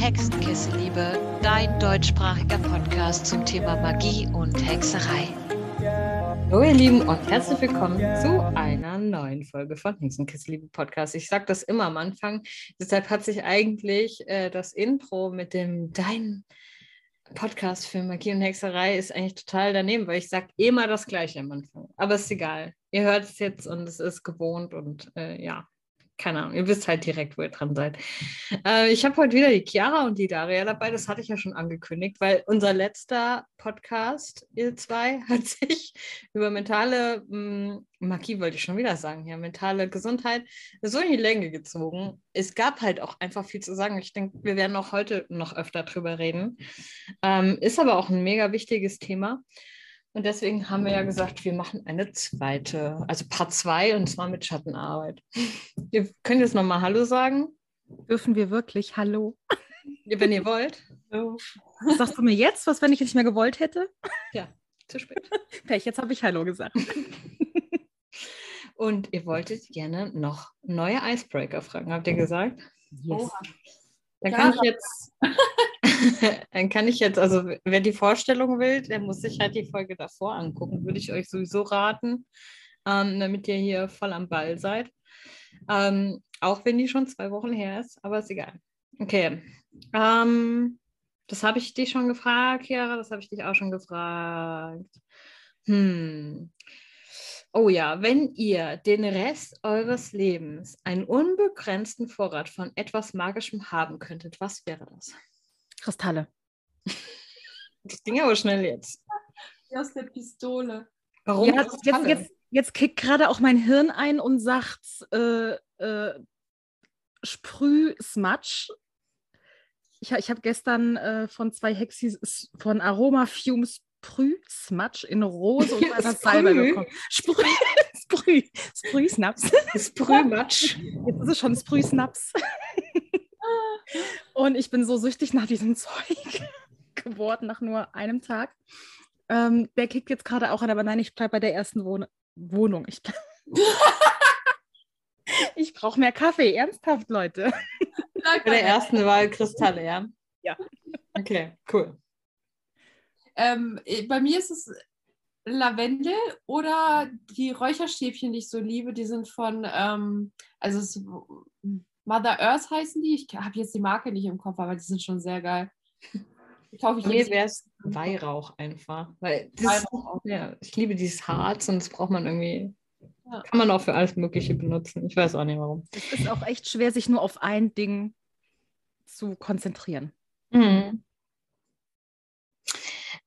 Hexenkessel-Liebe, dein deutschsprachiger Podcast zum Thema Magie und Hexerei. Hallo ihr Lieben und herzlich willkommen zu einer neuen Folge von Hexenkessel-Liebe Podcast. Ich sage das immer am Anfang, deshalb hat sich eigentlich äh, das Intro mit dem Dein Podcast für Magie und Hexerei ist eigentlich total daneben, weil ich sage immer das Gleiche am Anfang. Aber ist egal. Ihr hört es jetzt und es ist gewohnt und äh, ja, keine Ahnung, ihr wisst halt direkt, wo ihr dran seid. Äh, ich habe heute wieder die Chiara und die Daria dabei. Das hatte ich ja schon angekündigt, weil unser letzter Podcast, ihr zwei, hat sich über mentale mh, hm, Magie, wollte ich schon wieder sagen, ja, mentale Gesundheit so in die Länge gezogen. Es gab halt auch einfach viel zu sagen. Ich denke, wir werden auch heute noch öfter drüber reden. Ähm, ist aber auch ein mega wichtiges Thema. Und deswegen haben wir ja gesagt, wir machen eine zweite, also Part 2 und zwar mit Schattenarbeit. Ihr könnt jetzt nochmal Hallo sagen. Dürfen wir wirklich Hallo? Wenn ihr wollt. So. Sagst du mir jetzt, was, wenn ich nicht mehr gewollt hätte? Ja, zu spät. Pech, jetzt habe ich Hallo gesagt. Und ihr wolltet gerne noch neue Icebreaker fragen, habt ihr gesagt? Yes. Oh. Dann kann ich jetzt dann kann ich jetzt, also wer die Vorstellung will, der muss sich halt die Folge davor angucken, würde ich euch sowieso raten, ähm, damit ihr hier voll am Ball seid. Ähm, auch wenn die schon zwei Wochen her ist, aber ist egal. Okay. Ähm, das habe ich dich schon gefragt, Chiara, das habe ich dich auch schon gefragt. Hm. Oh ja, wenn ihr den Rest eures Lebens einen unbegrenzten Vorrat von etwas Magischem haben könntet, was wäre das? Kristalle. Das ging aber schnell jetzt. Aus der Pistole. Warum? Ja, jetzt, jetzt, jetzt kickt gerade auch mein Hirn ein und sagt äh, äh, Sprüh-Smudge. Ich, ich habe gestern äh, von zwei Hexis von Aroma Fume Sprüh-Smudge in Rose und Salbe bekommen. Sprüh, Sprüh, Sprüh-Snaps. Sprüh-Matsch. Jetzt ist es schon Sprüh-Snaps. Und ich bin so süchtig nach diesem Zeug geworden, nach nur einem Tag. Ähm, der kickt jetzt gerade auch an, aber nein, ich bleibe bei der ersten Wohn Wohnung. Ich, ich brauche mehr Kaffee, ernsthaft, Leute. Bei der ersten Wahl Kristalle, ja? Ja. Okay, cool. Ähm, bei mir ist es Lavendel oder die Räucherstäbchen, die ich so liebe, die sind von, ähm, also es Mother Earth heißen die. Ich habe jetzt die Marke nicht im Kopf, aber die sind schon sehr geil. Ich hoffe, ich Mir wäre es Weihrauch einfach. Weil Weihrauch ist, ja, ich liebe dieses Harz und das braucht man irgendwie. Ja. Kann man auch für alles Mögliche benutzen. Ich weiß auch nicht warum. Es ist auch echt schwer, sich nur auf ein Ding zu konzentrieren. Mhm.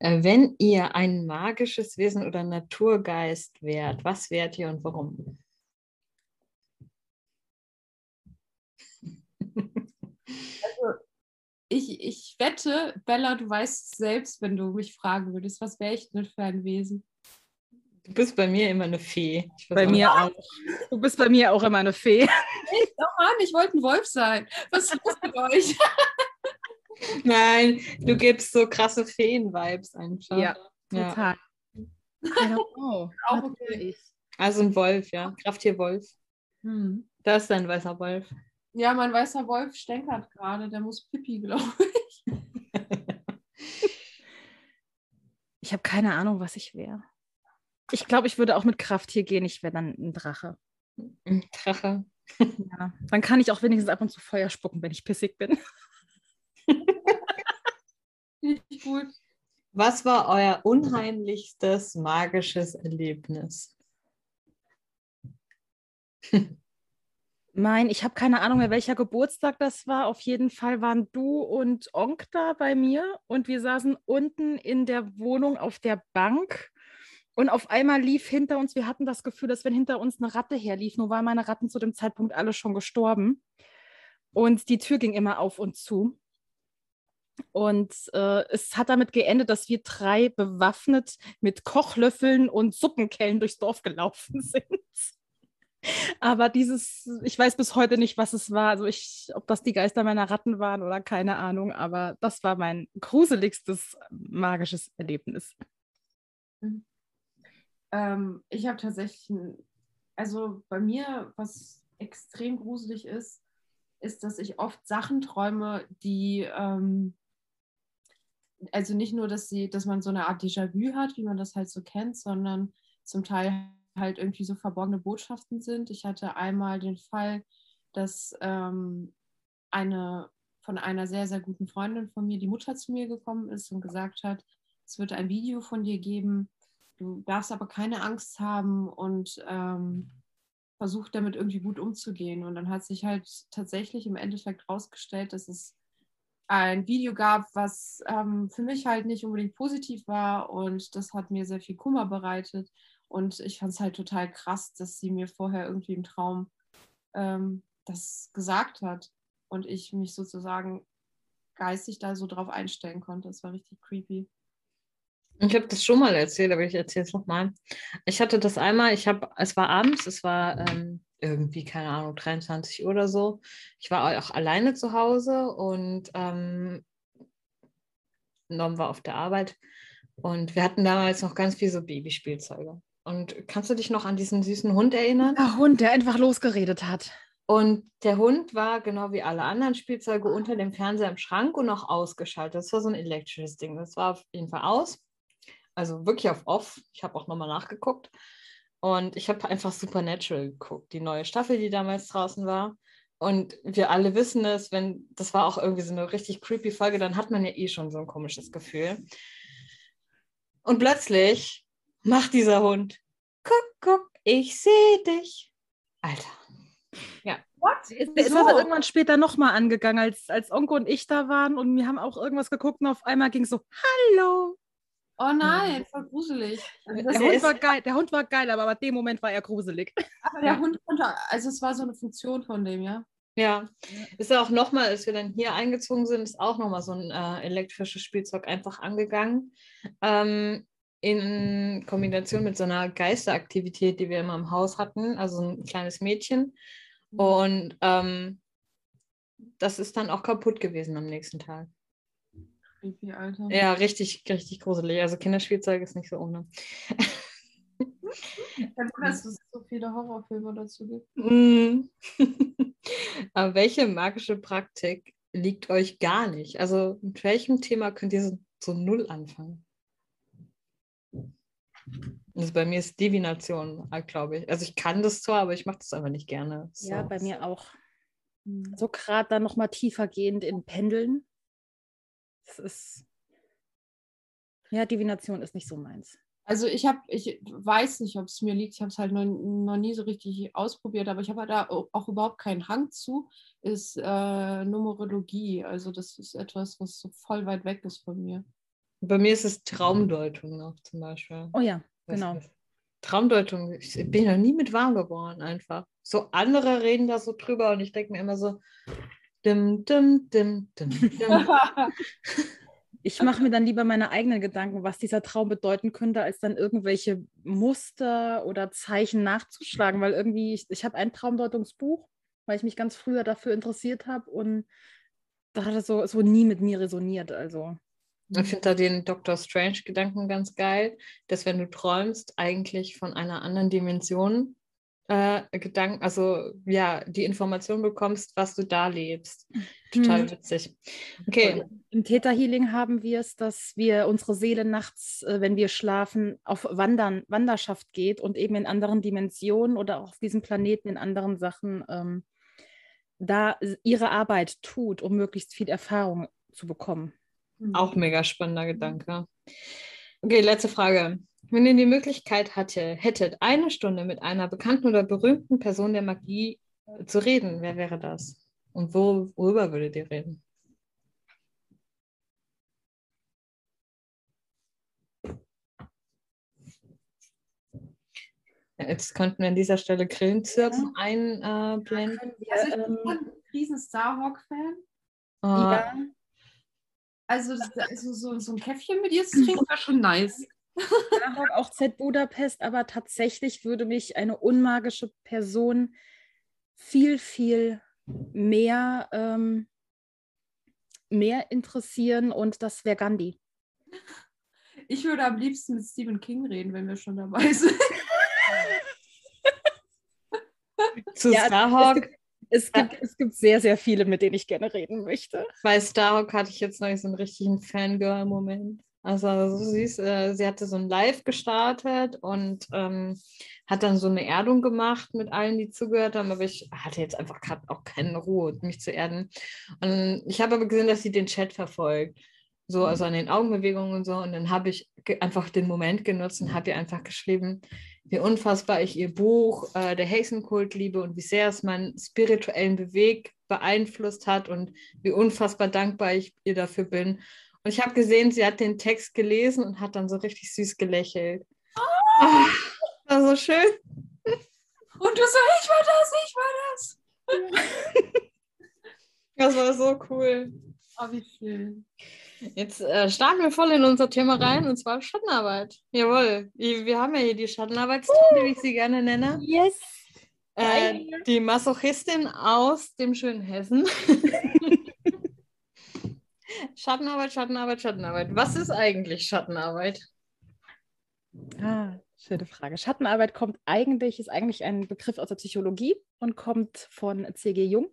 Äh, wenn ihr ein magisches Wesen oder Naturgeist wärt, was wärt ihr und warum? Also, ich, ich wette, Bella, du weißt selbst, wenn du mich fragen würdest, was wäre ich denn für ein Wesen? Du bist bei mir immer eine Fee. Bei mir auch. Du bist bei mir auch immer eine Fee. Ich, oh Mann, ich wollte ein Wolf sein. Was ist das mit euch? Nein, du gibst so krasse Feen-Vibes einfach. Ja, total. Ja. Auch okay. Also ein Wolf, ja. Krafttier Wolf. Hm. Da ist dein weißer Wolf. Ja, mein weißer Wolf stänkert gerade. Der muss pipi, glaube ich. ich habe keine Ahnung, was ich wäre. Ich glaube, ich würde auch mit Kraft hier gehen. Ich wäre dann ein Drache. Ein Drache. Ja, dann kann ich auch wenigstens ab und zu Feuer spucken, wenn ich pissig bin. Richtig gut. Was war euer unheimlichstes magisches Erlebnis? Mein, ich habe keine Ahnung mehr, welcher Geburtstag das war. Auf jeden Fall waren du und Onk da bei mir und wir saßen unten in der Wohnung auf der Bank. Und auf einmal lief hinter uns, wir hatten das Gefühl, dass wenn hinter uns eine Ratte herlief, nur waren meine Ratten zu dem Zeitpunkt alle schon gestorben. Und die Tür ging immer auf und zu. Und äh, es hat damit geendet, dass wir drei bewaffnet mit Kochlöffeln und Suppenkellen durchs Dorf gelaufen sind. Aber dieses, ich weiß bis heute nicht, was es war. Also ich, ob das die Geister meiner Ratten waren oder keine Ahnung, aber das war mein gruseligstes magisches Erlebnis. Mhm. Ähm, ich habe tatsächlich, also bei mir, was extrem gruselig ist, ist, dass ich oft Sachen träume, die, ähm, also nicht nur, dass sie, dass man so eine Art Déjà-vu hat, wie man das halt so kennt, sondern zum Teil halt irgendwie so verborgene Botschaften sind. Ich hatte einmal den Fall, dass ähm, eine von einer sehr, sehr guten Freundin von mir, die Mutter zu mir gekommen ist und gesagt hat, es wird ein Video von dir geben, du darfst aber keine Angst haben und ähm, versuch damit irgendwie gut umzugehen. Und dann hat sich halt tatsächlich im Endeffekt herausgestellt, dass es ein Video gab, was ähm, für mich halt nicht unbedingt positiv war und das hat mir sehr viel Kummer bereitet. Und ich fand es halt total krass, dass sie mir vorher irgendwie im Traum ähm, das gesagt hat und ich mich sozusagen geistig da so drauf einstellen konnte. Das war richtig creepy. Ich habe das schon mal erzählt, aber ich erzähle es nochmal. Ich hatte das einmal, ich habe, es war abends, es war ähm, irgendwie, keine Ahnung, 23 Uhr oder so. Ich war auch alleine zu Hause und ähm, Norm war auf der Arbeit und wir hatten damals noch ganz viel so Babyspielzeuge. Und kannst du dich noch an diesen süßen Hund erinnern? Der Hund, der einfach losgeredet hat. Und der Hund war genau wie alle anderen Spielzeuge unter dem Fernseher im Schrank und auch ausgeschaltet. Das war so ein elektrisches Ding. Das war auf jeden Fall aus. Also wirklich auf off. Ich habe auch nochmal nachgeguckt. Und ich habe einfach Supernatural geguckt, die neue Staffel, die damals draußen war. Und wir alle wissen es, wenn, das war auch irgendwie so eine richtig creepy Folge, dann hat man ja eh schon so ein komisches Gefühl. Und plötzlich macht dieser Hund, guck, guck, ich sehe dich. Alter. Ja. What? Der ist aber irgendwann später nochmal angegangen, als, als Onko und ich da waren und wir haben auch irgendwas geguckt und auf einmal ging so, hallo. Oh nein, voll gruselig. Also der, Hund war geil, der Hund war geil, aber ab dem Moment war er gruselig. Aber der. Hund konnte, also es war so eine Funktion von dem, ja? Ja, ist ja auch nochmal, als wir dann hier eingezogen sind, ist auch nochmal so ein äh, elektrisches Spielzeug einfach angegangen. Ähm, in Kombination mit so einer Geisteraktivität, die wir immer im Haus hatten, also ein kleines Mädchen. Mhm. Und ähm, das ist dann auch kaputt gewesen am nächsten Tag. Creepy, Alter. Ja, richtig, richtig gruselig. Also Kinderspielzeug ist nicht so ohne. Ja, du dass es so viele Horrorfilme dazu gibt. Mm. Aber welche magische Praktik liegt euch gar nicht? Also mit welchem Thema könnt ihr so, so null anfangen? Also bei mir ist Divination, glaube ich. Also ich kann das zwar, aber ich mache das einfach nicht gerne. So. Ja, bei mir auch. Hm. So gerade dann nochmal tiefer gehend in Pendeln. Das ist. Ja, Divination ist nicht so meins. Also ich habe, ich weiß nicht, ob es mir liegt, ich habe es halt noch, noch, nie so richtig ausprobiert, aber ich habe da auch überhaupt keinen Hang zu, ist äh, Numerologie. Also das ist etwas, was so voll weit weg ist von mir. Bei mir ist es Traumdeutung noch zum Beispiel. Oh ja, genau. Traumdeutung, ich bin noch nie mit warm geworden einfach. So andere reden da so drüber und ich denke mir immer so, dim, dim, dim, dim, dim. ich mache mir dann lieber meine eigenen Gedanken, was dieser Traum bedeuten könnte, als dann irgendwelche Muster oder Zeichen nachzuschlagen, weil irgendwie, ich, ich habe ein Traumdeutungsbuch, weil ich mich ganz früher dafür interessiert habe und da hat es so, so nie mit mir resoniert. Also ich finde da den Doctor Strange-Gedanken ganz geil, dass wenn du träumst, eigentlich von einer anderen Dimension äh, Gedanken, also ja, die Information bekommst, was du da lebst. Total hm. witzig. Okay. Im Theta Healing haben wir es, dass wir unsere Seele nachts, äh, wenn wir schlafen, auf Wandern, Wanderschaft geht und eben in anderen Dimensionen oder auch auf diesem Planeten in anderen Sachen ähm, da ihre Arbeit tut, um möglichst viel Erfahrung zu bekommen. Mhm. Auch mega spannender Gedanke. Okay, letzte Frage. Wenn ihr die Möglichkeit hatte, hättet, eine Stunde mit einer bekannten oder berühmten Person der Magie äh, zu reden, wer wäre das? Und wo, worüber würdet ihr reden? Jetzt könnten wir an dieser Stelle Grillenzirpen ja. einblenden. Äh, also ich bin ein riesen Starhawk-Fan. Uh, ja. Also, also so, so ein Käffchen mit ihr zu trinken wäre schon nice. Auch Z Budapest, aber tatsächlich würde mich eine unmagische Person viel, viel mehr, ähm, mehr interessieren und das wäre Gandhi. Ich würde am liebsten mit Stephen King reden, wenn wir schon dabei sind. Zu ja, Starhawk Es gibt, es gibt sehr, sehr viele, mit denen ich gerne reden möchte. Bei Starhawk hatte ich jetzt noch so einen richtigen Fangirl-Moment. Also so süß. Äh, sie hatte so ein Live gestartet und ähm, hat dann so eine Erdung gemacht mit allen, die zugehört haben. Aber ich hatte jetzt einfach gerade auch keine Ruhe, mich zu erden. Und ich habe aber gesehen, dass sie den Chat verfolgt. So, also an den Augenbewegungen und so. Und dann habe ich einfach den Moment genutzt und habe ihr einfach geschrieben, wie unfassbar ich ihr Buch äh, Der Hexenkult liebe und wie sehr es meinen spirituellen Beweg beeinflusst hat und wie unfassbar dankbar ich ihr dafür bin. Und ich habe gesehen, sie hat den Text gelesen und hat dann so richtig süß gelächelt. Ah, war so schön. Und du so, ich war das, ich war das. Das war so cool. Oh, wie schön. Jetzt äh, starten wir voll in unser Thema rein und zwar Schattenarbeit. Jawohl. Wir haben ja hier die Schattenarbeitstante, wie ich sie gerne nenne. Yes. Äh, die Masochistin aus dem schönen Hessen. Schattenarbeit, Schattenarbeit, Schattenarbeit. Was ist eigentlich Schattenarbeit? Ah, schöne Frage. Schattenarbeit kommt eigentlich, ist eigentlich ein Begriff aus der Psychologie und kommt von C.G. Jung,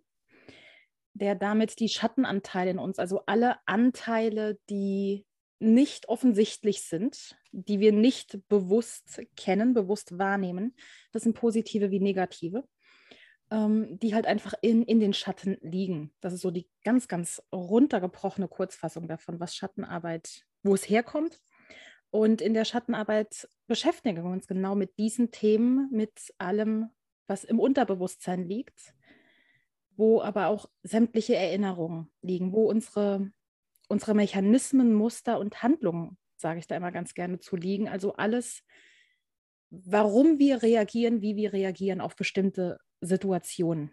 der damit die Schattenanteile in uns, also alle Anteile, die nicht offensichtlich sind, die wir nicht bewusst kennen, bewusst wahrnehmen, das sind positive wie negative, ähm, die halt einfach in, in den Schatten liegen. Das ist so die ganz, ganz runtergebrochene Kurzfassung davon, was Schattenarbeit, wo es herkommt. Und in der Schattenarbeit beschäftigen wir uns genau mit diesen Themen, mit allem, was im Unterbewusstsein liegt, wo aber auch sämtliche Erinnerungen liegen, wo unsere, unsere Mechanismen, Muster und Handlungen, sage ich da immer ganz gerne, zu liegen. Also alles, warum wir reagieren, wie wir reagieren auf bestimmte Situationen.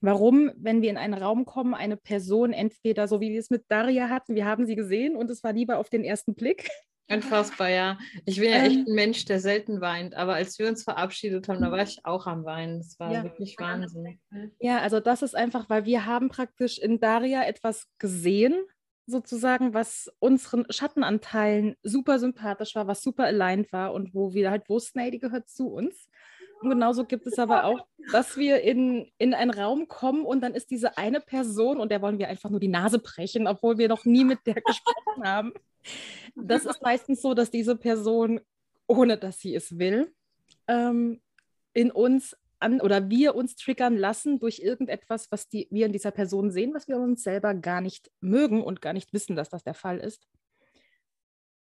Warum, wenn wir in einen Raum kommen, eine Person entweder so wie wir es mit Daria hatten, wir haben sie gesehen und es war lieber auf den ersten Blick, Unfassbar, ja. Ich bin ja Ähm. echt ein Mensch, der selten weint, aber als wir uns verabschiedet haben, da war ich auch am Weinen. Das war Ja. wirklich Wahnsinn. Ja, also das ist einfach, weil wir haben praktisch in Daria etwas gesehen, sozusagen, was unseren Schattenanteilen super sympathisch war, was super aligned war und wo wir halt wussten, ey, die gehört zu uns. Und genauso gibt es aber auch, dass wir in, in einen Raum kommen und dann ist diese eine Person und der wollen wir einfach nur die Nase brechen, obwohl wir noch nie mit der gesprochen haben. Das ist meistens so, dass diese Person, ohne dass sie es will, ähm, in uns an oder wir uns triggern lassen durch irgendetwas, was die, wir in dieser Person sehen, was wir uns selber gar nicht mögen und gar nicht wissen, dass das der Fall ist.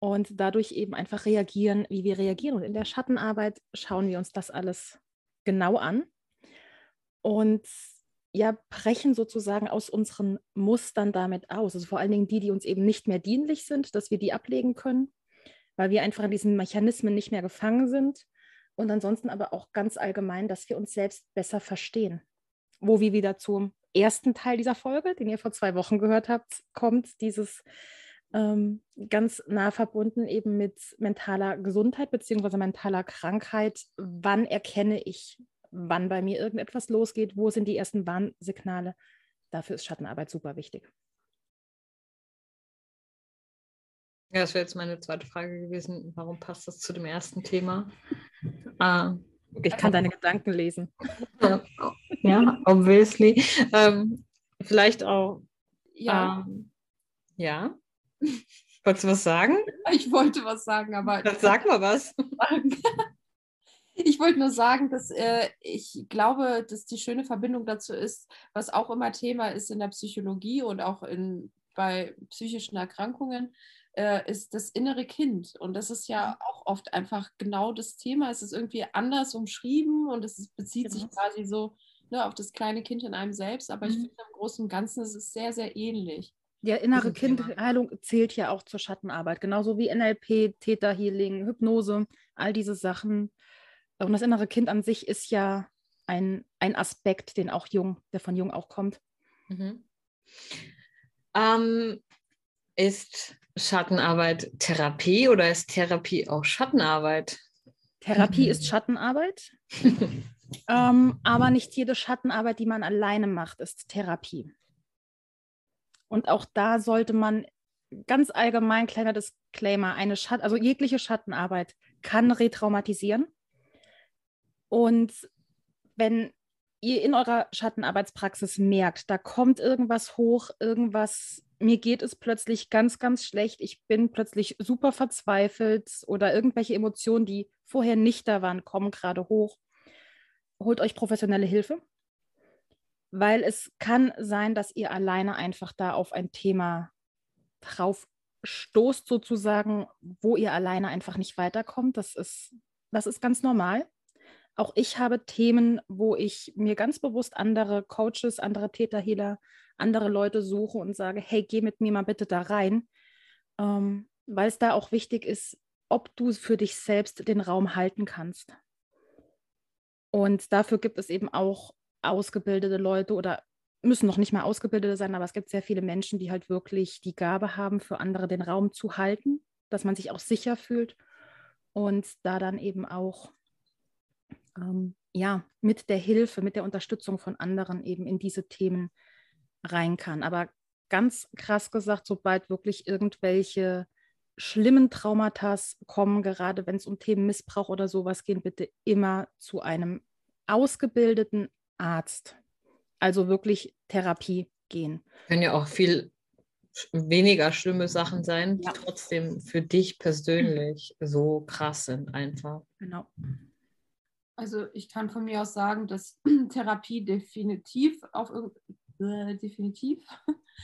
Und dadurch eben einfach reagieren, wie wir reagieren. Und in der Schattenarbeit schauen wir uns das alles genau an und ja, brechen sozusagen aus unseren Mustern damit aus. Also vor allen Dingen die, die uns eben nicht mehr dienlich sind, dass wir die ablegen können, weil wir einfach in diesen Mechanismen nicht mehr gefangen sind und ansonsten aber auch ganz allgemein, dass wir uns selbst besser verstehen. Wo wir wieder zum ersten Teil dieser Folge, den ihr vor zwei Wochen gehört habt, kommt dieses ähm, ganz nah verbunden eben mit mentaler Gesundheit beziehungsweise mentaler Krankheit. Wann erkenne ich, wann bei mir irgendetwas losgeht? Wo sind die ersten Warnsignale? Dafür ist Schattenarbeit super wichtig. Ja, das wäre jetzt meine zweite Frage gewesen. Warum passt das zu dem ersten Thema? Ah, Ich kann deine Gedanken lesen. ja, obviously. Ähm, vielleicht auch. Ja, Ähm, ja. Wolltest du was sagen? ich wollte was sagen, aber Dann sag mal was. Ich wollte nur sagen, dass äh, ich glaube, dass die schöne Verbindung dazu ist, was auch immer Thema ist in der Psychologie und auch in, bei psychischen Erkrankungen, äh, ist das innere Kind. Und das ist ja auch oft einfach genau das Thema. Es ist irgendwie anders umschrieben und es bezieht sich Genau. quasi so ne, auf das kleine Kind in einem selbst. Aber ich Mhm. finde im Großen und Ganzen ist es sehr, sehr ähnlich. Ja, innere. Kindheilung zählt ja auch zur Schattenarbeit, genauso wie NLP, Theta Healing, Hypnose, all diese Sachen. Und das innere Kind an sich ist ja ein, ein Aspekt, den auch Jung, der von Jung auch kommt. Mhm. Ähm, ist Schattenarbeit Therapie oder ist Therapie auch Schattenarbeit? Therapie Mhm. ist Schattenarbeit, ähm, aber nicht jede Schattenarbeit, die man alleine macht, ist Therapie. Und auch da sollte man ganz allgemein, kleiner Disclaimer, eine Schatten, also jegliche Schattenarbeit kann retraumatisieren. Und wenn ihr in eurer Schattenarbeitspraxis merkt, da kommt irgendwas hoch, irgendwas, mir geht es plötzlich ganz, ganz schlecht, ich bin plötzlich super verzweifelt oder irgendwelche Emotionen, die vorher nicht da waren, kommen gerade hoch, holt euch professionelle Hilfe, weil es kann sein, dass ihr alleine einfach da auf ein Thema drauf stoßt sozusagen, wo ihr alleine einfach nicht weiterkommt. Das ist, das ist ganz normal. Auch ich habe Themen, wo ich mir ganz bewusst andere Coaches, andere Täterhealer, andere Leute suche und sage, hey, geh mit mir mal bitte da rein, ähm, weil es da auch wichtig ist, ob du für dich selbst den Raum halten kannst. Und dafür gibt es eben auch ausgebildete Leute oder müssen noch nicht mal Ausgebildete sein, aber es gibt sehr viele Menschen, die halt wirklich die Gabe haben, für andere den Raum zu halten, dass man sich auch sicher fühlt und da dann eben auch ähm, ja mit der Hilfe, mit der Unterstützung von anderen eben in diese Themen rein kann. Aber ganz krass gesagt, sobald wirklich irgendwelche schlimmen Traumata kommen, gerade wenn es um Themen Missbrauch oder sowas geht, bitte immer zu einem ausgebildeten Arzt also wirklich Therapie gehen. Können ja auch viel weniger schlimme Sachen sein, die ja. trotzdem für dich persönlich so krass sind einfach. Genau. Also ich kann von mir aus sagen, dass Therapie definitiv auf äh, definitiv.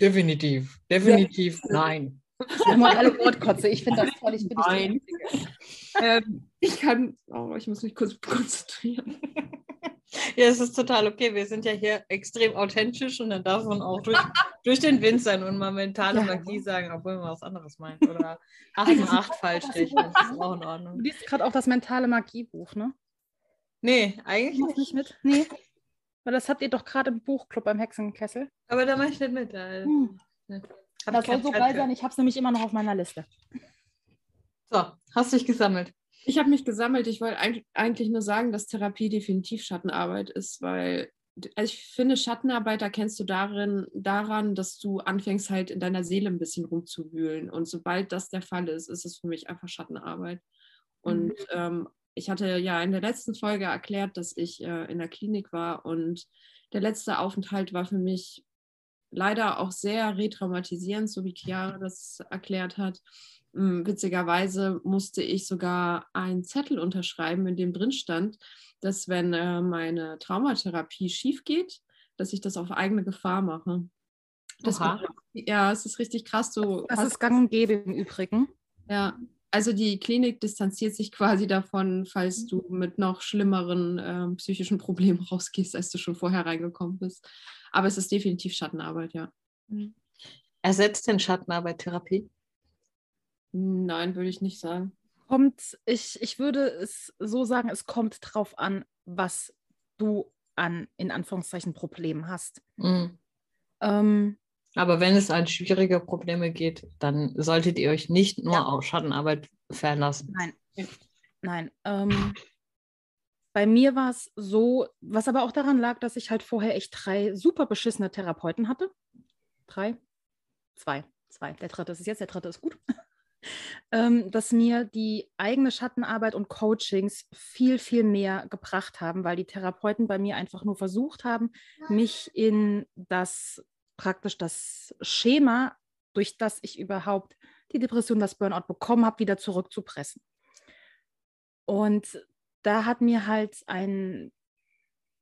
Definitiv. Definitiv nein. Mal alle Wortkotze. Ich finde das toll. Ich bin Nein. ähm, ich kann, oh, ich muss mich kurz konzentrieren. Ja, es ist total okay. Wir sind ja hier extrem authentisch und dann darf man auch durch, durch den Wind sein und mal mentale. Magie sagen, obwohl man was anderes meint. Oder 8 und 8 falsch rechnen. Das ist auch in Ordnung. Du liest gerade auch das mentale Magiebuch, ne? Nee, eigentlich nicht. nicht mit? Nee. Weil das habt ihr doch gerade im Buchclub beim Hexenkessel. Aber da mache ich nicht mit. Da, hm. Das soll so geil sein. Ich habe es nämlich immer noch auf meiner Liste. So, hast dich gesammelt. Ich habe mich gesammelt. Ich wollte eigentlich nur sagen, dass Therapie definitiv Schattenarbeit ist, weil also ich finde, Schattenarbeit erkennst du darin, daran, dass du anfängst halt in deiner Seele ein bisschen rumzuwühlen. Und sobald das der Fall ist, ist es für mich einfach Schattenarbeit. Und mhm. ähm, ich hatte ja in der letzten Folge erklärt, dass ich äh, in der Klinik war und der letzte Aufenthalt war für mich leider auch sehr retraumatisierend, so wie Chiara das erklärt hat. Hm, witzigerweise musste ich sogar einen Zettel unterschreiben, in dem drin stand, dass wenn äh, meine Traumatherapie schief geht, dass ich das auf eigene Gefahr mache. Das war, ja, es ist richtig krass. So das ist gang und gäbe im Übrigen. Ja, also die Klinik distanziert sich quasi davon, falls du mit noch schlimmeren äh, psychischen Problemen rausgehst, als du schon vorher reingekommen bist. Aber es ist definitiv Schattenarbeit, ja. Mhm. Ersetzt denn Schattenarbeit Therapie? Nein, würde ich nicht sagen. Kommt, ich, ich würde es so sagen, es kommt drauf an, was du an, in Anführungszeichen, Problemen hast. Mhm. Ähm, aber wenn es an schwierige Probleme geht, dann solltet ihr euch nicht nur ja. auf Schattenarbeit verlassen. Nein, nein. Ähm, bei mir war es so, was aber auch daran lag, dass ich halt vorher echt drei super beschissene Therapeuten hatte. Drei? Zwei. Zwei. Der dritte ist jetzt, der dritte ist gut ähm, dass mir die eigene Schattenarbeit und Coachings viel, viel mehr gebracht haben, weil die Therapeuten bei mir einfach nur versucht haben, mich in das praktisch das Schema, durch das ich überhaupt die Depression, das Burnout bekommen habe, wieder zurückzupressen. Und da hat mir halt ein,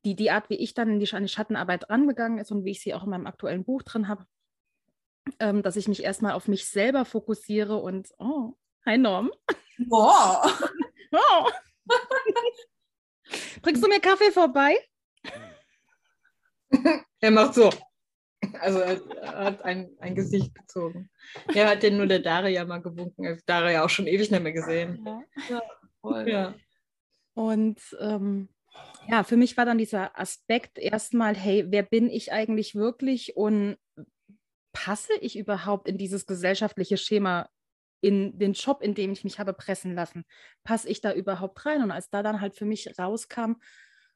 die, die Art, wie ich dann in die, an die Schattenarbeit rangegangen ist und wie ich sie auch in meinem aktuellen Buch drin habe, ähm, dass ich mich erstmal auf mich selber fokussiere und, oh, hi Norm. Boah. oh. Bringst du mir Kaffee vorbei? er macht so. Also er hat ein, ein Gesicht gezogen. Er hat den nur der Daria mal gewunken. Ich Daria auch schon ewig nicht mehr gesehen. Ja, ja voll. Ja. Und ähm, ja, für mich war dann dieser Aspekt erstmal, hey, wer bin ich eigentlich wirklich und passe ich überhaupt in dieses gesellschaftliche Schema, in den Job, in dem ich mich habe pressen lassen? Passe ich da überhaupt rein? Und als da dann halt für mich rauskam,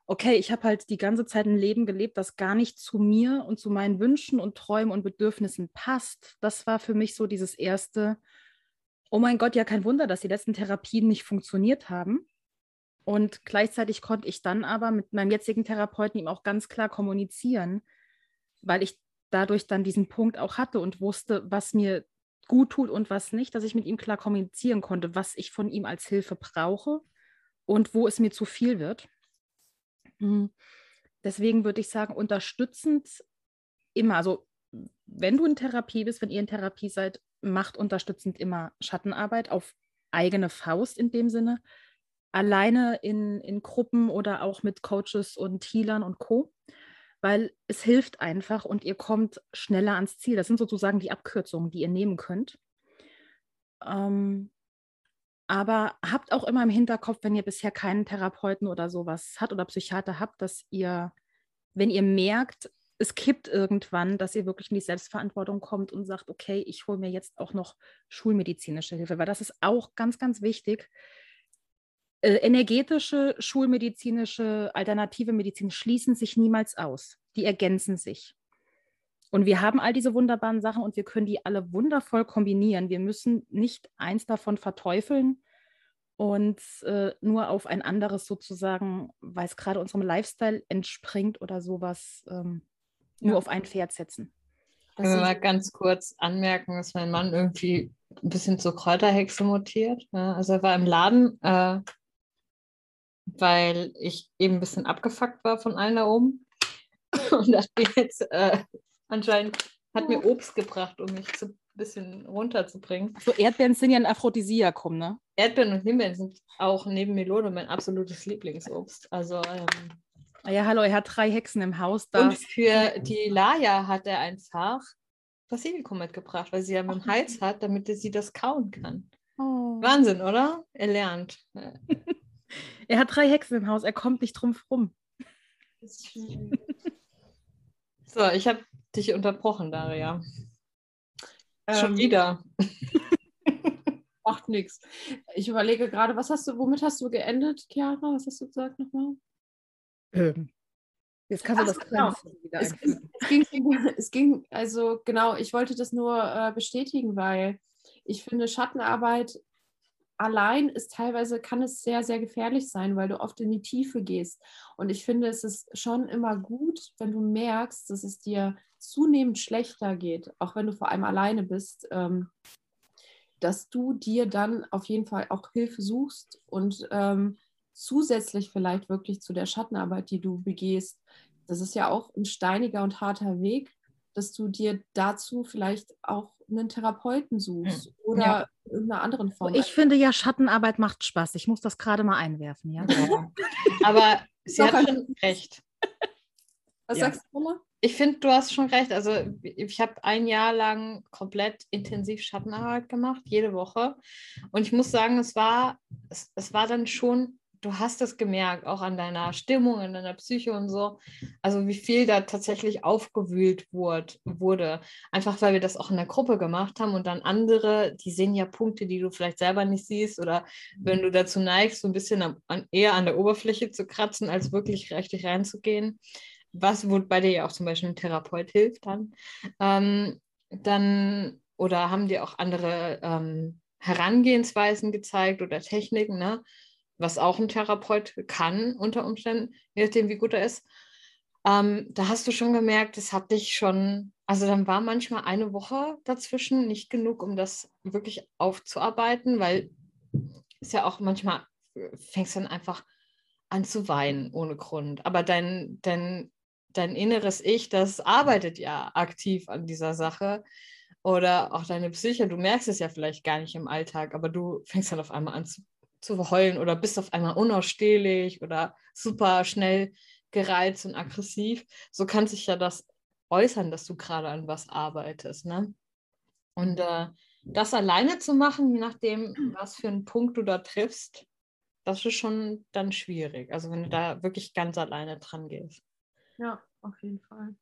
okay, ich habe halt die ganze Zeit ein Leben gelebt, das gar nicht zu mir und zu meinen Wünschen und Träumen und Bedürfnissen passt. Das war für mich so dieses erste, oh mein Gott, ja kein Wunder, dass die letzten Therapien nicht funktioniert haben. Und gleichzeitig konnte ich dann aber mit meinem jetzigen Therapeuten ihm auch ganz klar kommunizieren, weil ich dadurch dann diesen Punkt auch hatte und wusste, was mir gut tut und was nicht, dass ich mit ihm klar kommunizieren konnte, was ich von ihm als Hilfe brauche und wo es mir zu viel wird. Mhm. Deswegen würde ich sagen, unterstützend immer, also wenn du in Therapie bist, wenn ihr in Therapie seid, macht unterstützend immer Schattenarbeit auf eigene Faust in dem Sinne, alleine in, in Gruppen oder auch mit Coaches und Healern und Co weil es hilft einfach und ihr kommt schneller ans Ziel. Das sind sozusagen die Abkürzungen, die ihr nehmen könnt. Ähm, aber habt auch immer im Hinterkopf, wenn ihr bisher keinen Therapeuten oder sowas hat oder Psychiater habt, dass ihr, wenn ihr merkt, es kippt irgendwann, dass ihr wirklich in die Selbstverantwortung kommt und sagt, okay, ich hole mir jetzt auch noch schulmedizinische Hilfe, weil das ist auch ganz, ganz wichtig. Äh, energetische, schulmedizinische, alternative Medizin schließen sich niemals aus. Die ergänzen sich. Und wir haben all diese wunderbaren Sachen und wir können die alle wundervoll kombinieren. Wir müssen nicht eins davon verteufeln und äh, nur auf ein anderes sozusagen, weil es gerade unserem Lifestyle entspringt oder sowas, ähm, nur auf ein Pferd setzen. Ich will mal ganz kurz anmerken, dass mein Mann irgendwie ein bisschen zur Kräuterhexe mutiert. Ja, also er war im Laden, äh, weil ich eben ein bisschen abgefuckt war von allen da oben. Und mir jetzt äh, anscheinend hat mir Obst gebracht, um mich ein bisschen runterzubringen. So Erdbeeren sind ja ein Aphrodisiakum, ne? Erdbeeren und Himbeeren sind auch neben Melone mein absolutes Lieblingsobst. Also ähm, ah ja, hallo, er hat drei Hexen im Haus. Da. Und für die Laia hat er einfach Basilikum mitgebracht, weil sie ja mit dem Hals hat, damit sie das kauen kann. Oh. Wahnsinn, oder? Er lernt. Er hat drei Hexen im Haus, er kommt nicht drum rum. so, ich habe dich unterbrochen, Daria. Schon ähm, wieder. Macht nichts. Ich überlege gerade, was hast du, womit hast du geendet, Chiara? Was hast du gesagt nochmal? Ähm, jetzt kannst du das genau. wieder es, es, es, ging, es ging, also genau, ich wollte das nur äh, bestätigen, weil ich finde, Schattenarbeit allein ist teilweise, kann es sehr, sehr gefährlich sein, weil du oft in die Tiefe gehst. Und ich finde, es ist schon immer gut, wenn du merkst, dass es dir zunehmend schlechter geht, auch wenn du vor allem alleine bist, ähm, dass du dir dann auf jeden Fall auch Hilfe suchst und ähm, zusätzlich vielleicht wirklich zu der Schattenarbeit, die du begehst. Das ist ja auch ein steiniger und harter Weg, dass du dir dazu vielleicht auch einen Therapeuten suchst hm. oder ja. irgendeiner anderen Form. Ich finde ja, Schattenarbeit macht Spaß. Ich muss das gerade mal einwerfen, ja. ja. Aber sie hat schon recht. Was ja. sagst du, Mama? Ich finde, du hast schon recht. Also ich habe ein Jahr lang komplett intensiv Schattenarbeit gemacht, jede Woche. Und ich muss sagen, es war, es, es war dann schon du hast es gemerkt, auch an deiner Stimmung, an deiner Psyche und so. Also wie viel da tatsächlich aufgewühlt wurde. Einfach weil wir das auch in der Gruppe gemacht haben und dann andere, die sehen ja Punkte, die du vielleicht selber nicht siehst oder wenn du dazu neigst, so ein bisschen an, eher an der Oberfläche zu kratzen, als wirklich richtig reinzugehen. Was, wo bei dir ja auch zum Beispiel ein Therapeut hilft dann. Ähm, dann oder haben dir auch andere ähm, Herangehensweisen gezeigt oder Techniken, ne? Was auch ein Therapeut kann unter Umständen, je nachdem, wie gut er ist. Ähm, da hast du schon gemerkt, das hat dich schon, also dann war manchmal eine Woche dazwischen nicht genug, um das wirklich aufzuarbeiten, weil es ja auch manchmal fängst dann einfach an zu weinen ohne Grund. Aber dein, dein, dein inneres Ich, das arbeitet ja aktiv an dieser Sache. Oder auch deine Psyche, du merkst es ja vielleicht gar nicht im Alltag, aber du fängst dann auf einmal an zu zu heulen oder bist auf einmal unausstehlich oder super schnell gereizt und aggressiv. So kann sich ja das äußern, dass du gerade an was arbeitest. Ne? Und äh, das alleine zu machen, je nachdem, was für einen Punkt du da triffst, das ist schon dann schwierig. Also wenn du da wirklich ganz alleine dran gehst. Ja, auf jeden Fall.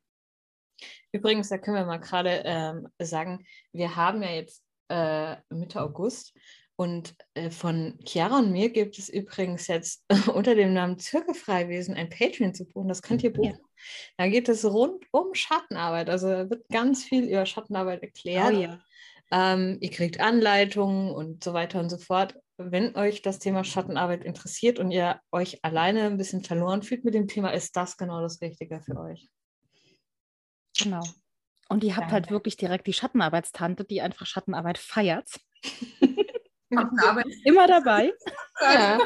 Übrigens, da können wir mal gerade ähm, sagen, wir haben ja jetzt äh, Mitte August und äh, von Chiara und mir gibt es übrigens jetzt unter dem Namen Zirkelfreiwesen ein Patreon zu buchen. Das könnt ihr buchen. Ja. Da geht es rund um Schattenarbeit. Also wird ganz viel über Schattenarbeit erklärt. Oh, ja. Ähm, ihr kriegt Anleitungen und so weiter und so fort. Wenn euch das Thema Schattenarbeit interessiert und ihr euch alleine ein bisschen verloren fühlt mit dem Thema, ist das genau das Richtige für euch. Genau. Und ihr habt halt wirklich direkt die Schattenarbeitstante, die einfach Schattenarbeit feiert. Immer dabei. Ja.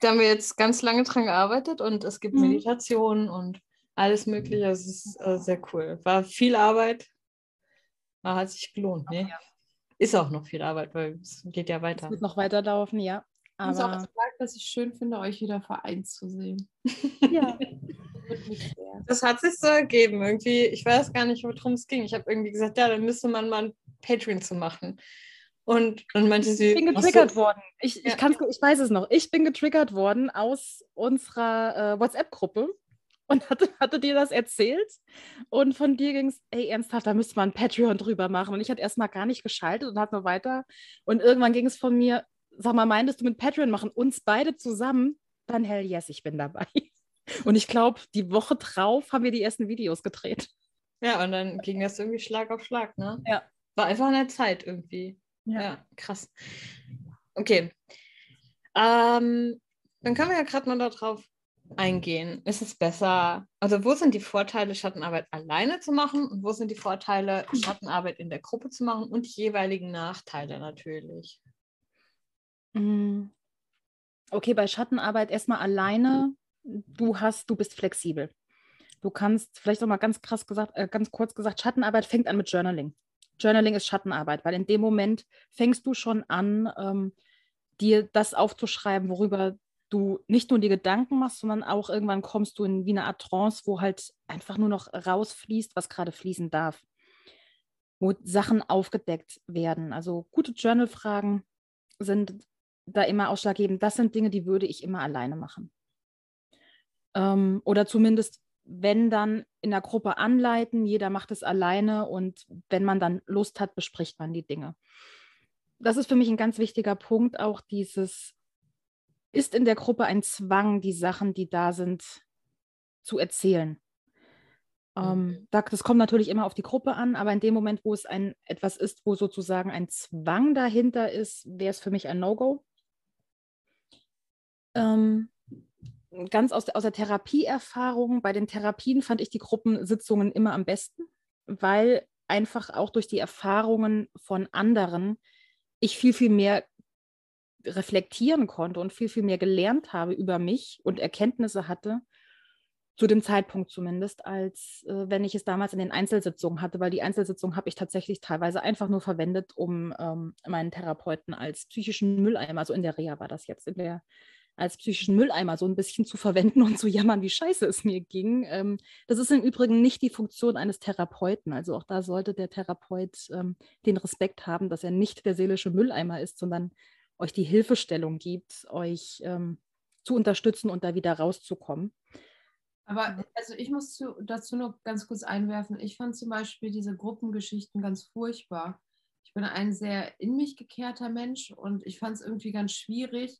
Da haben wir jetzt ganz lange dran gearbeitet und es gibt Mhm. Meditationen und alles Mögliche. Es ist äh, sehr cool. War viel Arbeit, aber hat sich gelohnt. Ne? Ist auch noch viel Arbeit, weil es geht ja Es weiter. wird noch weiterlaufen, ja. Ich muss auch Aber sagen, dass ich schön finde, euch wieder vereint zu sehen. ja. Das hat sich so ergeben. Irgendwie, ich weiß gar nicht, worum es ging. Ich habe irgendwie gesagt, ja, dann müsste man mal ein Patreon zu machen. Und dann meinte sie, Ich bin "Ach so, getriggert worden. Ich, Ja. ich, kann's, ich weiß es noch. Ich bin getriggert worden aus unserer äh, WhatsApp-Gruppe und hatte, hatte dir das erzählt. Und von dir ging es, ey, ernsthaft, da müsste man ein Patreon drüber machen. Und ich hatte erstmal gar nicht geschaltet und hatte nur weiter. Und irgendwann ging es von mir, sag mal, meintest du mit Patreon machen, uns beide zusammen? Dann hell yes, ich bin dabei. Und ich glaube, die Woche drauf haben wir die ersten Videos gedreht. Ja, und dann ging das irgendwie Schlag auf Schlag, ne? Ja. War einfach an der Zeit irgendwie. Ja, krass. Okay. Ähm, dann können wir ja gerade mal darauf eingehen. Ist es besser, also wo sind die Vorteile, Schattenarbeit alleine zu machen und wo sind die Vorteile, Schattenarbeit in der Gruppe zu machen und die jeweiligen Nachteile natürlich? Mm. Okay, bei Schattenarbeit erstmal alleine. Du hast, du bist flexibel. Du kannst, vielleicht noch mal ganz krass gesagt, äh, ganz kurz gesagt, Schattenarbeit fängt an mit Journaling. Journaling ist Schattenarbeit, weil in dem Moment fängst du schon an, ähm, dir das aufzuschreiben, worüber du nicht nur die Gedanken machst, sondern auch irgendwann kommst du in wie eine Art Trance, wo halt einfach nur noch rausfließt, was gerade fließen darf. Wo Sachen aufgedeckt werden. Also gute Journal-Fragen sind da immer ausschlaggebend. Das sind Dinge, die würde ich immer alleine machen. Ähm, oder zumindest, wenn dann in der Gruppe anleiten, jeder macht es alleine und wenn man dann Lust hat, bespricht man die Dinge. Das ist für mich ein ganz wichtiger Punkt, auch dieses, ist in der Gruppe ein Zwang, die Sachen, die da sind, zu erzählen. Ähm, da, das kommt natürlich immer auf die Gruppe an, aber in dem Moment, wo es ein etwas ist, wo sozusagen ein Zwang dahinter ist, wäre es für mich ein No-Go. Ähm, ganz aus aus der Therapieerfahrung, bei den Therapien fand ich die Gruppensitzungen immer am besten, weil einfach auch durch die Erfahrungen von anderen ich viel, viel mehr reflektieren konnte und viel, viel mehr gelernt habe über mich und Erkenntnisse hatte, zu dem Zeitpunkt zumindest, als äh, wenn ich es damals in den Einzelsitzungen hatte, weil die Einzelsitzungen habe ich tatsächlich teilweise einfach nur verwendet, um ähm, meinen Therapeuten als psychischen Mülleimer, also in der Reha war das jetzt, in der als psychischen Mülleimer so ein bisschen zu verwenden und zu jammern, wie scheiße es mir ging. Ähm, das ist im Übrigen nicht die Funktion eines Therapeuten. Also auch da sollte der Therapeut ähm, den Respekt haben, dass er nicht der seelische Mülleimer ist, sondern euch die Hilfestellung gibt, euch ähm, zu unterstützen und da wieder rauszukommen. Aber also ich muss zu, dazu noch ganz kurz einwerfen. Ich fand zum Beispiel diese Gruppengeschichten ganz furchtbar. Ich bin ein sehr in mich gekehrter Mensch und ich fand es irgendwie ganz schwierig,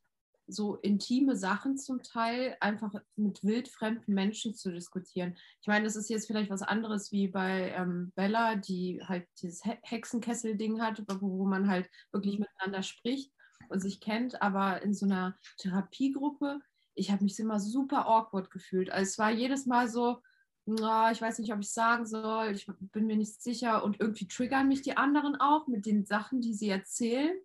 so intime Sachen zum Teil einfach mit wildfremden Menschen zu diskutieren. Ich meine, das ist jetzt vielleicht was anderes wie bei ähm, Bella, die halt dieses He Hexenkessel-Ding hat, wo, wo man halt wirklich miteinander spricht und sich kennt, aber in so einer Therapiegruppe, ich habe mich immer super awkward gefühlt. Also es war jedes Mal so, "Na, ich weiß nicht, ob ich sagen soll, ich bin mir nicht sicher und irgendwie triggern mich die anderen auch mit den Sachen, die sie erzählen.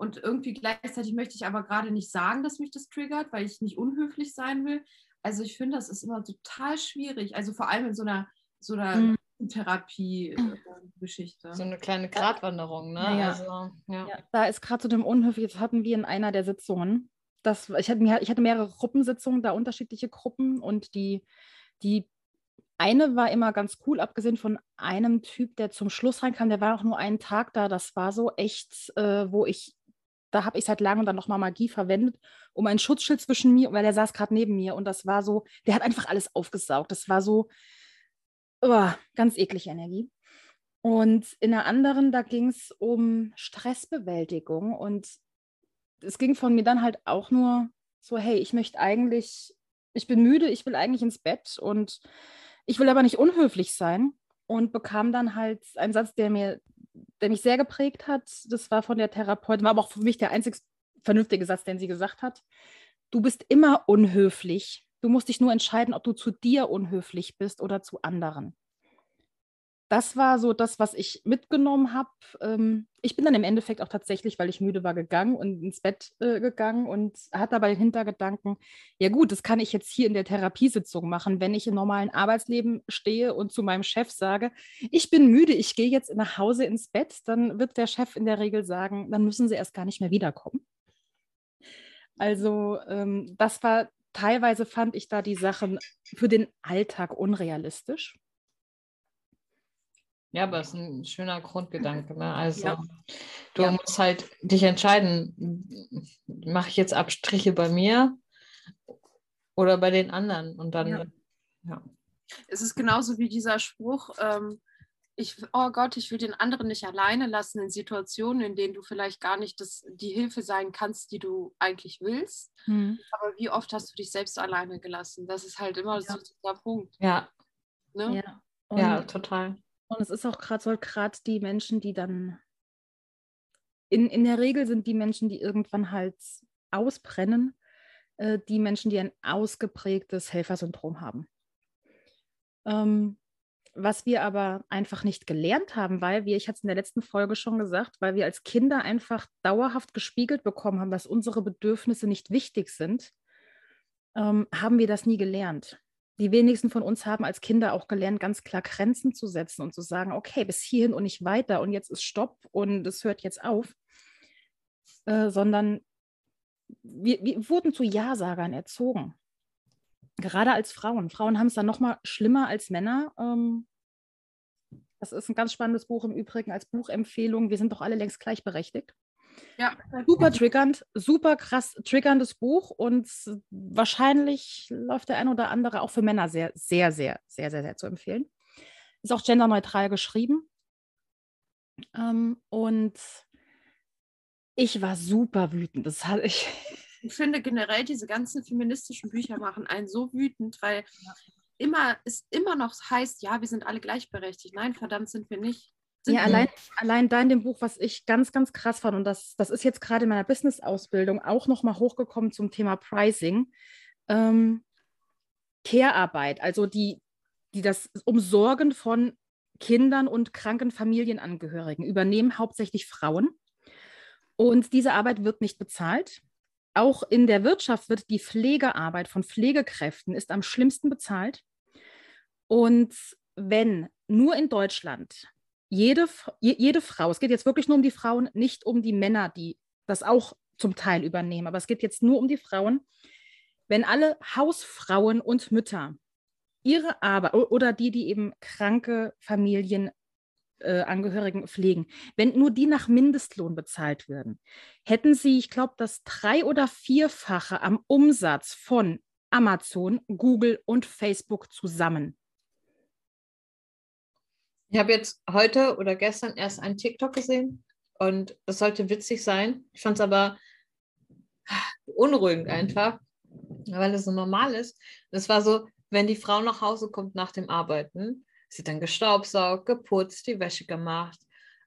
Und irgendwie gleichzeitig möchte ich aber gerade nicht sagen, dass mich das triggert, weil ich nicht unhöflich sein will. Also ich finde, das ist immer total schwierig. Also vor allem in so einer, so einer Mhm. Therapie-Geschichte. So eine kleine Gratwanderung, ne? Ja. Also, ja. Ja, da ist gerade zu dem Unhöflich, das hatten wir in einer der Sitzungen. Das, ich, hatte, ich hatte mehrere Gruppensitzungen, da unterschiedliche Gruppen und die, die eine war immer ganz cool, abgesehen von einem Typ, der zum Schluss reinkam, der war auch nur einen Tag da. Das war so echt, äh, wo ich, da habe ich seit langem dann nochmal Magie verwendet, um ein Schutzschild zwischen mir, weil der saß gerade neben mir und das war so, der hat einfach alles aufgesaugt. Das war so, uah, ganz eklige Energie. Und in der anderen, da ging es um Stressbewältigung und es ging von mir dann halt auch nur so, hey, ich möchte eigentlich, ich bin müde, ich will eigentlich ins Bett und ich will aber nicht unhöflich sein und bekam dann halt einen Satz, der mir der mich sehr geprägt hat, das war von der Therapeutin, war aber auch für mich der einzig vernünftige Satz, den sie gesagt hat. Du bist immer unhöflich. Du musst dich nur entscheiden, ob du zu dir unhöflich bist oder zu anderen das war so das, was ich mitgenommen habe. Ähm, ich bin dann im Endeffekt auch tatsächlich, weil ich müde war, gegangen und ins Bett äh, gegangen und hatte dabei Hintergedanken, ja gut, das kann ich jetzt hier in der Therapiesitzung machen, wenn ich im normalen Arbeitsleben stehe und zu meinem Chef sage, ich bin müde, ich gehe jetzt nach Hause ins Bett, dann wird der Chef in der Regel sagen, dann müssen Sie erst gar nicht mehr wiederkommen. Also ähm, das war teilweise fand ich da die Sachen für den Alltag unrealistisch. Ja, aber es ist ein schöner Grundgedanke. Ne? Also ja. du ja. musst halt dich entscheiden, mache ich jetzt Abstriche bei mir oder bei den anderen? Und dann, ja. ja. Es ist genauso wie dieser Spruch, ähm, ich, oh Gott, ich will den anderen nicht alleine lassen in Situationen, in denen du vielleicht gar nicht das, die Hilfe sein kannst, die du eigentlich willst. Mhm. Aber wie oft hast du dich selbst alleine gelassen? Das ist halt immer so dieser Punkt. Ja. Ne? Ja. ja, total. Und es ist auch gerade so gerade die Menschen, die dann in, in der Regel sind die Menschen, die irgendwann halt ausbrennen, äh, die Menschen, die ein ausgeprägtes Helfersyndrom haben. Ähm, was wir aber einfach nicht gelernt haben, weil wir, ich hatte es in der letzten Folge schon gesagt, weil wir als Kinder einfach dauerhaft gespiegelt bekommen haben, dass unsere Bedürfnisse nicht wichtig sind, ähm, haben wir das nie gelernt die wenigsten von uns haben als Kinder auch gelernt, ganz klar Grenzen zu setzen und zu sagen, okay, bis hierhin und nicht weiter und jetzt ist Stopp und es hört jetzt auf, äh, sondern wir, wir, wurden zu Ja-Sagern erzogen. Gerade als Frauen. Frauen haben es dann noch mal schlimmer als Männer. Ähm, das ist ein ganz spannendes Buch im Übrigen als Buchempfehlung. Wir sind doch alle längst gleichberechtigt. Ja. Super triggernd, super krass triggerndes Buch und wahrscheinlich läuft der ein oder andere auch für Männer sehr, sehr, sehr, sehr, sehr, sehr zu empfehlen. Ist auch genderneutral geschrieben. Ähm, und ich war super wütend. Das hatte ich. Ich finde generell, diese ganzen feministischen Bücher machen einen so wütend, weil immer es immer noch heißt, ja, wir sind alle gleichberechtigt. Nein, verdammt sind wir nicht. Ja, allein, allein da in dem Buch, was ich ganz, ganz krass fand, und das, das ist jetzt gerade in meiner Business-Ausbildung auch nochmal hochgekommen zum Thema Pricing. Ähm, Care-Arbeit, also die, die das Umsorgen von Kindern und kranken Familienangehörigen übernehmen hauptsächlich Frauen. Und diese Arbeit wird nicht bezahlt. Auch in der Wirtschaft wird die Pflegearbeit von Pflegekräften ist am schlimmsten bezahlt. Und wenn nur in Deutschland jede, jede Frau, es geht jetzt wirklich nur um die Frauen, nicht um die Männer, die das auch zum Teil übernehmen, aber es geht jetzt nur um die Frauen. Wenn alle Hausfrauen und Mütter ihre Arbeit oder die, die eben kranke Familienangehörigen äh, pflegen, wenn nur die nach Mindestlohn bezahlt würden, hätten sie, ich glaube, das drei- oder vierfache am Umsatz von Amazon, Google und Facebook zusammen. Ich habe jetzt heute oder gestern erst einen TikTok gesehen und das sollte witzig sein. Ich fand es aber unruhigend einfach, weil es so normal ist. Es war so, wenn die Frau nach Hause kommt nach dem Arbeiten, sie dann gestaubsaugt, geputzt, die Wäsche gemacht,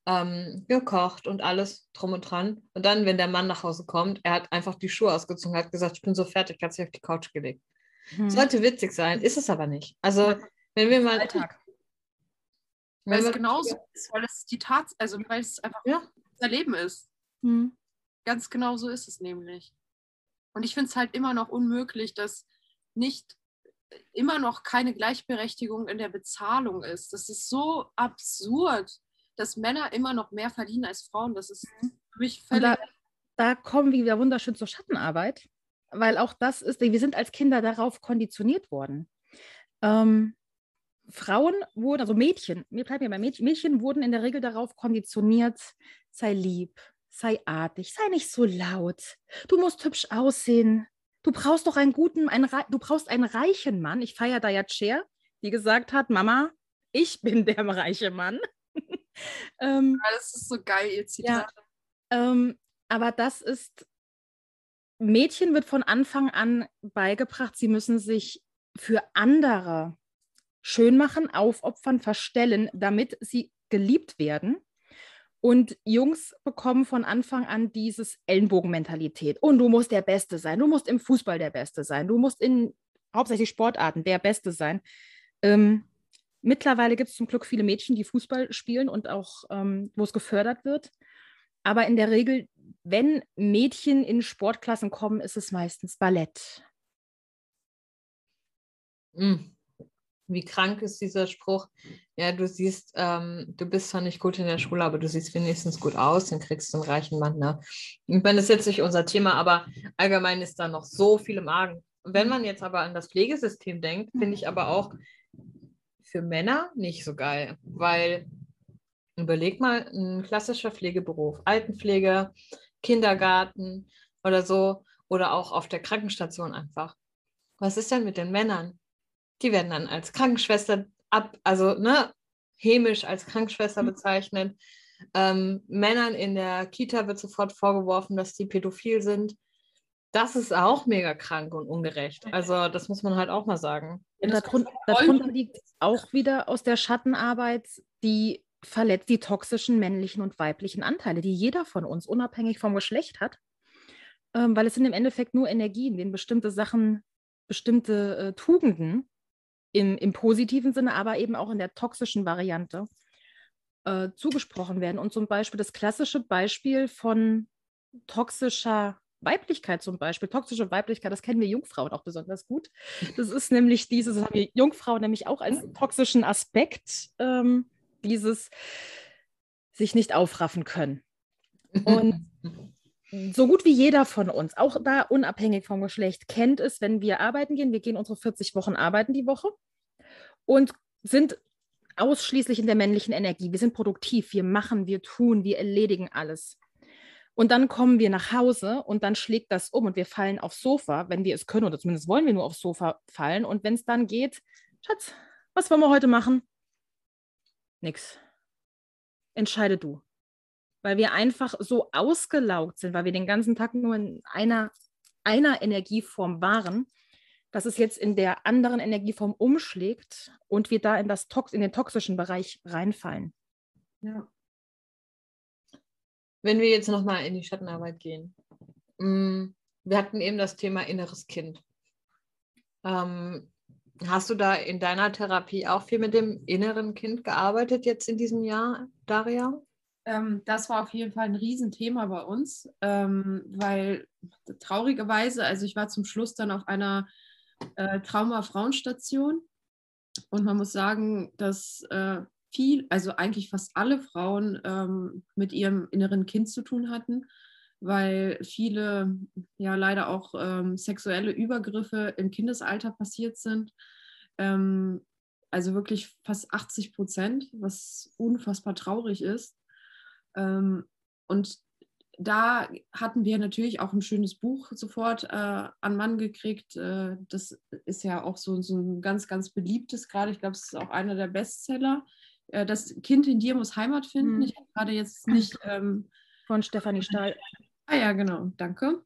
ähm, gekocht und alles drum und dran. Und dann, wenn der Mann nach Hause kommt, er hat einfach die Schuhe ausgezogen, hat gesagt, ich bin so fertig, hat sich auf die Couch gelegt. Hm. Sollte witzig sein, ist es aber nicht. Also, wenn wir mal Alltag. Weil es genauso ist, weil es die Tat, also weil es einfach ja. unser Leben ist. Mhm. Ganz genau so ist es nämlich. Und ich finde es halt immer noch unmöglich, dass nicht immer noch keine Gleichberechtigung in der Bezahlung ist. Das ist so absurd, dass Männer immer noch mehr verdienen als Frauen. Das ist mhm. für mich völlig. Da, da, kommen wir wieder wunderschön zur Schattenarbeit, weil auch das ist, wir sind als Kinder darauf konditioniert worden. Ähm, Frauen wurden, also Mädchen, mir bleibt mir bei Mädchen, Mädchen wurden in der Regel darauf konditioniert, sei lieb, sei artig, sei nicht so laut, du musst hübsch aussehen, du brauchst doch einen guten, einen, du brauchst einen reichen Mann. Ich feiere da ja Cher, die gesagt hat, Mama, ich bin der reiche Mann. ähm, ja, das ist so geil, ihr Zitat. Ja, ähm, aber das ist, Mädchen wird von Anfang an beigebracht, sie müssen sich für andere schön machen, aufopfern, verstellen, damit sie geliebt werden. Und Jungs bekommen von Anfang an dieses Ellenbogenmentalität. Und du musst der Beste sein. Du musst im Fußball der Beste sein. Du musst in hauptsächlich Sportarten der Beste sein. Ähm, mittlerweile gibt es zum Glück viele Mädchen, die Fußball spielen und auch, ähm, wo es gefördert wird. Aber in der Regel, wenn Mädchen in Sportklassen kommen, ist es meistens Ballett. Mhm. Wie krank ist dieser Spruch? Ja, du siehst, ähm, du bist zwar nicht gut in der Schule, aber du siehst wenigstens gut aus, dann kriegst du einen reichen Mann. Ne? Ich meine, das ist jetzt nicht unser Thema, aber allgemein ist da noch so viel im Argen. Wenn man jetzt aber an das Pflegesystem denkt, finde ich aber auch für Männer nicht so geil, weil überleg mal, ein klassischer Pflegeberuf, Altenpflege, Kindergarten oder so, oder auch auf der Krankenstation einfach. Was ist denn mit den Männern? Die werden dann als Krankenschwester ab, also ne, hämisch als Krankenschwester mhm. bezeichnet. Ähm, Männern in der Kita wird sofort vorgeworfen, dass die pädophil sind. Das ist auch mega krank und ungerecht. Also das muss man halt auch mal sagen. Und darunter, darunter liegt auch wieder aus der Schattenarbeit die verletzt die toxischen männlichen und weiblichen Anteile, die jeder von uns unabhängig vom Geschlecht hat, ähm, weil es sind im Endeffekt nur Energien, denen bestimmte Sachen, bestimmte äh, Tugenden im, im positiven Sinne, aber eben auch in der toxischen Variante äh, zugesprochen werden. Und zum Beispiel das klassische Beispiel von toxischer Weiblichkeit zum Beispiel, toxische Weiblichkeit, das kennen wir Jungfrauen auch besonders gut. Das ist nämlich dieses, das haben wir Jungfrauen nämlich auch als toxischen Aspekt, ähm, dieses sich nicht aufraffen können. Und so gut wie jeder von uns, auch da unabhängig vom Geschlecht, kennt es, wenn wir arbeiten gehen. Wir gehen unsere 40 Wochen arbeiten die Woche und sind ausschließlich in der männlichen Energie. Wir sind produktiv, wir machen, wir tun, wir erledigen alles. Und dann kommen wir nach Hause und dann schlägt das um und wir fallen aufs Sofa, wenn wir es können, oder zumindest wollen wir nur aufs Sofa fallen. Und wenn es dann geht, Schatz, was wollen wir heute machen? Nix. Entscheide du weil wir einfach so ausgelaugt sind, weil wir den ganzen Tag nur in einer, einer Energieform waren, dass es jetzt in der anderen Energieform umschlägt und wir da in, das Tox in den toxischen Bereich reinfallen. Ja. Wenn wir jetzt nochmal in die Schattenarbeit gehen. Mm, wir hatten eben das Thema inneres Kind. Ähm, hast du da in deiner Therapie auch viel mit dem inneren Kind gearbeitet jetzt in diesem Jahr, Daria? Ähm, das war auf jeden Fall ein Riesenthema bei uns, ähm, weil traurigerweise, also ich war zum Schluss dann auf einer äh, Trauma-Frauenstation und man muss sagen, dass äh, viel, also eigentlich fast alle Frauen ähm, mit ihrem inneren Kind zu tun hatten, weil viele ja leider auch ähm, sexuelle Übergriffe im Kindesalter passiert sind. Ähm, also wirklich fast 80 Prozent, was unfassbar traurig ist. Ähm, und da hatten wir natürlich auch ein schönes Buch sofort äh, an Mann gekriegt. Äh, das ist ja auch so, so ein ganz, ganz beliebtes gerade. Ich glaube, es ist auch einer der Bestseller. Äh, das Kind in dir muss Heimat finden. Mhm. Ich habe gerade jetzt nicht. Ähm, Von Stefanie Stahl. Ah ja, genau, danke.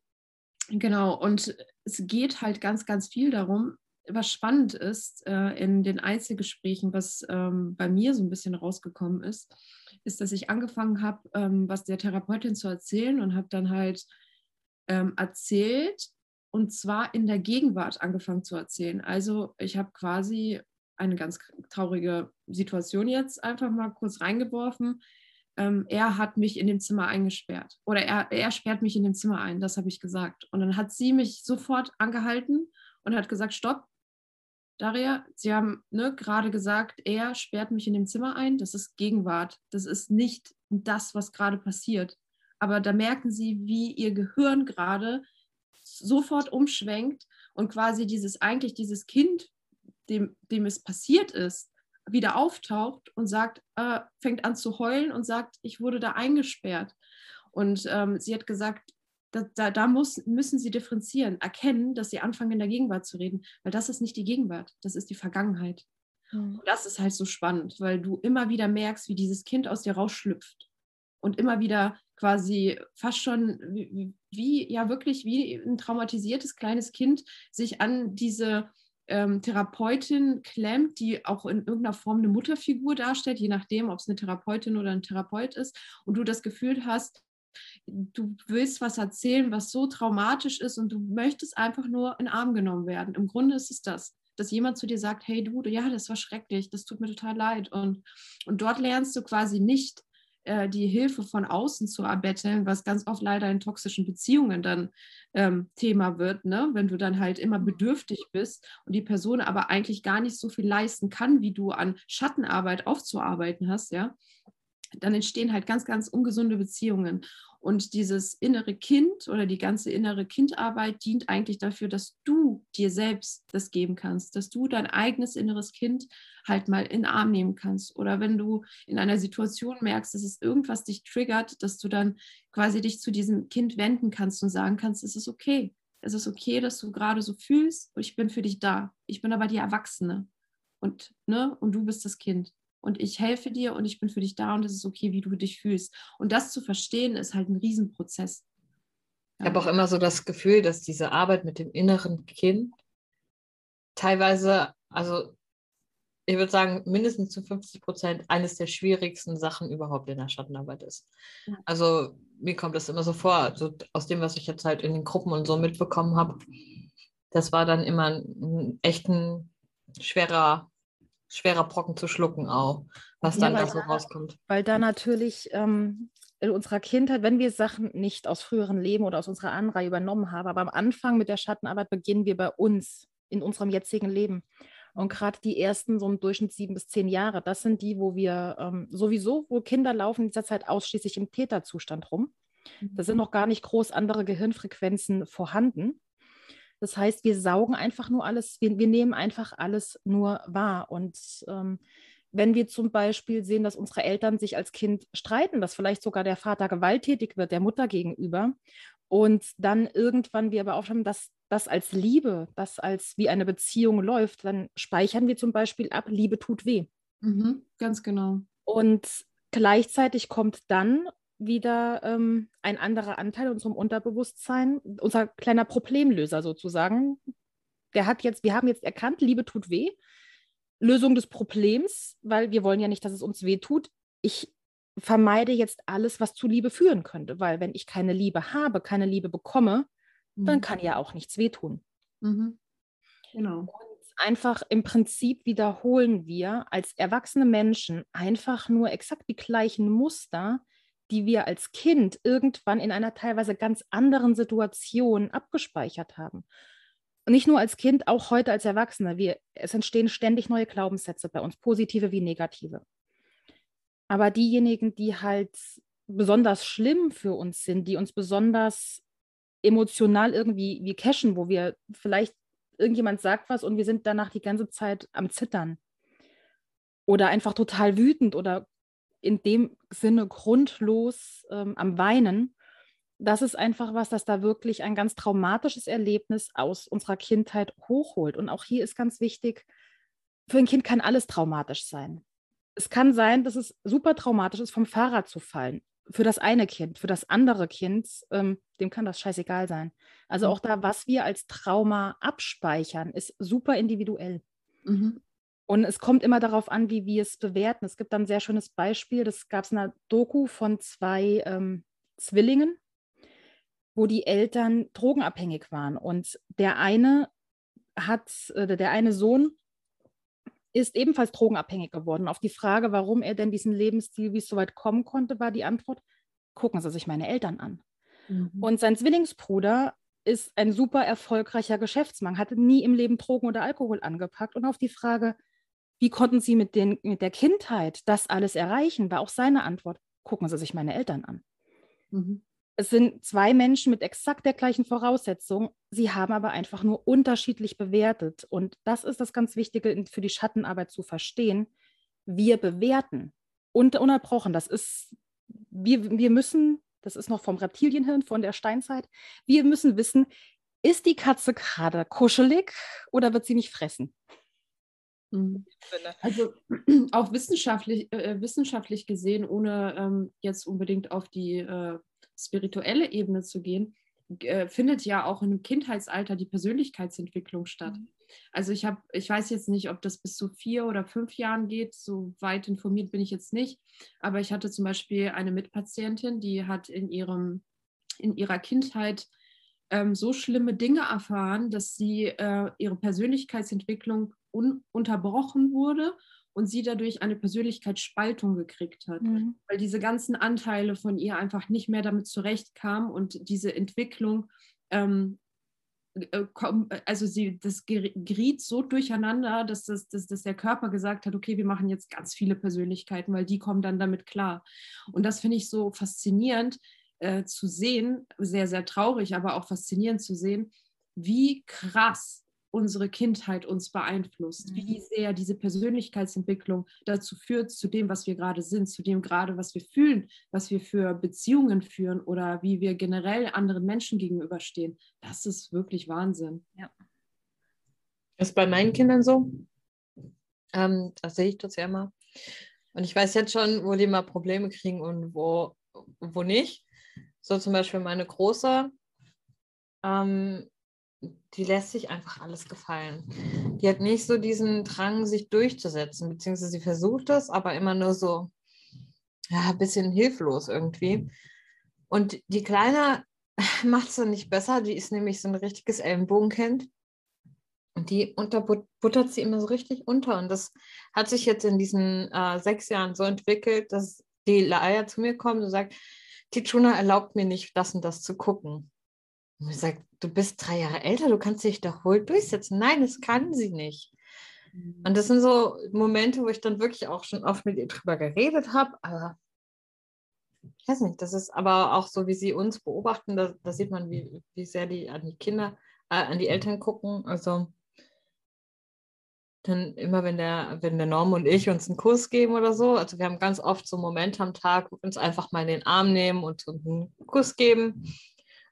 Genau, und es geht halt ganz, ganz viel darum, was spannend ist äh, in den Einzelgesprächen, was ähm, bei mir so ein bisschen rausgekommen ist ist, dass ich angefangen habe, ähm, was der Therapeutin zu erzählen und habe dann halt ähm, erzählt und zwar in der Gegenwart angefangen zu erzählen. Also ich habe quasi eine ganz traurige Situation jetzt einfach mal kurz reingeworfen. Ähm, er hat mich in dem Zimmer eingesperrt oder er, er sperrt mich in dem Zimmer ein, das habe ich gesagt. Und dann hat sie mich sofort angehalten und hat gesagt, stopp, Daria, Sie haben ne, gerade gesagt, er sperrt mich in dem Zimmer ein. Das ist Gegenwart. Das ist nicht das, was gerade passiert. Aber da merken Sie, wie Ihr Gehirn gerade sofort umschwenkt und quasi dieses eigentlich dieses Kind, dem, dem es passiert ist, wieder auftaucht und sagt, äh, fängt an zu heulen und sagt, ich wurde da eingesperrt. Und ähm, sie hat gesagt, da, da, muss, müssen sie differenzieren, erkennen, dass sie anfangen, in der Gegenwart zu reden, weil das ist nicht die Gegenwart, das ist die Vergangenheit. Mhm. Und das ist halt so spannend, weil du immer wieder merkst, wie dieses Kind aus dir rausschlüpft und immer wieder quasi fast schon wie, wie, ja wirklich wie ein traumatisiertes kleines Kind sich an diese ähm, Therapeutin klemmt, die auch in irgendeiner Form eine Mutterfigur darstellt, je nachdem, ob es eine Therapeutin oder ein Therapeut ist, und du das Gefühl hast, du willst was erzählen, was so traumatisch ist und du möchtest einfach nur in den Arm genommen werden. Im Grunde ist es das, dass jemand zu dir sagt, hey du, ja, das war schrecklich, das tut mir total leid. Und, und dort lernst du quasi nicht äh, die Hilfe von außen zu erbetteln, was ganz oft leider in toxischen Beziehungen dann ähm, Thema wird, ne? wenn du dann halt immer bedürftig bist und die Person aber eigentlich gar nicht so viel leisten kann, wie du an Schattenarbeit aufzuarbeiten hast, ja, dann entstehen halt ganz, ganz ungesunde Beziehungen. Und dieses innere Kind oder die ganze innere Kindarbeit dient eigentlich dafür, dass du dir selbst das geben kannst, dass du dein eigenes inneres Kind halt mal in den Arm nehmen kannst. Oder wenn du in einer Situation merkst, dass es irgendwas dich triggert, dass du dann quasi dich zu diesem Kind wenden kannst und sagen kannst, es ist okay. Es ist okay, dass du gerade so fühlst und ich bin für dich da. Ich bin aber die Erwachsene und, ne, und du bist das Kind und ich helfe dir und ich bin für dich da und es ist okay, wie du dich fühlst. Und das zu verstehen, ist halt ein Riesenprozess. Ich habe auch immer so das Gefühl, dass diese Arbeit mit dem inneren Kind teilweise, also ich würde sagen, mindestens zu 50 Prozent eines der schwierigsten Sachen überhaupt in der Schattenarbeit ist. Ja. Also mir kommt das immer so vor, also aus dem, was ich jetzt halt in den Gruppen und so mitbekommen habe, das war dann immer ein, ein echt ein schwerer schwerer Brocken zu schlucken auch, was ja, dann da so rauskommt. Weil da natürlich ähm, in unserer Kindheit, wenn wir Sachen nicht aus früheren Leben oder aus unserer Anreihe übernommen haben, aber am Anfang mit der Schattenarbeit beginnen wir bei uns, in unserem jetzigen Leben. Und gerade die ersten so im Durchschnitt sieben bis zehn Jahre, das sind die, wo wir ähm, sowieso, wo Kinder laufen in dieser Zeit ausschließlich im Täterzustand rum. Da sind noch gar nicht groß andere Gehirnfrequenzen vorhanden. Das heißt, wir saugen einfach nur alles, wir, wir nehmen einfach alles nur wahr. Und ähm, wenn wir zum Beispiel sehen, dass unsere Eltern sich als Kind streiten, dass vielleicht sogar der Vater gewalttätig wird, der Mutter gegenüber, und dann irgendwann wir aber aufschauen, dass das als Liebe, das als wie eine Beziehung läuft, dann speichern wir zum Beispiel ab, Liebe tut weh. Mhm, ganz genau. Und gleichzeitig kommt dann wieder ähm, ein anderer Anteil unserem Unterbewusstsein, unser kleiner Problemlöser sozusagen. Der hat jetzt, wir haben jetzt erkannt, Liebe tut weh. Lösung des Problems, weil wir wollen ja nicht, dass es uns weh tut. Ich vermeide jetzt alles, was zu Liebe führen könnte, weil wenn ich keine Liebe habe, keine Liebe bekomme, mhm. dann kann ja auch nichts wehtun. Mhm. Genau. Und einfach im Prinzip wiederholen wir als erwachsene Menschen einfach nur exakt die gleichen Muster, die wir als Kind irgendwann in einer teilweise ganz anderen Situation abgespeichert haben. Und nicht nur als Kind, auch heute als Erwachsene. Wir, es entstehen ständig neue Glaubenssätze bei uns, positive wie negative. Aber diejenigen, die halt besonders schlimm für uns sind, die uns besonders emotional irgendwie wie cashen, wo wir vielleicht irgendjemand sagt was und wir sind danach die ganze Zeit am Zittern oder einfach total wütend oder in dem Sinne grundlos ähm, am Weinen. Das ist einfach was, das da wirklich ein ganz traumatisches Erlebnis aus unserer Kindheit hochholt. Und auch hier ist ganz wichtig, für ein Kind kann alles traumatisch sein. Es kann sein, dass es super traumatisch ist, vom Fahrrad zu fallen. Für das eine Kind, für das andere Kind, ähm, dem kann das scheißegal sein. Also mhm. auch da, was wir als Trauma abspeichern, ist super individuell. Mhm. Und es kommt immer darauf an, wie wir es bewerten. Es gibt dann ein sehr schönes Beispiel, das gab es in einer Doku von zwei ähm, Zwillingen, wo die Eltern drogenabhängig waren. Und der eine hat, äh, der eine Sohn ist ebenfalls drogenabhängig geworden. Auf die Frage, warum er denn diesen Lebensstil, wie es so weit kommen konnte, war die Antwort, gucken Sie sich meine Eltern an. Mhm. Und sein Zwillingsbruder ist ein super erfolgreicher Geschäftsmann, hatte nie im Leben Drogen oder Alkohol angepackt. Und auf die Frage, wie konnten Sie mit, den, mit der Kindheit das alles erreichen? War auch seine Antwort. Gucken Sie sich meine Eltern an. Mhm. Es sind zwei Menschen mit exakt der gleichen Voraussetzung. Sie haben aber einfach nur unterschiedlich bewertet. Und das ist das ganz Wichtige für die Schattenarbeit zu verstehen. Wir bewerten ununterbrochen. Das ist, wir, wir müssen, das ist noch vom Reptilienhirn, von der Steinzeit, wir müssen wissen, ist die Katze gerade kuschelig oder wird sie mich fressen? Mhm. Also auch wissenschaftlich, äh, wissenschaftlich gesehen, ohne ähm, jetzt unbedingt auf die äh, spirituelle Ebene zu gehen, äh, findet ja auch im Kindheitsalter die Persönlichkeitsentwicklung statt. Mhm. Also ich habe, ich weiß jetzt nicht, ob das bis zu vier oder fünf Jahren geht, so weit informiert bin ich jetzt nicht. Aber ich hatte zum Beispiel eine Mitpatientin, die hat in ihrem, in ihrer Kindheit ähm, so schlimme Dinge erfahren, dass sie äh, ihre Persönlichkeitsentwicklung unterbrochen wurde und sie dadurch eine Persönlichkeitsspaltung gekriegt hat, mhm. weil diese ganzen Anteile von ihr einfach nicht mehr damit zurechtkamen und diese Entwicklung, ähm, äh, also sie, das geriet so durcheinander, dass, das, dass, dass der Körper gesagt hat, okay, wir machen jetzt ganz viele Persönlichkeiten, weil die kommen dann damit klar. Und das finde ich so faszinierend äh, zu sehen, sehr, sehr traurig, aber auch faszinierend zu sehen, wie krass unsere Kindheit uns beeinflusst, wie mhm. sehr diese Persönlichkeitsentwicklung dazu führt, zu dem, was wir gerade sind, zu dem gerade, was wir fühlen, was wir für Beziehungen führen oder wie wir generell anderen Menschen gegenüberstehen. Das ist wirklich Wahnsinn. Ja. Das ist bei meinen Kindern so. Ähm, das sehe ich das ja immer. Und ich weiß jetzt schon, wo die mal Probleme kriegen und wo, wo nicht. So zum Beispiel meine Große. Ähm, die lässt sich einfach alles gefallen. Die hat nicht so diesen Drang, sich durchzusetzen, beziehungsweise sie versucht es, aber immer nur so, ja, ein bisschen hilflos irgendwie. Und die Kleine macht es dann nicht besser, die ist nämlich so ein richtiges Ellenbogenkind. Und die unterbuttert sie immer so richtig unter. Und das hat sich jetzt in diesen äh, sechs Jahren so entwickelt, dass die Laia zu mir kommt und sagt, die Tuna erlaubt mir nicht, das und das zu gucken. Und ich sage, du bist drei Jahre älter, du kannst dich doch wohl durchsetzen. Nein, das kann sie nicht. Mhm. Und das sind so Momente, wo ich dann wirklich auch schon oft mit ihr drüber geredet habe, aber ich weiß nicht, das ist aber auch so, wie sie uns beobachten, da, da sieht man, wie, wie sehr die an die Kinder, äh, an die Eltern gucken. Also dann immer, wenn der, wenn der Norm und ich uns einen Kuss geben oder so, also wir haben ganz oft so Momente am Tag, wo wir uns einfach mal in den Arm nehmen und einen Kuss geben.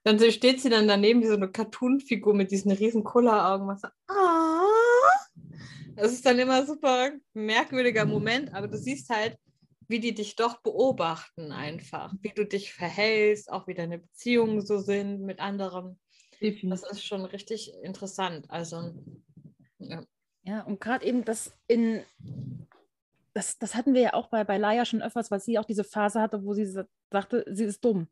Dann steht sie dann daneben wie so eine Cartoon-Figur mit diesen riesen Kulleraugen. Was so, ah. Das ist dann immer super merkwürdiger Moment, aber du siehst halt, wie die dich doch beobachten einfach, wie du dich verhältst, auch wie deine Beziehungen so sind mit anderen. Das ist schon richtig interessant. Also, ja. Ja, und gerade eben das in, das, das hatten wir ja auch bei, bei Laia schon öfters, weil sie auch diese Phase hatte, wo sie sagte, sie ist dumm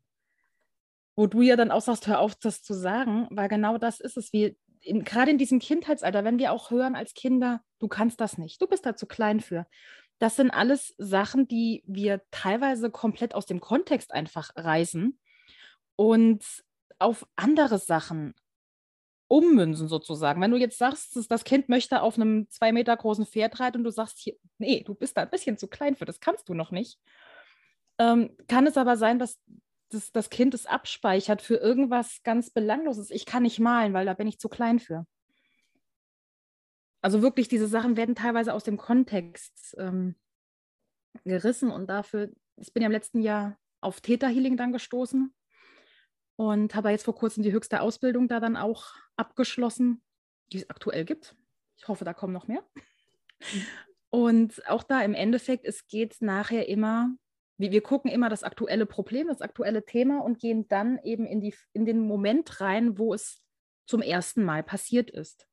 wo du ja dann auch sagst, hör auf, das zu sagen, weil genau das ist es. Wie in, gerade in diesem Kindheitsalter, wenn wir auch hören als Kinder, du kannst das nicht, du bist da zu klein für. Das sind alles Sachen, die wir teilweise komplett aus dem Kontext einfach reißen und auf andere Sachen ummünzen sozusagen. Wenn du jetzt sagst, das Kind möchte auf einem zwei Meter großen Pferd reiten und du sagst, hier, nee, du bist da ein bisschen zu klein für, das kannst du noch nicht. Ähm, kann es aber sein, dass das, das Kind es abspeichert für irgendwas ganz Belangloses. Ich kann nicht malen, weil da bin ich zu klein für. Also wirklich, diese Sachen werden teilweise aus dem Kontext ähm, gerissen und dafür, ich bin ja im letzten Jahr auf Theta Healing dann gestoßen und habe jetzt vor kurzem die höchste Ausbildung da dann auch abgeschlossen, die es aktuell gibt. Ich hoffe, da kommen noch mehr. Mhm. Und auch da im Endeffekt, es geht nachher immer wir gucken immer das aktuelle Problem, das aktuelle Thema und gehen dann eben in, die, in den Moment rein, wo es zum ersten Mal passiert ist.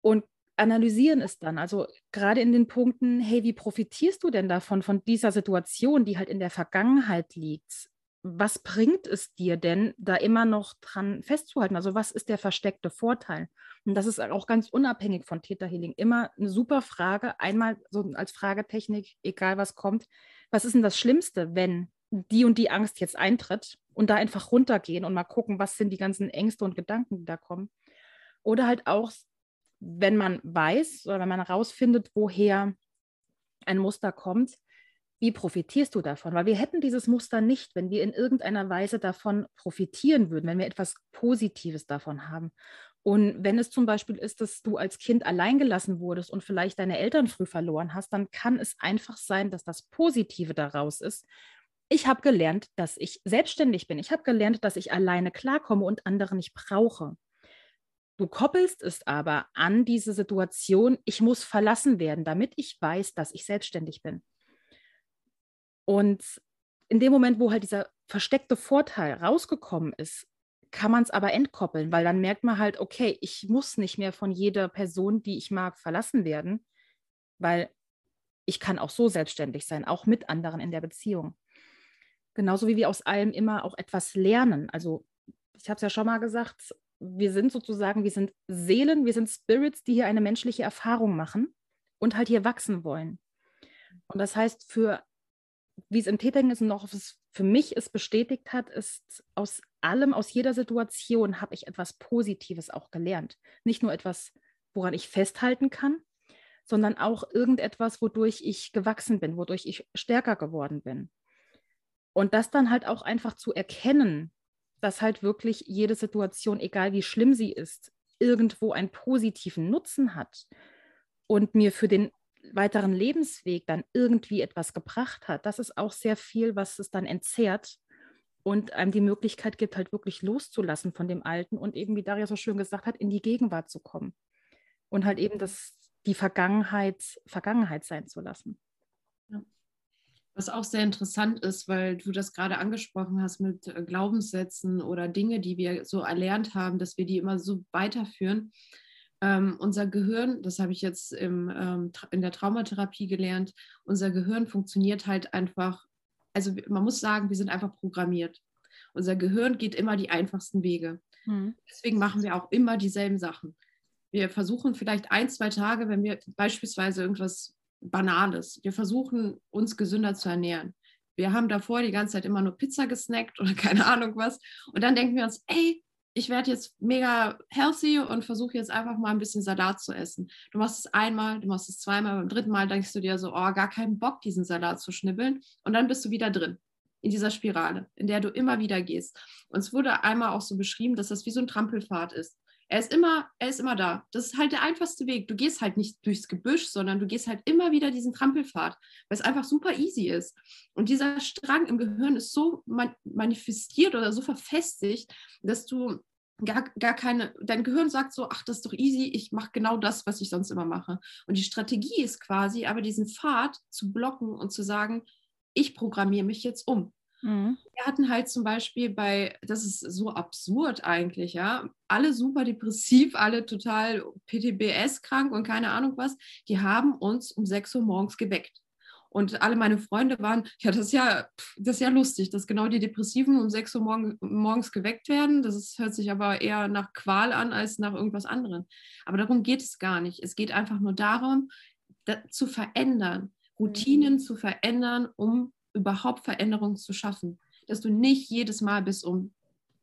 Und analysieren es dann, also gerade in den Punkten, hey, wie profitierst du denn davon, von dieser Situation, die halt in der Vergangenheit liegt? Was bringt es dir denn, da immer noch dran festzuhalten? Also was ist der versteckte Vorteil? Und das ist auch ganz unabhängig von Theta Healing immer eine super Frage, einmal so als Fragetechnik, egal was kommt was ist denn das Schlimmste, wenn die und die Angst jetzt eintritt und da einfach runtergehen und mal gucken, was sind die ganzen Ängste und Gedanken, die da kommen. Oder halt auch, wenn man weiß oder wenn man herausfindet, woher ein Muster kommt, wie profitierst du davon? Weil wir hätten dieses Muster nicht, wenn wir in irgendeiner Weise davon profitieren würden, wenn wir etwas Positives davon haben. Und wenn es zum Beispiel ist, dass du als Kind alleingelassen wurdest und vielleicht deine Eltern früh verloren hast, dann kann es einfach sein, dass das Positive daraus ist. Ich habe gelernt, dass ich selbstständig bin. Ich habe gelernt, dass ich alleine klarkomme und andere nicht brauche. Du koppelst es aber an diese Situation, ich muss verlassen werden, damit ich weiß, dass ich selbstständig bin. Und in dem Moment, wo halt dieser versteckte Vorteil rausgekommen ist, kann man es aber entkoppeln, weil dann merkt man halt, okay, ich muss nicht mehr von jeder Person, die ich mag, verlassen werden, weil ich kann auch so selbstständig sein, auch mit anderen in der Beziehung. Genauso wie wir aus allem immer auch etwas lernen. Also ich habe es ja schon mal gesagt, wir sind sozusagen, wir sind Seelen, wir sind Spirits, die hier eine menschliche Erfahrung machen und halt hier wachsen wollen. Und das heißt, für wie es im Tätigen ist und noch für mich es bestätigt hat, ist aus allem, aus jeder Situation habe ich etwas Positives auch gelernt. Nicht nur etwas, woran ich festhalten kann, sondern auch irgendetwas, wodurch ich gewachsen bin, wodurch ich stärker geworden bin. Und das dann halt auch einfach zu erkennen, dass halt wirklich jede Situation, egal wie schlimm sie ist, irgendwo einen positiven Nutzen hat und mir für den weiteren Lebensweg dann irgendwie etwas gebracht hat, das ist auch sehr viel, was es dann entzerrt und einem die Möglichkeit gibt, halt wirklich loszulassen von dem Alten und eben, wie Daria so schön gesagt hat, in die Gegenwart zu kommen und halt eben das, die Vergangenheit Vergangenheit sein zu lassen. Was auch sehr interessant ist, weil du das gerade angesprochen hast mit äh, Glaubenssätzen oder Dinge, die wir so erlernt haben, dass wir die immer so weiterführen. Ähm, unser Gehirn, das habe ich jetzt im, ähm, in der Traumatherapie gelernt, unser Gehirn funktioniert halt einfach, also man muss sagen, wir sind einfach programmiert. Unser Gehirn geht immer die einfachsten Wege. Mhm. Deswegen machen wir auch immer dieselben Sachen. Wir versuchen vielleicht ein, zwei Tage, wenn wir beispielsweise irgendwas Banales. Wir versuchen, uns gesünder zu ernähren. Wir haben davor die ganze Zeit immer nur Pizza gesnackt oder keine Ahnung was. Und dann denken wir uns, ey, ich werde jetzt mega healthy und versuche jetzt einfach mal ein bisschen Salat zu essen. Du machst es einmal, du machst es zweimal, beim dritten Mal denkst du dir so, oh, gar keinen Bock, diesen Salat zu schnibbeln. Und dann bist du wieder drin in dieser Spirale, in der du immer wieder gehst. Und es wurde einmal auch so beschrieben, dass das wie so ein Trampelpfad ist. Er ist immer, er ist immer da. Das ist halt der einfachste Weg. Du gehst halt nicht durchs Gebüsch, sondern du gehst halt immer wieder diesen Trampelpfad, weil es einfach super easy ist. Und dieser Strang im Gehirn ist so manifestiert oder so verfestigt, dass du gar, gar keine, dein Gehirn sagt so, ach, das ist doch easy, ich mache genau das, was ich sonst immer mache. Und die Strategie ist quasi, aber diesen Pfad zu blocken und zu sagen, ich programmiere mich jetzt um. Mhm. Wir hatten halt zum Beispiel bei, das ist so absurd eigentlich, ja, alle super depressiv, alle total PTBS krank und keine Ahnung was, die haben uns um 6 Uhr morgens geweckt. Und alle meine Freunde waren, ja, das ist ja, das ist ja lustig, dass genau die Depressiven um 6 Uhr morgen, morgens geweckt werden. Das ist, hört sich aber eher nach Qual an als nach irgendwas anderem. Aber darum geht es gar nicht. Es geht einfach nur darum, da, zu verändern, Routinen mhm. zu verändern, um überhaupt Veränderungen zu schaffen. Dass du nicht jedes Mal bis um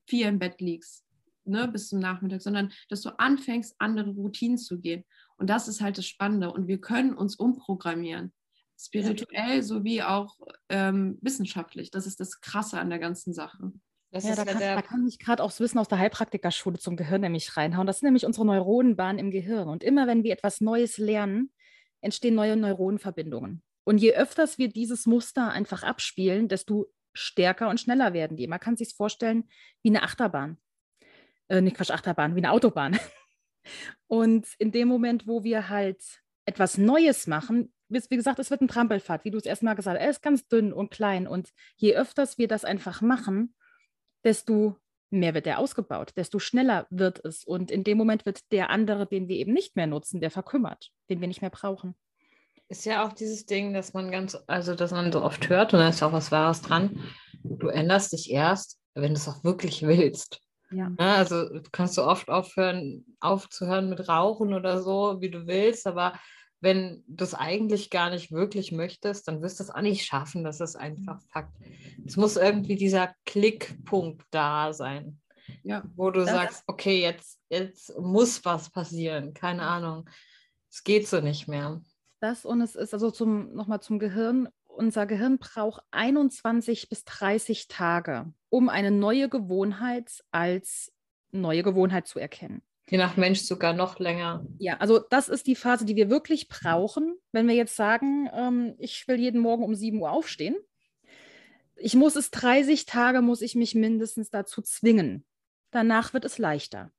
vier im Bett liegst, ne, bis zum Nachmittag, sondern dass du anfängst, andere Routinen zu gehen. Und das ist halt das Spannende. Und wir können uns umprogrammieren. Spirituell sowie auch ähm, wissenschaftlich. Das ist das Krasse an der ganzen Sache. Das ja, da, kann, da kann ich gerade auch das Wissen aus der Heilpraktikerschule zum Gehirn nämlich reinhauen. Das sind nämlich unsere Neuronenbahnen im Gehirn. Und immer wenn wir etwas Neues lernen, entstehen neue Neuronenverbindungen. Und je öfters wir dieses Muster einfach abspielen, desto stärker und schneller werden die. Man kann sich vorstellen wie eine Achterbahn. Äh, nicht Quatsch, Achterbahn, wie eine Autobahn. Und in dem Moment, wo wir halt etwas Neues machen, wie gesagt, es wird ein Trampelfahrt, wie du es erstmal gesagt hast, er ist ganz dünn und klein. Und je öfters wir das einfach machen, desto mehr wird er ausgebaut, desto schneller wird es. Und in dem Moment wird der andere, den wir eben nicht mehr nutzen, der verkümmert, den wir nicht mehr brauchen ist ja auch dieses Ding, dass man ganz, also dass man so oft hört, und da ist auch was Wahres dran, du änderst dich erst, wenn du es auch wirklich willst. Ja. ja. Also du kannst so oft aufhören, aufzuhören mit Rauchen oder so, wie du willst, aber wenn du es eigentlich gar nicht wirklich möchtest, dann wirst du es auch nicht schaffen. Das ist einfach Fakt. Es muss irgendwie dieser Klickpunkt da sein, ja. wo du das sagst, okay, jetzt, jetzt muss was passieren. Keine Ahnung. Es geht so nicht mehr das und es ist also zum, nochmal zum Gehirn. Unser Gehirn braucht 21 bis 30 Tage, um eine neue Gewohnheit als neue Gewohnheit zu erkennen. Je nach Mensch sogar noch länger. Ja, also das ist die Phase, die wir wirklich brauchen. Wenn wir jetzt sagen, ähm, ich will jeden Morgen um 7 Uhr aufstehen, ich muss es 30 Tage, muss ich mich mindestens dazu zwingen. Danach wird es leichter.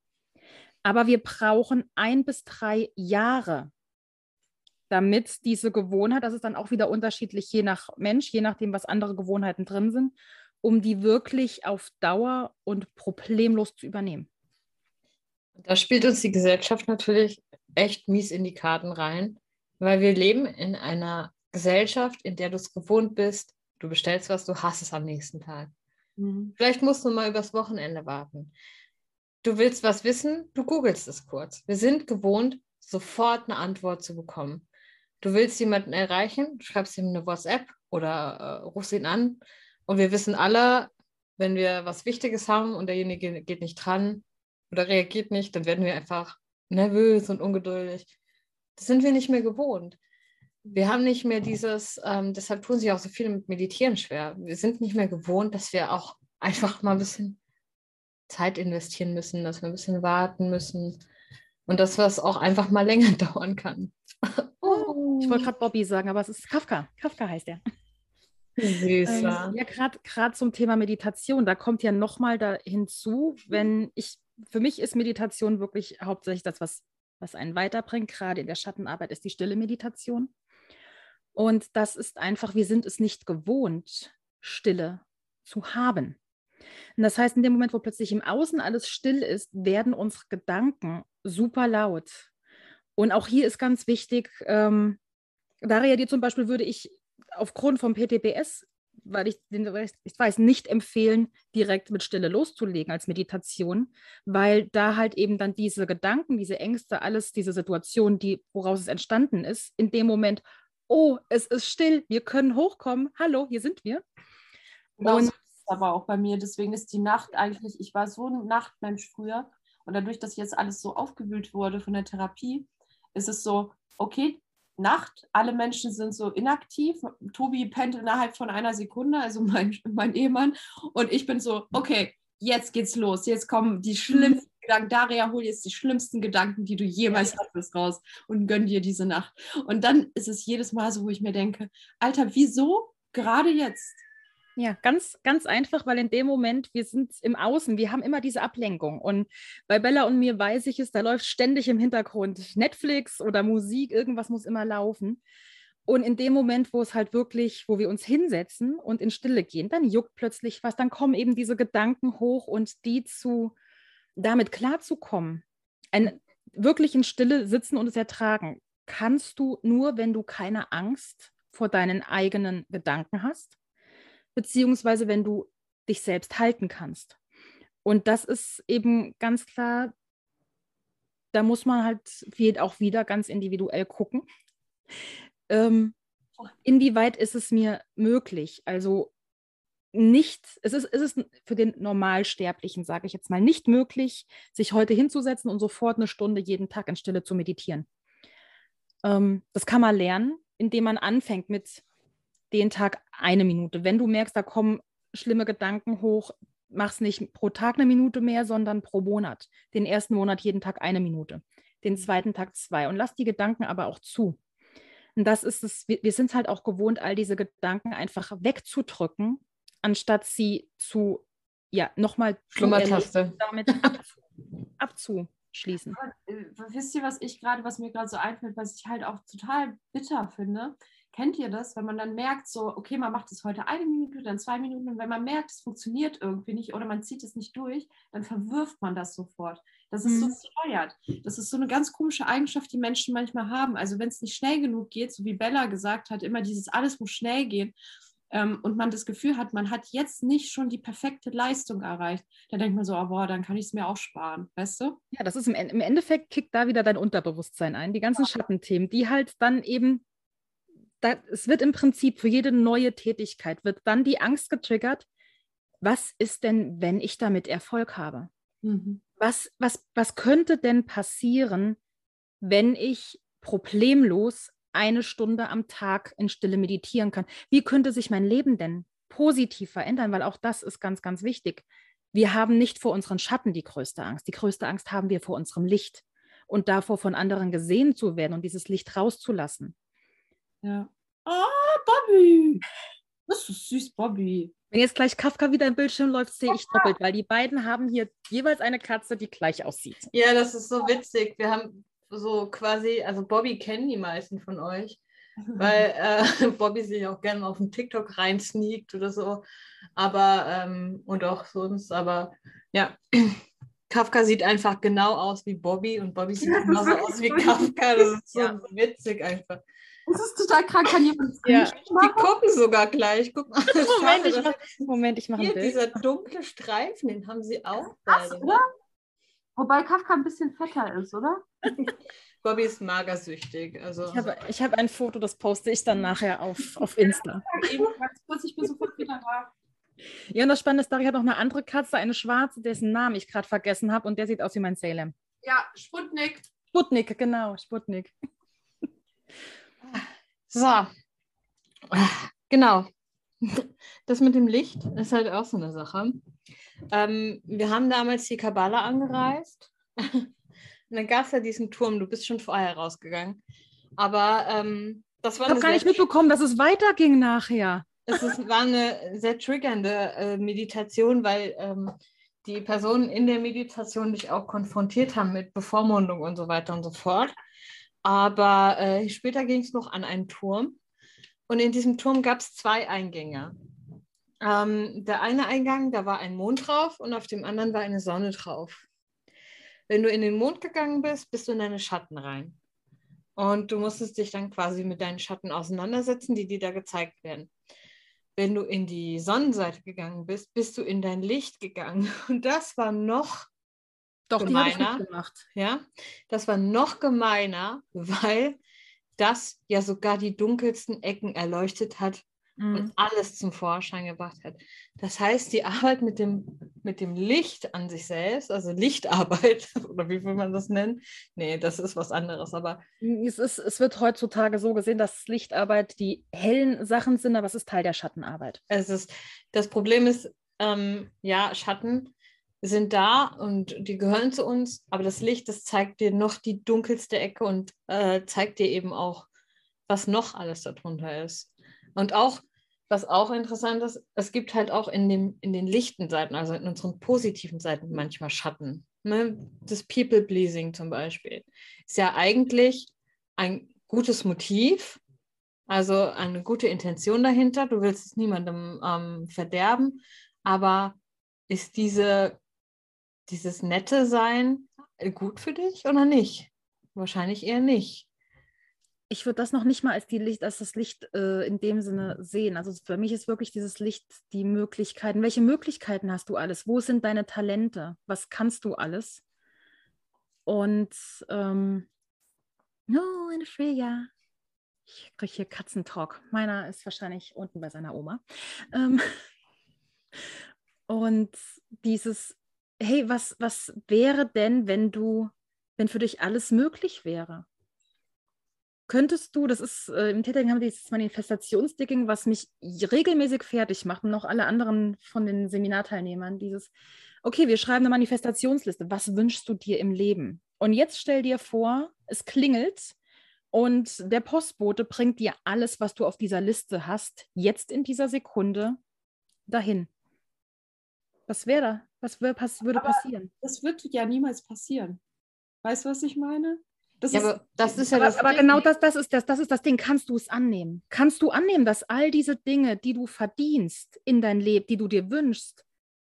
Aber wir brauchen ein bis drei Jahre, damit diese Gewohnheit, das ist dann auch wieder unterschiedlich je nach Mensch, je nachdem, was andere Gewohnheiten drin sind, um die wirklich auf Dauer und problemlos zu übernehmen. Da spielt uns die Gesellschaft natürlich echt mies in die Karten rein, weil wir leben in einer Gesellschaft, in der du es gewohnt bist, du bestellst was, du hast es am nächsten Tag. Mhm. Vielleicht musst du mal übers Wochenende warten. Du willst was wissen, du googelst es kurz. Wir sind gewohnt, sofort eine Antwort zu bekommen. Du willst jemanden erreichen, schreibst ihm eine WhatsApp oder äh, rufst ihn an. Und wir wissen alle, wenn wir was Wichtiges haben und derjenige geht nicht dran oder reagiert nicht, dann werden wir einfach nervös und ungeduldig. Das sind wir nicht mehr gewohnt. Wir haben nicht mehr dieses, ähm, deshalb tun sich auch so viele mit Meditieren schwer. Wir sind nicht mehr gewohnt, dass wir auch einfach mal ein bisschen Zeit investieren müssen, dass wir ein bisschen warten müssen und dass was auch einfach mal länger dauern kann. Ich wollte gerade Bobby sagen, aber es ist Kafka. Kafka heißt er. Süßer. Ähm, ja, gerade zum Thema Meditation, da kommt ja nochmal da hinzu, wenn ich, für mich ist Meditation wirklich hauptsächlich das, was, was einen weiterbringt, gerade in der Schattenarbeit ist die stille Meditation. Und das ist einfach, wir sind es nicht gewohnt, Stille zu haben. Und das heißt, in dem Moment, wo plötzlich im Außen alles still ist, werden unsere Gedanken super laut. Und auch hier ist ganz wichtig, ähm, Daria, dir zum Beispiel würde ich aufgrund vom PTBS, weil ich, ich weiß, nicht empfehlen, direkt mit Stille loszulegen als Meditation, weil da halt eben dann diese Gedanken, diese Ängste, alles, diese Situation, die, woraus es entstanden ist, in dem Moment, oh, es ist still, wir können hochkommen, hallo, hier sind wir. Genau und, so ist aber auch bei mir, deswegen ist die Nacht eigentlich, ich war so ein Nachtmensch früher und dadurch, dass jetzt alles so aufgewühlt wurde von der Therapie, ist es so, okay, Nacht, alle Menschen sind so inaktiv. Tobi pennt innerhalb von einer Sekunde, also mein, mein Ehemann. Und ich bin so, okay, jetzt geht's los. Jetzt kommen die schlimmsten. Gedanken. Daria, hol jetzt die schlimmsten Gedanken, die du jemals hattest, raus und gönn dir diese Nacht. Und dann ist es jedes Mal so, wo ich mir denke, Alter, wieso gerade jetzt? Ja, ganz, ganz einfach, weil in dem Moment, wir sind im Außen, wir haben immer diese Ablenkung. Und bei Bella und mir weiß ich es, da läuft ständig im Hintergrund Netflix oder Musik, irgendwas muss immer laufen. Und in dem Moment, wo es halt wirklich, wo wir uns hinsetzen und in Stille gehen, dann juckt plötzlich was, dann kommen eben diese Gedanken hoch und die zu, damit klarzukommen, ein, wirklich in Stille sitzen und es ertragen, kannst du nur, wenn du keine Angst vor deinen eigenen Gedanken hast beziehungsweise wenn du dich selbst halten kannst. Und das ist eben ganz klar, da muss man halt auch wieder ganz individuell gucken. Ähm, inwieweit ist es mir möglich? Also nicht, es ist, es für den Normalsterblichen, sage ich jetzt mal, nicht möglich, sich heute hinzusetzen und sofort eine Stunde jeden Tag in Stille zu meditieren. Ähm, das kann man lernen, indem man anfängt mit den Tag eine Minute. Wenn du merkst, da kommen schlimme Gedanken hoch, mach es nicht pro Tag eine Minute mehr, sondern pro Monat. Den ersten Monat jeden Tag eine Minute, den zweiten Tag zwei. Und lass die Gedanken aber auch zu. Und das ist es, wir, wir sind halt auch gewohnt, all diese Gedanken einfach wegzudrücken, anstatt sie zu, ja, nochmal Schlummertaste. damit abzu, abzuschließen. Aber, äh, wisst ihr, was ich gerade, was mir gerade so einfällt, was ich halt auch total bitter finde? Kennt ihr das, wenn man dann merkt, so, okay, man macht es heute eine Minute, dann zwei Minuten und wenn man merkt, es funktioniert irgendwie nicht oder man zieht es nicht durch, dann verwirft man das sofort. Das ist mhm. so steuert. Das ist so eine ganz komische Eigenschaft, die Menschen manchmal haben. Also wenn es nicht schnell genug geht, so wie Bella gesagt hat, immer dieses alles muss schnell gehen ähm, und man das Gefühl hat, man hat jetzt nicht schon die perfekte Leistung erreicht, dann denkt man so, oh, boah, dann kann ich es mir auch sparen, weißt du? Ja, das ist im, im Endeffekt kickt da wieder dein Unterbewusstsein ein, die ganzen ja. Schattenthemen, die halt dann eben da, es wird im Prinzip für jede neue Tätigkeit, wird dann die Angst getriggert, was ist denn, wenn ich damit Erfolg habe? Mhm. Was, was, was könnte denn passieren, wenn ich problemlos eine Stunde am Tag in Stille meditieren kann? Wie könnte sich mein Leben denn positiv verändern? Weil auch das ist ganz, ganz wichtig. Wir haben nicht vor unseren Schatten die größte Angst. Die größte Angst haben wir vor unserem Licht und davor von anderen gesehen zu werden und dieses Licht rauszulassen. Ja. Oh, Bobby. Das ist süß, Bobby. Wenn jetzt gleich Kafka wieder im Bildschirm läuft, sehe ich doppelt, weil die beiden haben hier jeweils eine Katze, die gleich aussieht. Ja, das ist so witzig. Wir haben so quasi, also Bobby kennen die meisten von euch. weil äh, Bobby sich auch gerne auf den TikTok reinsneakt oder so. Aber, ähm, und auch sonst, aber ja, Kafka sieht einfach genau aus wie Bobby und Bobby sieht genauso aus wie Kafka. Das ist so ja. witzig einfach. Das ist total krank, kann jemand ja. Die gucken sogar gleich. Guck mal. Moment, ich mach, Moment, ich mache ein Bild. Dieser dunkle Streifen, den haben sie auch. Krass, oder? Wobei Kafka ein bisschen fetter ist, oder? Bobby ist magersüchtig. Also. Ich habe, ich habe ein Foto, das poste ich dann nachher auf, auf Insta. ich bin sofort wieder da. Ja, und das Spannende ist, Dari hat noch eine andere Katze, eine schwarze, dessen Namen ich gerade vergessen habe und der sieht aus wie mein Salem. Ja, Sputnik. Sputnik, genau, Sputnik. So. Genau. Das mit dem Licht ist halt auch so eine Sache. Ähm, wir haben damals die Kabbala angereist. Und dann gab es ja diesen Turm. Du bist schon vorher rausgegangen. Aber ähm, das war. Ich habe gar nicht mitbekommen, dass es weiterging nachher. Es ist, war eine sehr triggernde äh, Meditation, weil ähm, die Personen in der Meditation dich auch konfrontiert haben mit Bevormundung und so weiter und so fort. Aber äh, später ging es noch an einen Turm. Und in diesem Turm gab es zwei Eingänge. Ähm, der eine Eingang, da war ein Mond drauf und auf dem anderen war eine Sonne drauf. Wenn du in den Mond gegangen bist, bist du in deine Schatten rein. Und du musstest dich dann quasi mit deinen Schatten auseinandersetzen, die dir da gezeigt werden. Wenn du in die Sonnenseite gegangen bist, bist du in dein Licht gegangen. Und das war noch Doch, gemeiner. Die gemacht. Ja, das war noch gemeiner, weil das ja sogar die dunkelsten Ecken erleuchtet hat mhm. und alles zum Vorschein gebracht hat. Das heißt, die Arbeit mit dem, mit dem Licht an sich selbst, also Lichtarbeit, oder wie will man das nennen? Nee, das ist was anderes, aber. Es, ist, es wird heutzutage so gesehen, dass Lichtarbeit die hellen Sachen sind, aber es ist Teil der Schattenarbeit. Es ist, das Problem ist, ähm, ja, Schatten sind da und die gehören zu uns, aber das Licht, das zeigt dir noch die dunkelste Ecke und äh, zeigt dir eben auch, was noch alles darunter ist. Und auch, was auch interessant ist, es gibt halt auch in, dem, in den lichten Seiten, also in unseren positiven Seiten manchmal Schatten. Ne? Das People-Pleasing zum Beispiel ist ja eigentlich ein gutes Motiv, also eine gute Intention dahinter. Du willst es niemandem ähm, verderben, aber ist diese dieses nette Sein gut für dich oder nicht? Wahrscheinlich eher nicht. Ich würde das noch nicht mal als, die Licht, als das Licht äh, in dem Sinne sehen. Also für mich ist wirklich dieses Licht die Möglichkeiten. Welche Möglichkeiten hast du alles? Wo sind deine Talente? Was kannst du alles? Und ähm, no, eine Freya. Ich kriege hier Katzentalk. Meiner ist wahrscheinlich unten bei seiner Oma. Ähm, und dieses hey, was, was wäre denn, wenn du, wenn für dich alles möglich wäre? Könntest du, das ist äh, im Tätigen haben wir dieses Manifestationsdicking, was mich regelmäßig fertig macht und auch alle anderen von den Seminarteilnehmern, dieses, okay, wir schreiben eine Manifestationsliste, was wünschst du dir im Leben? Und jetzt stell dir vor, es klingelt und der Postbote bringt dir alles, was du auf dieser Liste hast, jetzt in dieser Sekunde dahin. Was wäre da? Was würde passieren? Das wird ja niemals passieren. Weißt du, was ich meine? Das ja, ist, aber das ist ja aber, das. Aber genau das, das, ist das, das ist das Ding. Kannst du es annehmen? Kannst du annehmen, dass all diese Dinge, die du verdienst in dein Leben, die du dir wünschst,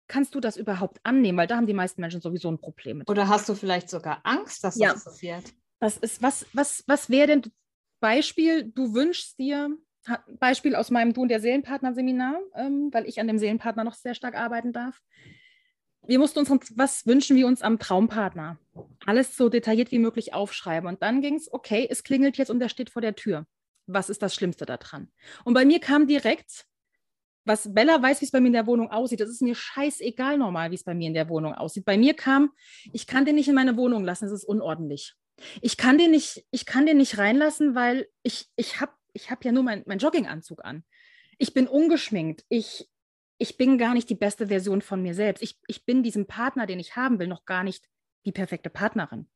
kannst du das überhaupt annehmen? Weil da haben die meisten Menschen sowieso ein Problem mit. Oder hast du vielleicht sogar Angst, dass ja. das passiert? Das ist, was, was, was wäre denn Beispiel, du wünschst dir, Beispiel aus meinem Du und der Seelenpartner-Seminar, ähm, weil ich an dem Seelenpartner noch sehr stark arbeiten darf wir mussten uns, was wünschen wir uns am Traumpartner? Alles so detailliert wie möglich aufschreiben. Und dann ging es, okay, es klingelt jetzt und er steht vor der Tür. Was ist das Schlimmste daran? Und bei mir kam direkt, was Bella weiß, wie es bei mir in der Wohnung aussieht. Das ist mir scheißegal normal, wie es bei mir in der Wohnung aussieht. Bei mir kam, ich kann den nicht in meine Wohnung lassen, es ist unordentlich. Ich kann den nicht, ich kann den nicht reinlassen, weil ich, ich habe ich hab ja nur meinen mein Jogginganzug an. Ich bin ungeschminkt. Ich, ich bin gar nicht die beste Version von mir selbst. Ich, ich bin diesem Partner, den ich haben will, noch gar nicht die perfekte Partnerin.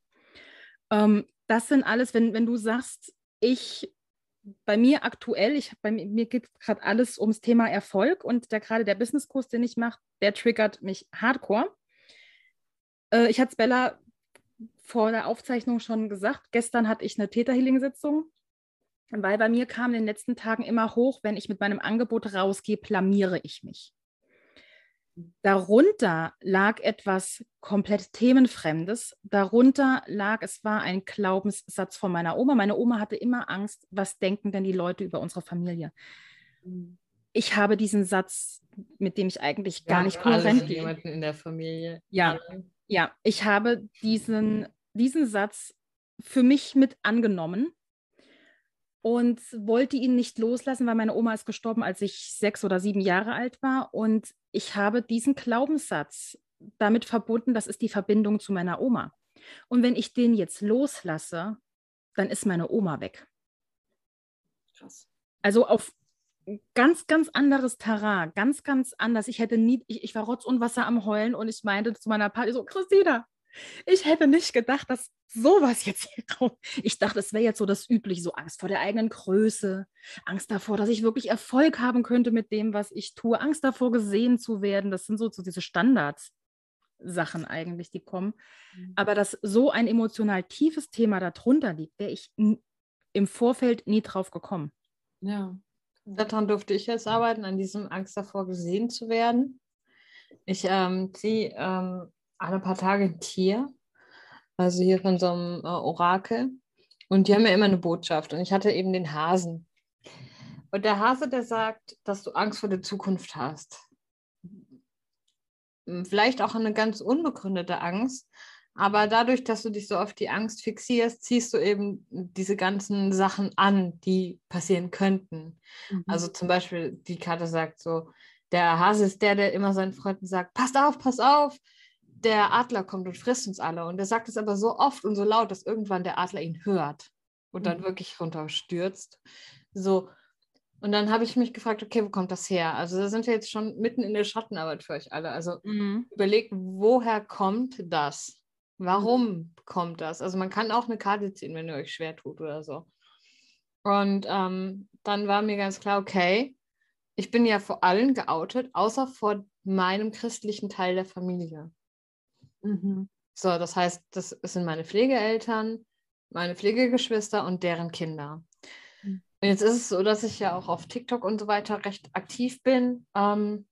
Ähm, das sind alles, wenn, wenn du sagst, ich, bei mir aktuell, ich, bei mir, geht gerade alles ums Thema Erfolg und der, gerade der Businesskurs, den ich mache, der triggert mich hardcore. Äh, ich hatte es Bella vor der Aufzeichnung schon gesagt, gestern hatte ich eine Täterhealing-Sitzung weil bei mir kam in den letzten Tagen immer hoch, wenn ich mit meinem Angebot rausgehe, blamiere ich mich. Darunter lag etwas komplett themenfremdes. Darunter lag, es war ein Glaubenssatz von meiner Oma. Meine Oma hatte immer Angst, was denken denn die Leute über unsere Familie. Mhm. Ich habe diesen Satz, mit dem ich eigentlich gar Ja, nicht alle kohärent gehe. jemanden in der Familie. Ja. Ja, ich habe diesen, diesen Satz für mich mit angenommen und wollte ihn nicht loslassen, weil meine Oma ist gestorben, als ich sechs oder sieben Jahre alt war. Und ich habe diesen Glaubenssatz damit verbunden, das ist die Verbindung zu meiner Oma. Und wenn ich den jetzt loslasse, dann ist meine Oma weg. Krass. Also auf ganz, ganz anderes Terrain, ganz, ganz anders. Ich hätte nie, ich, ich war Rotz und Wasser am Heulen und ich meinte zu meiner Party so, Christina, ich hätte nicht gedacht, dass sowas jetzt hier kommt. Ich dachte, es wäre jetzt so das Übliche, so Angst vor der eigenen Größe, Angst davor, dass ich wirklich Erfolg haben könnte mit dem, was ich tue, Angst davor, gesehen zu werden. Das sind so, so diese Standardsachen eigentlich, die kommen. Mhm. Aber dass so ein emotional tiefes Thema darunter liegt, wäre ich im Vorfeld nie drauf gekommen. Ja. Daran durfte ich jetzt arbeiten, an diesem Angst davor gesehen zu werden. Ich ähm, ziehe ähm, alle paar Tage ein Tier, also hier von so einem äh, Orakel. Und die haben ja immer eine Botschaft. Und ich hatte eben den Hasen. Und der Hase, der sagt, dass du Angst vor der Zukunft hast. Hm, Vielleicht auch eine ganz unbegründete Angst. Aber dadurch, dass du dich so auf die Angst fixierst, ziehst du eben diese ganzen Sachen an, die passieren könnten. Mhm. Also zum Beispiel, die Karte sagt so, der Hase ist der, der immer seinen Freunden sagt, passt auf, pass auf, der Adler kommt und frisst uns alle. Und er sagt es aber so oft und so laut, dass irgendwann der Adler ihn hört und dann Mhm. wirklich runterstürzt. So. Und dann habe ich mich gefragt, okay, wo kommt das her? Also da sind wir jetzt schon mitten in der Schattenarbeit für euch alle. Also überlegt, woher kommt das? Warum kommt das? Also man kann auch eine Karte ziehen, wenn ihr euch schwer tut oder so. Und ähm, dann war mir ganz klar, okay, ich bin ja vor allen geoutet, außer vor meinem christlichen Teil der Familie. Mhm. So, das heißt, das sind meine Pflegeeltern, meine Pflegegeschwister und deren Kinder. Mhm. Und jetzt ist es so, dass ich ja auch auf TikTok und so weiter recht aktiv bin ähm,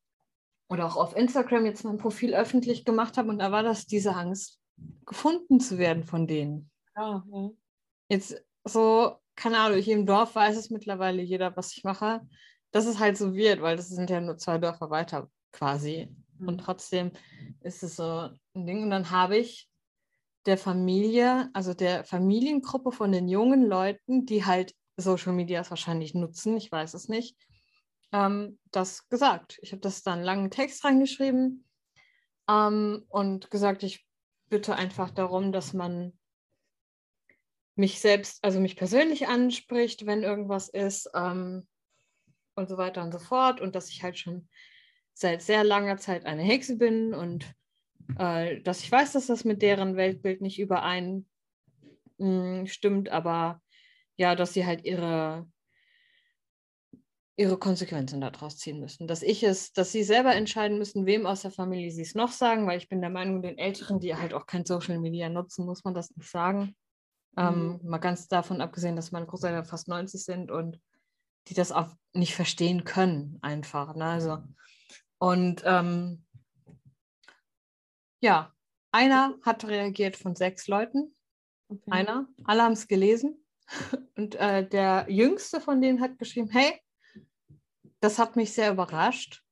oder auch auf Instagram jetzt mein Profil öffentlich gemacht habe und da war das diese Angst, gefunden zu werden von denen. Ja, ja. Jetzt so, keine Ahnung, hier im Dorf weiß es mittlerweile jeder, was ich mache. Das ist halt so weird, weil das sind ja nur zwei Dörfer weiter quasi. Und Mhm. trotzdem ist es so ein Ding. Und dann habe ich der Familie, also der Familiengruppe von den jungen Leuten, die halt Social Medias wahrscheinlich nutzen, ich weiß es nicht, ähm, das gesagt. Ich habe das dann einen langen Text reingeschrieben ähm, und gesagt, ich bitte einfach darum, dass man mich selbst, also mich persönlich anspricht, wenn irgendwas ist ähm, und so weiter und so fort. Und dass ich halt schon seit sehr langer Zeit eine Hexe bin und äh, dass ich weiß, dass das mit deren Weltbild nicht überein mh, stimmt, aber ja, dass sie halt ihre ihre Konsequenzen daraus ziehen müssen. Dass ich es, dass sie selber entscheiden müssen, wem aus der Familie sie es noch sagen, weil ich bin der Meinung, den Älteren, die halt auch kein Social Media nutzen, muss man das nicht sagen. Ähm, mal ganz davon abgesehen, dass meine Großeltern fast 90 sind und die das auch nicht verstehen können, einfach. Ne? Also, und ähm, ja, einer hat reagiert von sechs Leuten. Okay. Einer. Alle haben es gelesen. Und äh, der jüngste von denen hat geschrieben, hey, das hat mich sehr überrascht,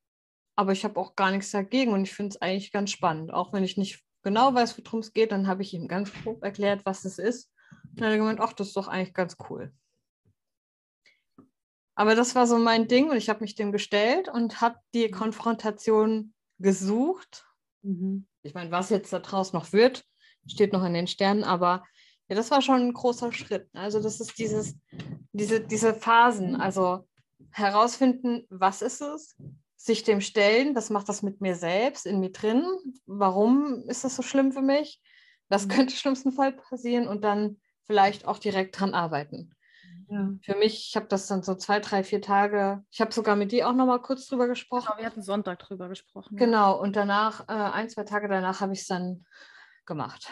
aber ich habe auch gar nichts dagegen und ich finde es eigentlich ganz spannend. Auch wenn ich nicht genau weiß, worum es geht, dann habe ich ihm ganz grob erklärt, was es ist. Und dann hat er gemeint, ach, das ist doch eigentlich ganz cool. Aber das war so mein Ding und ich habe mich dem gestellt und habe die Konfrontation gesucht. Mhm. Ich meine, was jetzt da draus noch wird, steht noch in den Sternen, aber ja, das war schon ein großer Schritt. Also das ist dieses, diese, diese Phasen, also herausfinden, was ist es, sich dem stellen, was macht das mit mir selbst, in mir drin, warum ist das so schlimm für mich, was Mhm. könnte im schlimmsten Fall passieren und dann vielleicht auch direkt dran arbeiten. Ja. Für mich, ich habe das dann so zwei, drei, vier Tage, ich habe sogar mit dir auch noch mal kurz drüber gesprochen. Genau, wir hatten Sonntag drüber gesprochen. Genau, und danach, äh, ein, zwei Tage danach habe ich es dann gemacht.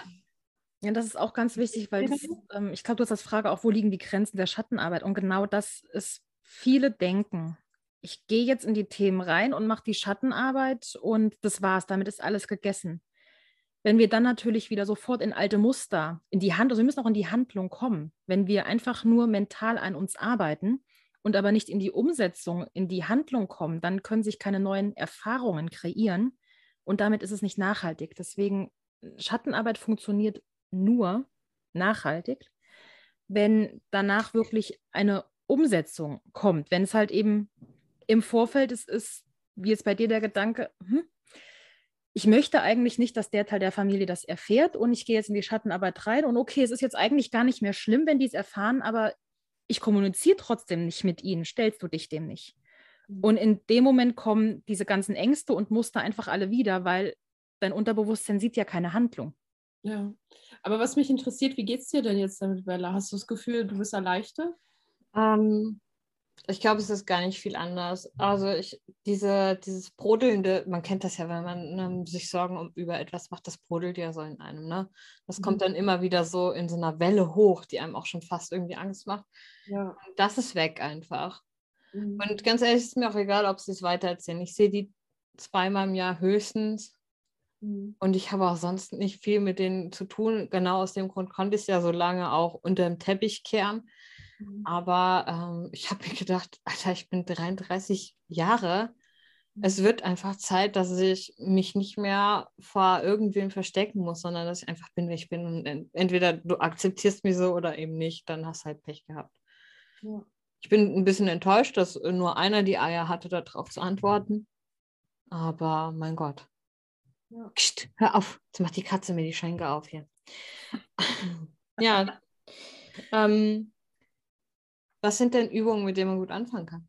Ja, das ist auch ganz wichtig, weil das, ähm, ich glaube, du hast das Frage auch, wo liegen die Grenzen der Schattenarbeit? Und genau das ist, viele denken. Ich gehe jetzt in die Themen rein und mache die Schattenarbeit und das war's, damit ist alles gegessen. Wenn wir dann natürlich wieder sofort in alte Muster, in die Hand, also wir müssen auch in die Handlung kommen, wenn wir einfach nur mental an uns arbeiten und aber nicht in die Umsetzung, in die Handlung kommen, dann können sich keine neuen Erfahrungen kreieren und damit ist es nicht nachhaltig. Deswegen Schattenarbeit funktioniert nur nachhaltig, wenn danach wirklich eine Umsetzung kommt. Wenn es halt eben im Vorfeld ist, ist wie jetzt bei dir der Gedanke, hm, ich möchte eigentlich nicht, dass der Teil der Familie das erfährt und ich gehe jetzt in die Schattenarbeit rein und okay, es ist jetzt eigentlich gar nicht mehr schlimm, wenn die es erfahren, aber ich kommuniziere trotzdem nicht mit ihnen, stellst du dich dem nicht. Mhm. Und in dem Moment kommen diese ganzen Ängste und Muster einfach alle wieder, weil dein Unterbewusstsein sieht ja keine Handlung. Ja, aber was mich interessiert, wie geht es dir denn jetzt damit, Bella? Hast du das Gefühl, du bist erleichtert? Ähm, ich glaube, es ist gar nicht viel anders. Also ich, diese, dieses Brodelnde, man kennt das ja, wenn man ne, sich Sorgen um, über etwas macht, das brodelt ja so in einem. Ne? Das mhm. kommt dann immer wieder so in so einer Welle hoch, die einem auch schon fast irgendwie Angst macht. Ja. Das ist weg einfach. Mhm. Und ganz ehrlich, ist mir auch egal, ob sie es weitererzählen. Ich sehe die zweimal im Jahr höchstens. Mhm. Und ich habe auch sonst nicht viel mit denen zu tun. Genau aus dem Grund konnte ich es ja so lange auch unter dem Teppich kehren. Mhm. Aber ähm, ich habe mir gedacht, Alter, ich bin 33 Jahre. Es wird einfach Zeit, dass ich mich nicht mehr vor irgendwem verstecken muss, sondern dass ich einfach bin, wer ich bin. Und entweder du akzeptierst mich so oder eben nicht, dann hast du halt Pech gehabt. Ja. Ich bin ein bisschen enttäuscht, dass nur einer die Eier hatte, darauf zu antworten. Aber mein Gott. Ja. Psst, hör auf, jetzt macht die Katze mir die Schenke auf hier. ja. Ähm, was sind denn Übungen, mit denen man gut anfangen kann?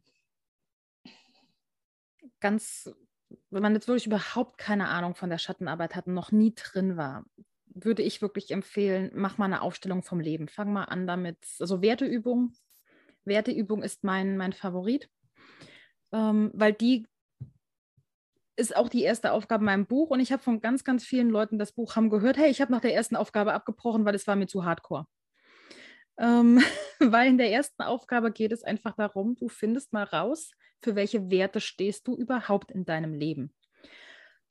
Ganz, wenn man jetzt wirklich überhaupt keine Ahnung von der Schattenarbeit hat und noch nie drin war, würde ich wirklich empfehlen, mach mal eine Aufstellung vom Leben. Fang mal an damit, also Werteübung. Werteübung ist mein, mein Favorit, ähm, weil die ist auch die erste Aufgabe in meinem Buch und ich habe von ganz, ganz vielen Leuten das Buch haben gehört, hey, ich habe nach der ersten Aufgabe abgebrochen, weil es war mir zu hardcore. Ähm, weil in der ersten Aufgabe geht es einfach darum, du findest mal raus, für welche Werte stehst du überhaupt in deinem Leben.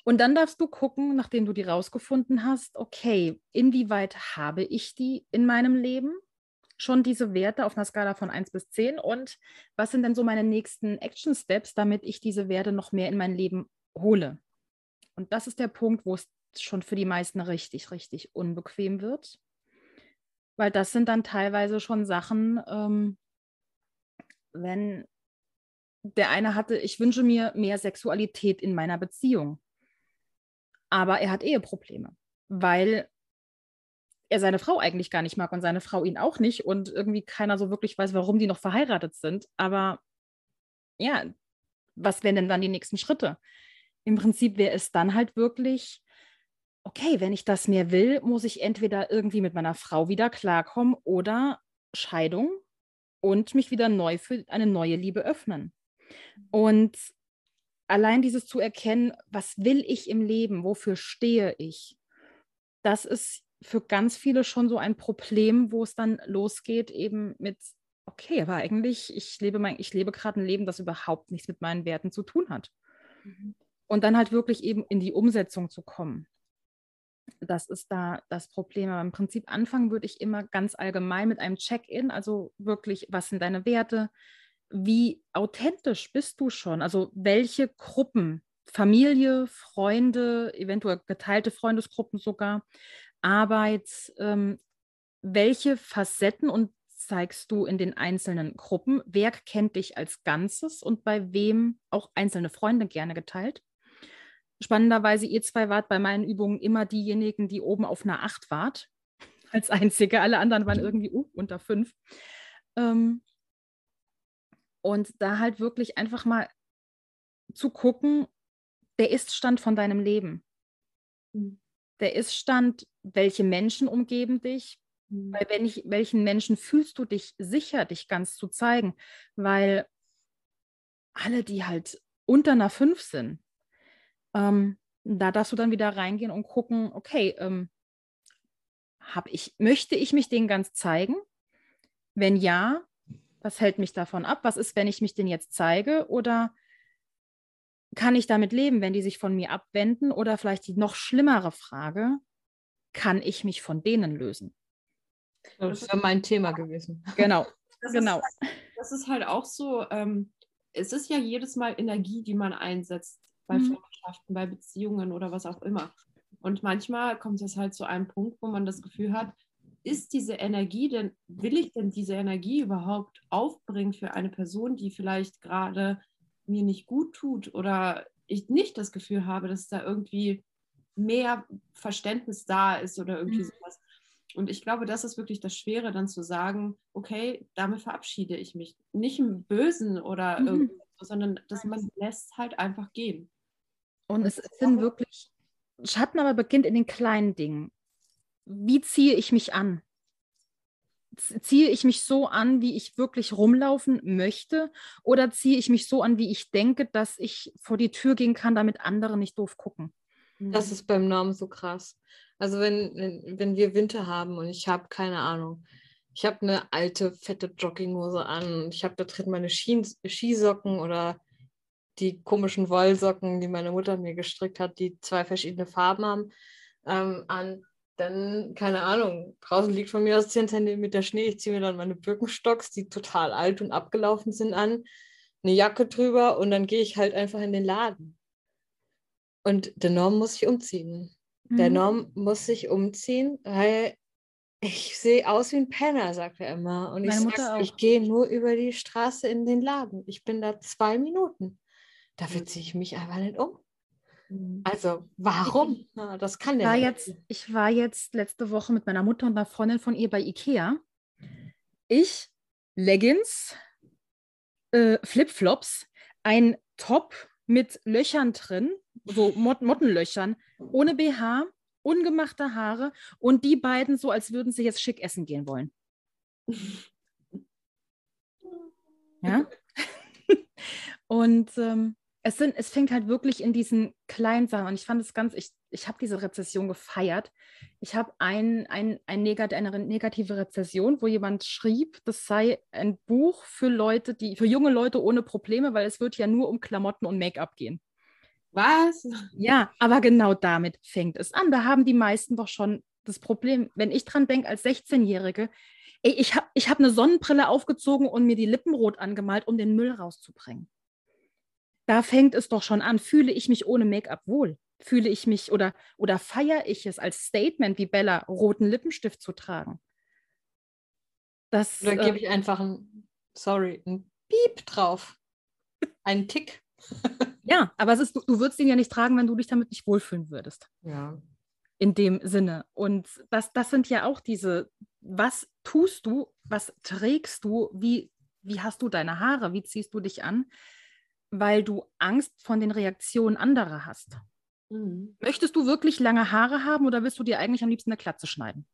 Und dann darfst du gucken, nachdem du die rausgefunden hast, okay, inwieweit habe ich die in meinem Leben? Schon diese Werte auf einer Skala von 1 bis 10 und was sind denn so meine nächsten Action Steps, damit ich diese Werte noch mehr in mein Leben hole. Und das ist der Punkt, wo es schon für die meisten richtig, richtig unbequem wird. Weil das sind dann teilweise schon Sachen, ähm, wenn der eine hatte, ich wünsche mir mehr Sexualität in meiner Beziehung. Aber er hat Eheprobleme, weil er seine Frau eigentlich gar nicht mag und seine Frau ihn auch nicht und irgendwie keiner so wirklich weiß, warum die noch verheiratet sind. Aber ja, was wären denn dann die nächsten Schritte? im Prinzip wäre es dann halt wirklich, okay, wenn ich das mehr will, muss ich entweder irgendwie mit meiner Frau wieder klarkommen oder Scheidung und mich wieder neu für eine neue Liebe öffnen. Und allein dieses zu erkennen, was will ich im Leben, wofür stehe ich, das ist für ganz viele schon so ein Problem, wo es dann losgeht eben mit, okay, aber eigentlich, ich lebe, mein, ich lebe gerade ein Leben, das überhaupt nichts mit meinen Werten zu tun hat. Mhm. Und dann halt wirklich eben in die Umsetzung zu kommen. Das ist da das Problem. Aber im Prinzip anfangen würde ich immer ganz allgemein mit einem Check-in, also wirklich, was sind deine Werte? Wie authentisch bist du schon? Also welche Gruppen, Familie, Freunde, eventuell geteilte Freundesgruppen sogar, Arbeit, ähm, welche Facetten und zeigst du in den einzelnen Gruppen? Wer kennt dich als Ganzes und bei wem auch einzelne Freunde gerne geteilt? Spannenderweise, ihr zwei wart bei meinen Übungen immer diejenigen, die oben auf einer 8 wart, als einzige. Alle anderen waren irgendwie uh, unter 5. Ähm, und da halt wirklich einfach mal zu gucken, der Ist-Stand von deinem Leben. Mhm. Der Ist-Stand, welche Menschen umgeben dich, mhm. bei welch, welchen Menschen fühlst du dich sicher, dich ganz zu zeigen, weil alle, die halt unter einer 5 sind, ähm, da darfst du dann wieder reingehen und gucken, okay, ähm, Hab ich, möchte ich mich denen ganz zeigen? Wenn ja, was hält mich davon ab? Was ist, wenn ich mich denen jetzt zeige? Oder kann ich damit leben, wenn die sich von mir abwenden? Oder vielleicht die noch schlimmere Frage, kann ich mich von denen lösen? Das ist ja mein Thema gewesen. Genau, Das genau. Ist, halt- das ist halt auch so, ähm, es ist ja jedes Mal Energie, die man einsetzt bei Mhm. Freundschaften, bei Beziehungen oder was auch immer. Und manchmal kommt es halt zu einem Punkt, wo man das Gefühl hat, ist diese Energie denn, will ich denn diese Energie überhaupt aufbringen für eine Person, die vielleicht gerade mir nicht gut tut oder ich nicht das Gefühl habe, dass da irgendwie mehr Verständnis da ist oder irgendwie Mhm. sowas. Und ich glaube, das ist wirklich das Schwere, dann zu sagen, okay, damit verabschiede ich mich. Nicht im Bösen oder Mhm. sondern dass man lässt halt einfach gehen. Und es sind wirklich, Schatten aber beginnt in den kleinen Dingen. Wie ziehe ich mich an? Ziehe ich mich so an, wie ich wirklich rumlaufen möchte? Oder ziehe ich mich so an, wie ich denke, dass ich vor die Tür gehen kann, damit andere nicht doof gucken? Das ist beim Norm so krass. Also wenn, wenn, wenn wir Winter haben und ich habe keine Ahnung, ich habe eine alte, fette Jogginghose an und ich habe da drin meine Skisocken oder die komischen Wollsocken, die meine Mutter mir gestrickt hat, die zwei verschiedene Farben haben, ähm, an. Dann, keine Ahnung, draußen liegt von mir aus 10 cm Schnee. Ich ziehe mir dann meine Birkenstocks, die total alt und abgelaufen sind, an, eine Jacke drüber und dann gehe ich halt einfach in den Laden. Und der Norm muss sich umziehen. Der Mhm. Norm muss sich umziehen, weil ich sehe aus wie ein Penner, sagt er immer. Und ich Meine sage, auch. ich gehe nur über die Straße in den Laden. Ich bin da zwei Minuten. Dafür ziehe ich mich einfach nicht um. Mhm. Also, warum? Na, das kann der war nicht. jetzt, ich war jetzt letzte Woche mit meiner Mutter und einer Freundin von ihr bei Ikea. Ich, Leggings, äh, Flipflops, ein Top mit Löchern drin, so Mot Mottenlöchern, ohne BH, ungemachte Haare und die beiden so, als würden sie jetzt schick essen gehen wollen. Ja. und ähm, es, sind, es fängt halt wirklich in diesen kleinen Sachen an. Ich fand es ganz, ich, ich habe diese Rezession gefeiert. Ich habe ein, ein, ein negat eine negative Rezession, wo jemand schrieb, das sei ein Buch für Leute, die, für junge Leute ohne Probleme, weil es wird ja nur um Klamotten und Make-up gehen. Was? Ja, aber genau damit fängt es an. Da haben die meisten doch schon das Problem. Wenn ich dran denke, als 16-Jährige, ey, ich habe ich hab eine Sonnenbrille aufgezogen und mir die Lippen rot angemalt, um den Müll rauszubringen. Da fängt es doch schon an. Fühle ich mich ohne Make-up wohl? Fühle ich mich oder, oder feiere ich es als Statement wie Bella, roten Lippenstift zu tragen? Das, Da äh, gebe ich einfach ein, sorry, ein Piep drauf. Ein Tick. ja, aber es ist, du, du würdest ihn ja nicht tragen, wenn du dich damit nicht wohlfühlen würdest. Ja. in dem Sinne. Und das, das sind ja auch diese, was tust du, was trägst du, wie, wie hast du deine Haare, wie ziehst du dich an, weil du Angst von den Reaktionen anderer hast. Mhm. Möchtest du wirklich lange Haare haben oder willst du dir eigentlich am liebsten eine Klatze schneiden?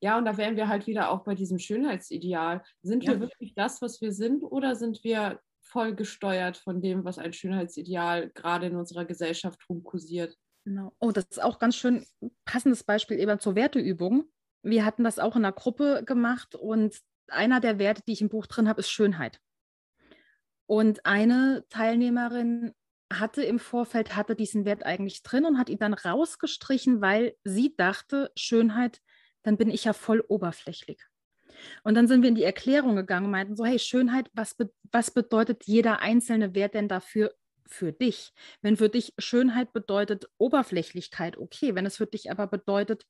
Ja, und da wären wir halt wieder auch bei diesem Schönheitsideal. Sind Ja. wir wirklich das, was wir sind, oder sind wir voll gesteuert von dem, was ein Schönheitsideal gerade in unserer Gesellschaft rumkursiert? Genau. Oh, das ist auch ganz schön passendes Beispiel eben zur Werteübung. Wir hatten das auch in einer Gruppe gemacht und einer der Werte, die ich im Buch drin habe, ist Schönheit. Und eine Teilnehmerin hatte im Vorfeld, hatte diesen Wert eigentlich drin und hat ihn dann rausgestrichen, weil sie dachte, Schönheit, dann bin ich ja voll oberflächlich. Und dann sind wir in die Erklärung gegangen und meinten so, hey, Schönheit, was, be was bedeutet jeder einzelne Wert denn dafür für dich? Wenn für dich Schönheit bedeutet Oberflächlichkeit, okay. Wenn es für dich aber bedeutet,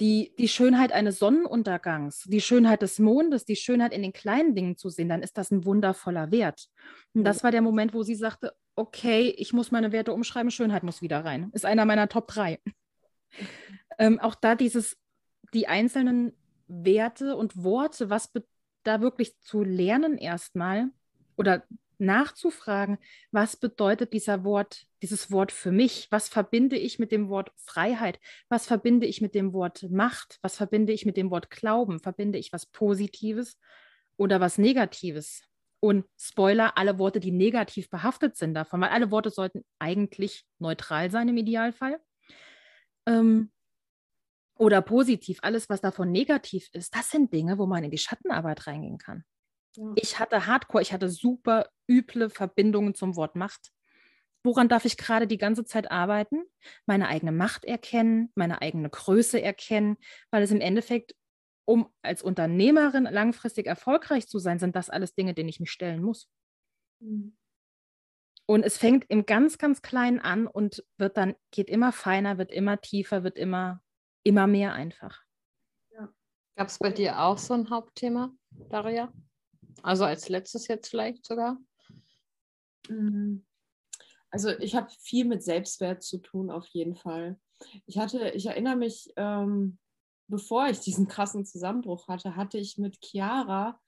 die, die Schönheit eines Sonnenuntergangs, die Schönheit des Mondes, die Schönheit in den kleinen Dingen zu sehen, dann ist das ein wundervoller Wert. Und das war der Moment, wo sie sagte, okay, ich muss meine Werte umschreiben, Schönheit muss wieder rein. Ist einer meiner Top 3. ähm, auch da dieses, die einzelnen Werte und Worte, was da wirklich zu lernen erstmal oder nachzufragen, was bedeutet dieser Wort, dieses Wort für mich? Was verbinde ich mit dem Wort Freiheit? Was verbinde ich mit dem Wort Macht? Was verbinde ich mit dem Wort Glauben? Verbinde ich was Positives oder was Negatives? Und Spoiler, alle Worte, die negativ behaftet sind davon, weil alle Worte sollten eigentlich neutral sein im Idealfall. Ähm, oder positiv, alles, was davon negativ ist, das sind Dinge, wo man in die Schattenarbeit reingehen kann. Ja. Ich hatte Hardcore, ich hatte super üble Verbindungen zum Wort Macht. Woran darf ich gerade die ganze Zeit arbeiten? Meine eigene Macht erkennen, meine eigene Größe erkennen, weil es im Endeffekt, um als Unternehmerin langfristig erfolgreich zu sein, sind das alles Dinge, denen ich mich stellen muss. Mhm. Und es fängt im ganz, ganz Kleinen an und wird dann, geht immer feiner, wird immer tiefer, wird immer, immer mehr einfach. Ja. Gab es bei dir auch so ein Hauptthema, Daria? Also als letztes jetzt vielleicht sogar? Mhm. Also ich habe viel mit Selbstwert zu tun, auf jeden Fall. Ich hatte, ich erinnere mich, ähm, bevor ich diesen krassen Zusammenbruch hatte, hatte ich mit Chiara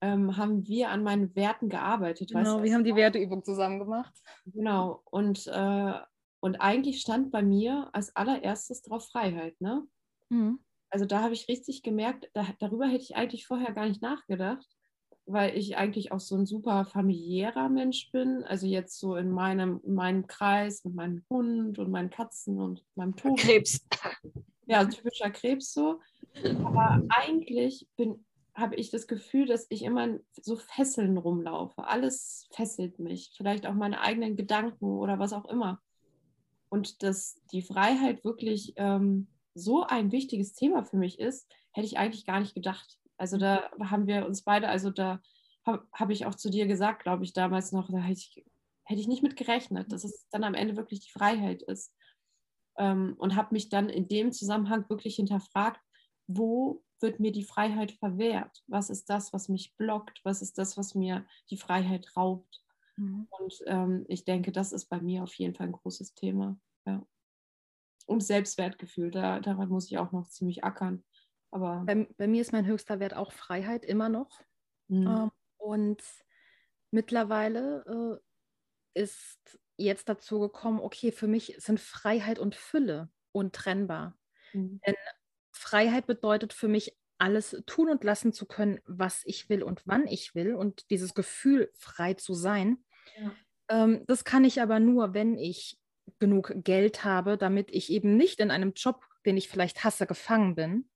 ähm, haben wir an meinen Werten gearbeitet. Genau, wir haben die Werteübung zusammen gemacht. Genau, und, äh, und eigentlich stand bei mir als allererstes drauf Freiheit. Ne? Mhm. Also da habe ich richtig gemerkt, da, darüber hätte ich eigentlich vorher gar nicht nachgedacht, weil ich eigentlich auch so ein super familiärer Mensch bin. Also jetzt so in meinem, in meinem Kreis mit meinem Hund und meinen Katzen und meinem Tobi. Krebs. Ja, typischer Krebs so. Aber eigentlich bin habe ich das Gefühl, dass ich immer so Fesseln rumlaufe. Alles fesselt mich, vielleicht auch meine eigenen Gedanken oder was auch immer. Und dass die Freiheit wirklich ähm, so ein wichtiges Thema für mich ist, hätte ich eigentlich gar nicht gedacht. Also da haben wir uns beide, also da habe hab ich auch zu dir gesagt, glaube ich, damals noch, da hätte ich, hätte ich nicht mit gerechnet, dass es dann am Ende wirklich die Freiheit ist. Ähm, und habe mich dann in dem Zusammenhang wirklich hinterfragt, wo wird mir die Freiheit verwehrt? Was ist das, was mich blockt? Was ist das, was mir die Freiheit raubt? Mhm. Und ähm, ich denke, das ist bei mir auf jeden Fall ein großes Thema. Ja. Und Selbstwertgefühl, da, daran muss ich auch noch ziemlich ackern. Aber bei, bei mir ist mein höchster Wert auch Freiheit immer noch. Mhm. Ähm, und mittlerweile äh, ist jetzt dazu gekommen, okay, für mich sind Freiheit und Fülle untrennbar. Mhm. Denn Freiheit bedeutet für mich, alles tun und lassen zu können, was ich will und wann ich will und dieses Gefühl, frei zu sein. Ja. Ähm, das kann ich aber nur, wenn ich genug Geld habe, damit ich eben nicht in einem Job, den ich vielleicht hasse, gefangen bin.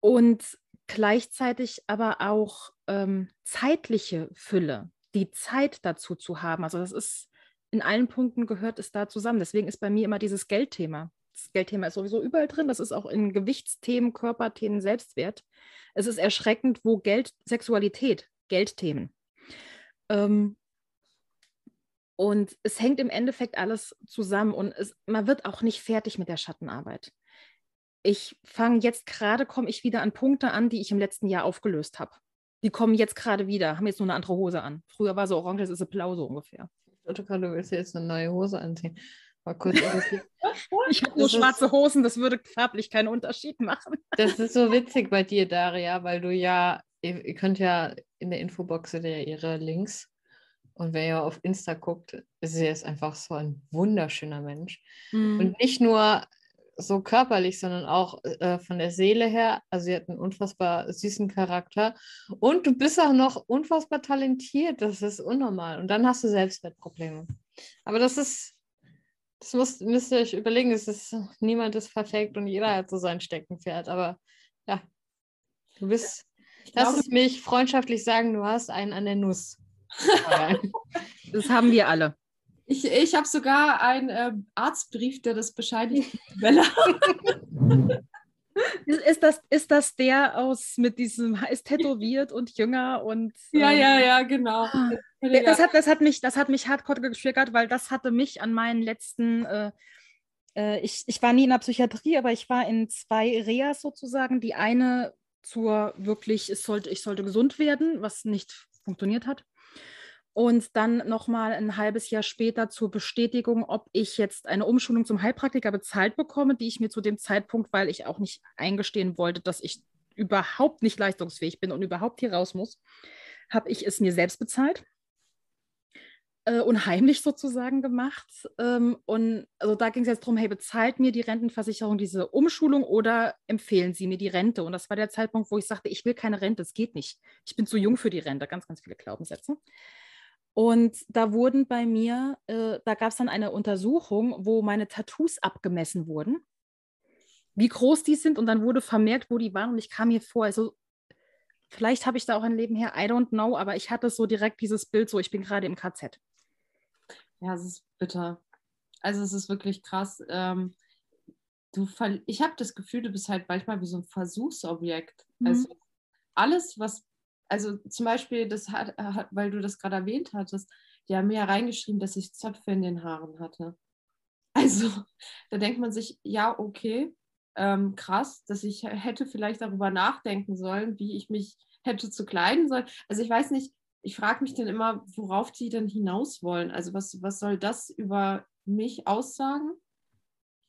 Und gleichzeitig aber auch ähm, zeitliche Fülle, die Zeit dazu zu haben. Also das ist in allen Punkten gehört es da zusammen. Deswegen ist bei mir immer dieses Geldthema das Geldthema ist sowieso überall drin. Das ist auch in Gewichtsthemen, Körperthemen, Selbstwert. Es ist erschreckend, wo Geld, Sexualität, Geldthemen. Ähm, und es hängt im Endeffekt alles zusammen und es, man wird auch nicht fertig mit der Schattenarbeit. Ich fange jetzt gerade, komme ich wieder an Punkte an, die ich im letzten Jahr aufgelöst habe. Die kommen jetzt gerade wieder, haben jetzt nur eine andere Hose an. Früher war so orange, das ist blau so ungefähr. Ich dachte gerade, du willst jetzt eine neue Hose anziehen. Mal kurz ich habe nur schwarze Hosen, das würde farblich keinen Unterschied machen. Das ist so witzig bei dir, Daria, weil du ja, ihr, ihr könnt ja in der Infobox ja ihre Links. Und wer ja auf Insta guckt, ist sie jetzt einfach so ein wunderschöner Mensch. Mhm. Und nicht nur so körperlich, sondern auch äh, von der Seele her. Also sie hat einen unfassbar süßen Charakter. Und du bist auch noch unfassbar talentiert. Das ist unnormal. Und dann hast du Selbstwertprobleme. Aber das ist das müsst, müsst ihr euch überlegen, es ist, niemand ist perfekt und jeder hat so sein Steckenpferd. Aber ja, du bist, lass es mich freundschaftlich sagen, du hast einen an der Nuss. das haben wir alle. Ich, ich habe sogar einen äh, Arztbrief, der das bescheinigt. Ist das, ist das der aus mit diesem, ist tätowiert und jünger und. Ja, ähm, ja, ja, genau. Ah, das, hat, das, hat mich, das hat mich hardcore getriggert, weil das hatte mich an meinen letzten. Äh, äh, ich, ich war nie in der Psychiatrie, aber ich war in zwei Reas sozusagen. Die eine zur wirklich, es sollte, ich sollte gesund werden, was nicht funktioniert hat und dann nochmal ein halbes Jahr später zur Bestätigung, ob ich jetzt eine Umschulung zum Heilpraktiker bezahlt bekomme, die ich mir zu dem Zeitpunkt, weil ich auch nicht eingestehen wollte, dass ich überhaupt nicht leistungsfähig bin und überhaupt hier raus muss, habe ich es mir selbst bezahlt äh, und heimlich sozusagen gemacht. Ähm, und also da ging es jetzt darum, hey, bezahlt mir die Rentenversicherung diese Umschulung oder empfehlen Sie mir die Rente? Und das war der Zeitpunkt, wo ich sagte, ich will keine Rente, es geht nicht. Ich bin zu jung für die Rente, ganz, ganz viele Glaubenssätze. Und da wurden bei mir, äh, da gab es dann eine Untersuchung, wo meine Tattoos abgemessen wurden. wie groß die sind und dann wurde vermerkt, wo die waren und ich kam mir vor, also vielleicht habe ich da auch ein Leben her, I don't know, aber ich hatte so direkt dieses Bild, so ich bin gerade im KZ. Ja, es ist bitter. Also es ist wirklich krass. Ähm, du ich habe das Gefühl, du bist halt manchmal wie so ein Versuchsobjekt. Mhm. Also alles, was, also zum Beispiel, das hat, hat weil du das gerade erwähnt hattest, die haben mir ja reingeschrieben, dass ich Zöpfe in den Haaren hatte. Also da denkt man sich, ja, okay, ähm, krass, dass ich hätte vielleicht darüber nachdenken sollen, wie ich mich hätte zu kleiden sollen. Also ich weiß nicht, ich frage mich dann immer, worauf die denn hinaus wollen. Also was, was soll das über mich aussagen?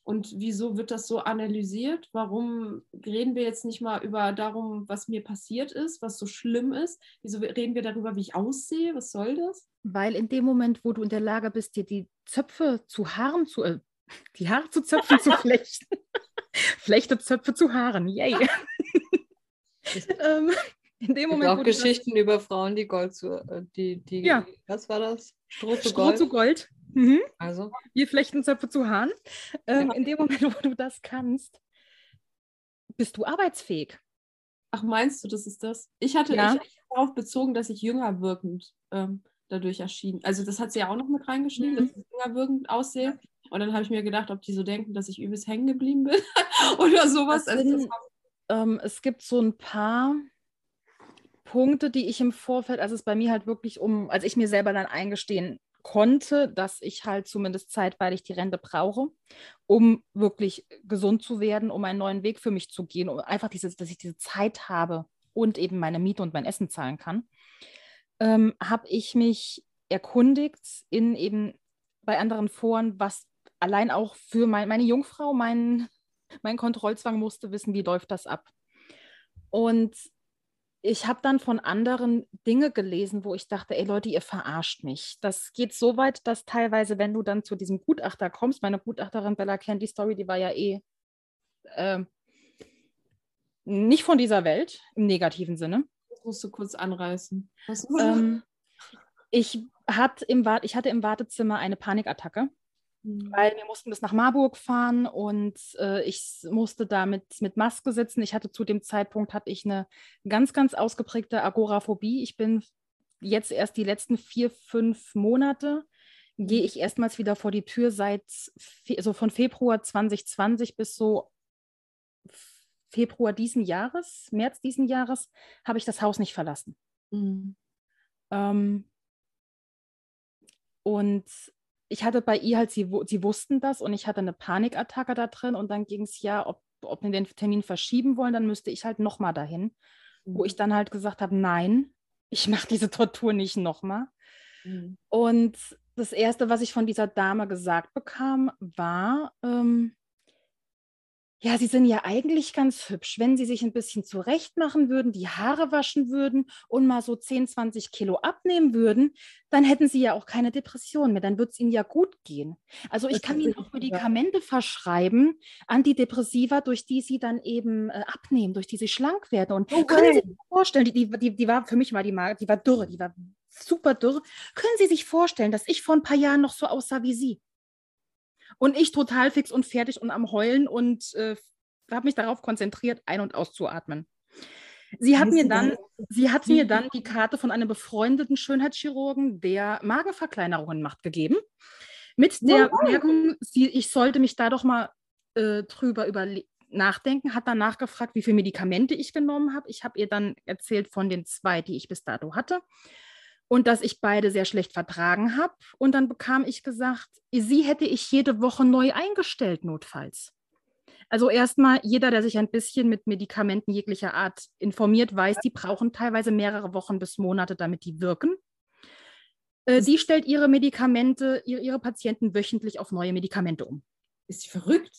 Und wieso wird das so analysiert? Warum reden wir jetzt nicht mal über darum, was mir passiert ist, was so schlimm ist? Wieso reden wir darüber, wie ich aussehe? Was soll das? Weil in dem Moment, wo du in der Lage bist, dir die Zöpfe zu Haaren zu, äh, die Haare zu Zöpfen zu flechten, flechte Zöpfe zu Haaren, yay. ähm, in dem Moment, auch Geschichten über Frauen, die Gold zu, äh, die, die, ja. was war das? Stroh zu Stroh Gold. Zu Gold. Mhm. Also. Wir flechten Zöpfe zu Haaren. Ähm, ja. In dem Moment, wo du das kannst, bist du arbeitsfähig. Ach, meinst du, das ist das? Ich hatte ja. ich, darauf bezogen, dass ich jünger wirkend ähm, dadurch erschien. Also das hat sie ja auch noch mit reingeschrieben, mhm. dass ich jünger wirkend aussehe. Und dann habe ich mir gedacht, ob die so denken, dass ich übelst hängen geblieben bin oder sowas. Also, sind, ähm, es gibt so ein paar Punkte, die ich im Vorfeld, also es bei mir halt wirklich um, als ich mir selber dann eingestehen konnte, dass ich halt zumindest zeitweilig die Rente brauche, um wirklich gesund zu werden, um einen neuen Weg für mich zu gehen, um einfach diese, dass ich diese Zeit habe und eben meine Miete und mein Essen zahlen kann, ähm, habe ich mich erkundigt in eben bei anderen Foren, was allein auch für mein, meine Jungfrau, mein, mein Kontrollzwang musste wissen, wie läuft das ab. Und ich habe dann von anderen Dinge gelesen, wo ich dachte, ey Leute, ihr verarscht mich. Das geht so weit, dass teilweise, wenn du dann zu diesem Gutachter kommst, meine Gutachterin Bella kennt die Story, die war ja eh äh, nicht von dieser Welt im negativen Sinne. Das musst du kurz anreißen. Ähm, ich, hat im, ich hatte im Wartezimmer eine Panikattacke Mhm. Weil wir mussten bis nach Marburg fahren und äh, ich musste da mit, mit Maske sitzen. Ich hatte zu dem Zeitpunkt hatte ich eine ganz, ganz ausgeprägte Agoraphobie. Ich bin jetzt erst die letzten vier, fünf Monate gehe ich erstmals wieder vor die Tür seit also von Februar 2020 bis so Februar diesen Jahres, März diesen Jahres, habe ich das Haus nicht verlassen. Mhm. Ähm, und ich hatte bei ihr halt, sie, sie wussten das und ich hatte eine Panikattacke da drin und dann ging es ja, ob, ob wir den Termin verschieben wollen, dann müsste ich halt nochmal dahin, mhm. wo ich dann halt gesagt habe, nein, ich mache diese Tortur nicht nochmal. Mhm. Und das Erste, was ich von dieser Dame gesagt bekam, war, ähm, ja, sie sind ja eigentlich ganz hübsch. Wenn sie sich ein bisschen zurecht machen würden, die Haare waschen würden und mal so 10, 20 Kilo abnehmen würden, dann hätten sie ja auch keine Depression mehr. Dann wird es ihnen ja gut gehen. Also ich das kann ihnen auch Medikamente ja. verschreiben, Antidepressiva, durch die sie dann eben äh, abnehmen, durch die sie schlank werden. Und okay. können Sie sich vorstellen, die, die, die, die war für mich mal die die war dürre, die war super dürre. Können Sie sich vorstellen, dass ich vor ein paar Jahren noch so aussah wie Sie? Und ich total fix und fertig und am Heulen und äh, habe mich darauf konzentriert, ein- und auszuatmen. Sie hat, mir dann, sie hat mir dann die Karte von einem befreundeten Schönheitschirurgen, der Magenverkleinerungen macht, gegeben. Mit der Bemerkung, ich sollte mich da doch mal äh, drüber über nachdenken, hat dann nachgefragt, wie viele Medikamente ich genommen habe. Ich habe ihr dann erzählt von den zwei, die ich bis dato hatte und dass ich beide sehr schlecht vertragen habe. Und dann bekam ich gesagt, sie hätte ich jede Woche neu eingestellt, notfalls. Also erstmal, jeder, der sich ein bisschen mit Medikamenten jeglicher Art informiert, weiß, die brauchen teilweise mehrere Wochen bis Monate, damit die wirken. Äh, die stellt ihre Medikamente, ihre, ihre Patienten wöchentlich auf neue Medikamente um. Ist sie verrückt?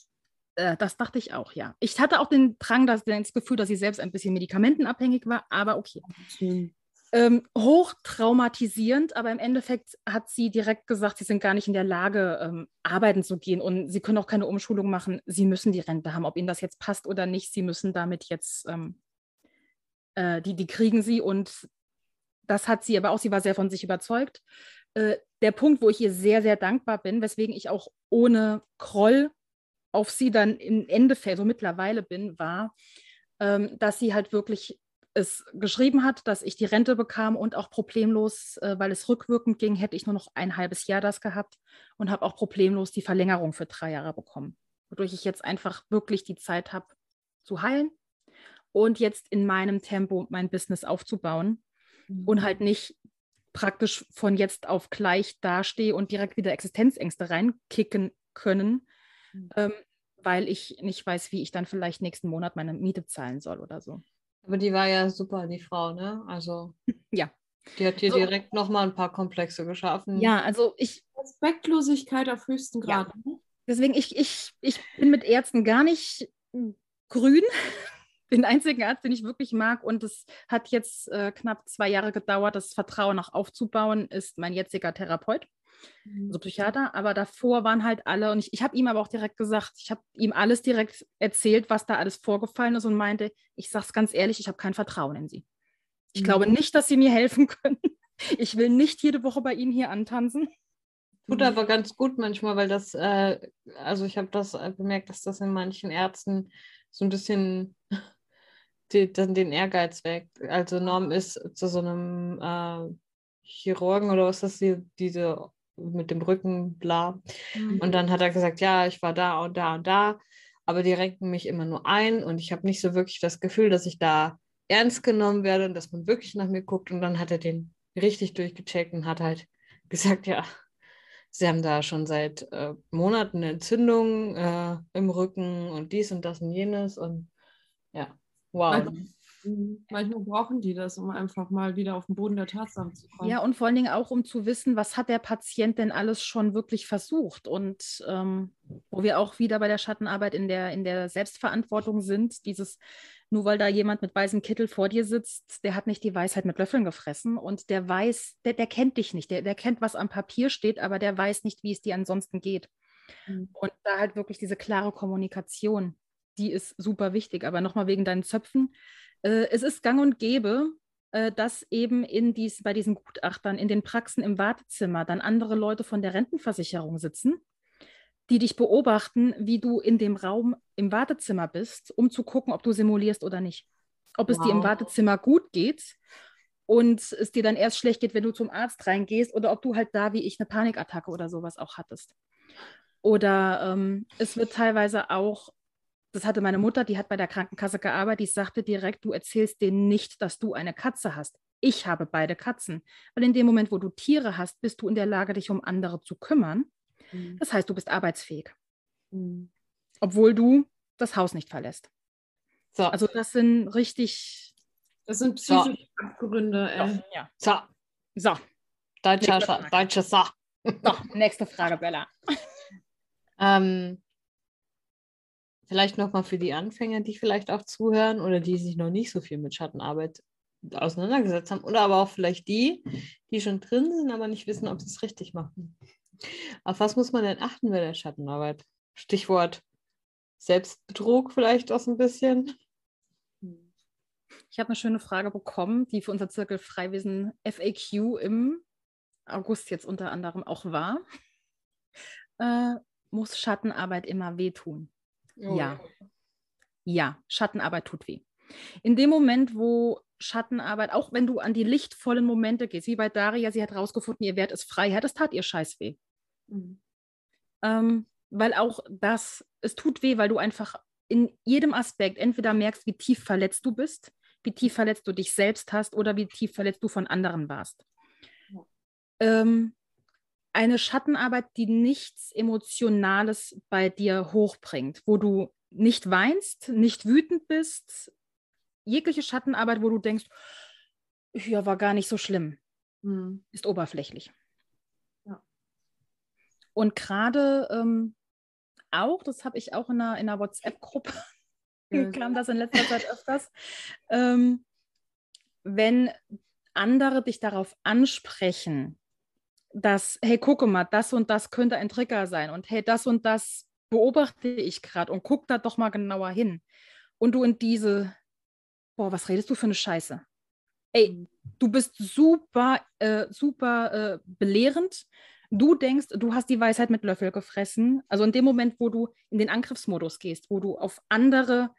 Äh, das dachte ich auch, ja. Ich hatte auch den Drang, das, das Gefühl, dass sie selbst ein bisschen medikamentenabhängig war, aber okay. okay ähm, hoch traumatisierend, aber im Endeffekt hat sie direkt gesagt, sie sind gar nicht in der Lage, ähm, arbeiten zu gehen und sie können auch keine Umschulung machen. Sie müssen die Rente haben, ob ihnen das jetzt passt oder nicht. Sie müssen damit jetzt, ähm, äh, die, die kriegen sie und das hat sie aber auch, sie war sehr von sich überzeugt. Äh, der Punkt, wo ich ihr sehr, sehr dankbar bin, weswegen ich auch ohne Kroll auf sie dann im Endeffekt, so mittlerweile bin, war, ähm, dass sie halt wirklich es geschrieben hat, dass ich die Rente bekam und auch problemlos, äh, weil es rückwirkend ging, hätte ich nur noch ein halbes Jahr das gehabt und habe auch problemlos die Verlängerung für drei Jahre bekommen, wodurch ich jetzt einfach wirklich die Zeit habe zu heilen und jetzt in meinem Tempo mein Business aufzubauen mhm. und halt nicht praktisch von jetzt auf gleich dastehe und direkt wieder Existenzängste reinkicken können, mhm. ähm, weil ich nicht weiß, wie ich dann vielleicht nächsten Monat meine Miete zahlen soll oder so. Aber die war ja super, die Frau, ne? Also. Ja. Die hat hier so. direkt nochmal ein paar Komplexe geschaffen. Ja, also ich. Respektlosigkeit auf höchsten Grad. Ja. Ne? Deswegen, ich, ich, ich bin mit Ärzten gar nicht grün. den einzigen Arzt, den ich wirklich mag. Und es hat jetzt äh, knapp zwei Jahre gedauert, das Vertrauen noch aufzubauen, ist mein jetziger Therapeut mhm. Also Psychiater, aber davor waren halt alle und ich, ich habe ihm aber auch direkt gesagt, ich habe ihm alles direkt erzählt, was da alles vorgefallen ist und meinte, ich sage es ganz ehrlich, ich habe kein Vertrauen in sie. Ich mhm. glaube nicht, dass sie mir helfen können. Ich will nicht jede Woche bei ihnen hier antanzen. Tut aber ganz gut manchmal, weil das, äh, also ich habe das äh, bemerkt, dass das in manchen Ärzten so ein bisschen die, dann den Ehrgeiz weckt. Also Norm ist zu so einem äh, Chirurgen oder was ist das, die, diese mit dem Rücken, bla. Mhm. Und dann hat er gesagt, ja, ich war da und da und da, aber die renken mich immer nur ein und ich habe nicht so wirklich das Gefühl, dass ich da ernst genommen werde und dass man wirklich nach mir guckt. Und dann hat er den richtig durchgecheckt und hat halt gesagt, ja, sie haben da schon seit äh, Monaten eine Entzündung äh, im Rücken und dies und das und jenes und ja, wow. Mhm. Manchmal brauchen die das, um einfach mal wieder auf den Boden der Tatsachen zu kommen. Ja, und vor allen Dingen auch, um zu wissen, was hat der Patient denn alles schon wirklich versucht. Und ähm, wo wir auch wieder bei der Schattenarbeit in der, in der Selbstverantwortung sind, dieses, nur weil da jemand mit weißem Kittel vor dir sitzt, der hat nicht die Weisheit mit Löffeln gefressen und der weiß, der, der kennt dich nicht, der, der kennt, was am Papier steht, aber der weiß nicht, wie es dir ansonsten geht. Mhm. Und da halt wirklich diese klare Kommunikation, die ist super wichtig. Aber nochmal wegen deinen Zöpfen, äh, es ist gang und gäbe, äh, dass eben in dies, bei diesen Gutachtern in den Praxen im Wartezimmer dann andere Leute von der Rentenversicherung sitzen, die dich beobachten, wie du in dem Raum im Wartezimmer bist, um zu gucken, ob du simulierst oder nicht. Ob wow. es dir im Wartezimmer gut geht und es dir dann erst schlecht geht, wenn du zum Arzt reingehst oder ob du halt da wie ich eine Panikattacke oder sowas auch hattest. Oder ähm, es wird teilweise auch das hatte meine Mutter, die hat bei der Krankenkasse gearbeitet, die sagte direkt, du erzählst denen nicht, dass du eine Katze hast. Ich habe beide Katzen. Weil in dem Moment, wo du Tiere hast, bist du in der Lage, dich um andere zu kümmern. Mhm. Das heißt, du bist arbeitsfähig. Mhm. Obwohl du das Haus nicht verlässt. So. Also das sind richtig. Das sind psychische so. Gründe. Äh. Ja. So. So. Deutscher, deutsche So. so. Nächste Frage, Bella. ähm, vielleicht nochmal für die Anfänger, die vielleicht auch zuhören oder die sich noch nicht so viel mit Schattenarbeit auseinandergesetzt haben oder aber auch vielleicht die, die schon drin sind, aber nicht wissen, ob sie es richtig machen. Auf was muss man denn achten bei der Schattenarbeit? Stichwort Selbstbetrug vielleicht auch so ein bisschen. Ich habe eine schöne Frage bekommen, die für unser Zirkel Freiwesen FAQ im August jetzt unter anderem auch war. Äh, muss Schattenarbeit immer wehtun? Oh. Ja. Ja, Schattenarbeit tut weh. In dem Moment, wo Schattenarbeit, auch wenn du an die lichtvollen Momente gehst, wie bei Daria, sie hat rausgefunden, ihr Wert ist Freiheit, das tat ihr scheiß weh. Mhm. Ähm, weil auch das, es tut weh, weil du einfach in jedem Aspekt entweder merkst, wie tief verletzt du bist, wie tief verletzt du dich selbst hast oder wie tief verletzt du von anderen warst. Ja. Ähm, eine Schattenarbeit, die nichts Emotionales bei dir hochbringt, wo du nicht weinst, nicht wütend bist, jegliche Schattenarbeit, wo du denkst, ja, war gar nicht so schlimm, mhm. ist oberflächlich. Ja. Und gerade ähm, auch, das habe ich auch in einer, in einer WhatsApp-Gruppe, ja. kam das in letzter Zeit öfters, ähm, wenn andere dich darauf ansprechen, dass, hey, gucke mal, das und das könnte ein Trigger sein und hey, das und das beobachte ich gerade und guck da doch mal genauer hin. Und du in diese, boah, was redest du für eine Scheiße? Ey, du bist super, äh, super äh, belehrend. Du denkst, du hast die Weisheit mit Löffel gefressen. Also in dem Moment, wo du in den Angriffsmodus gehst, wo du auf andere,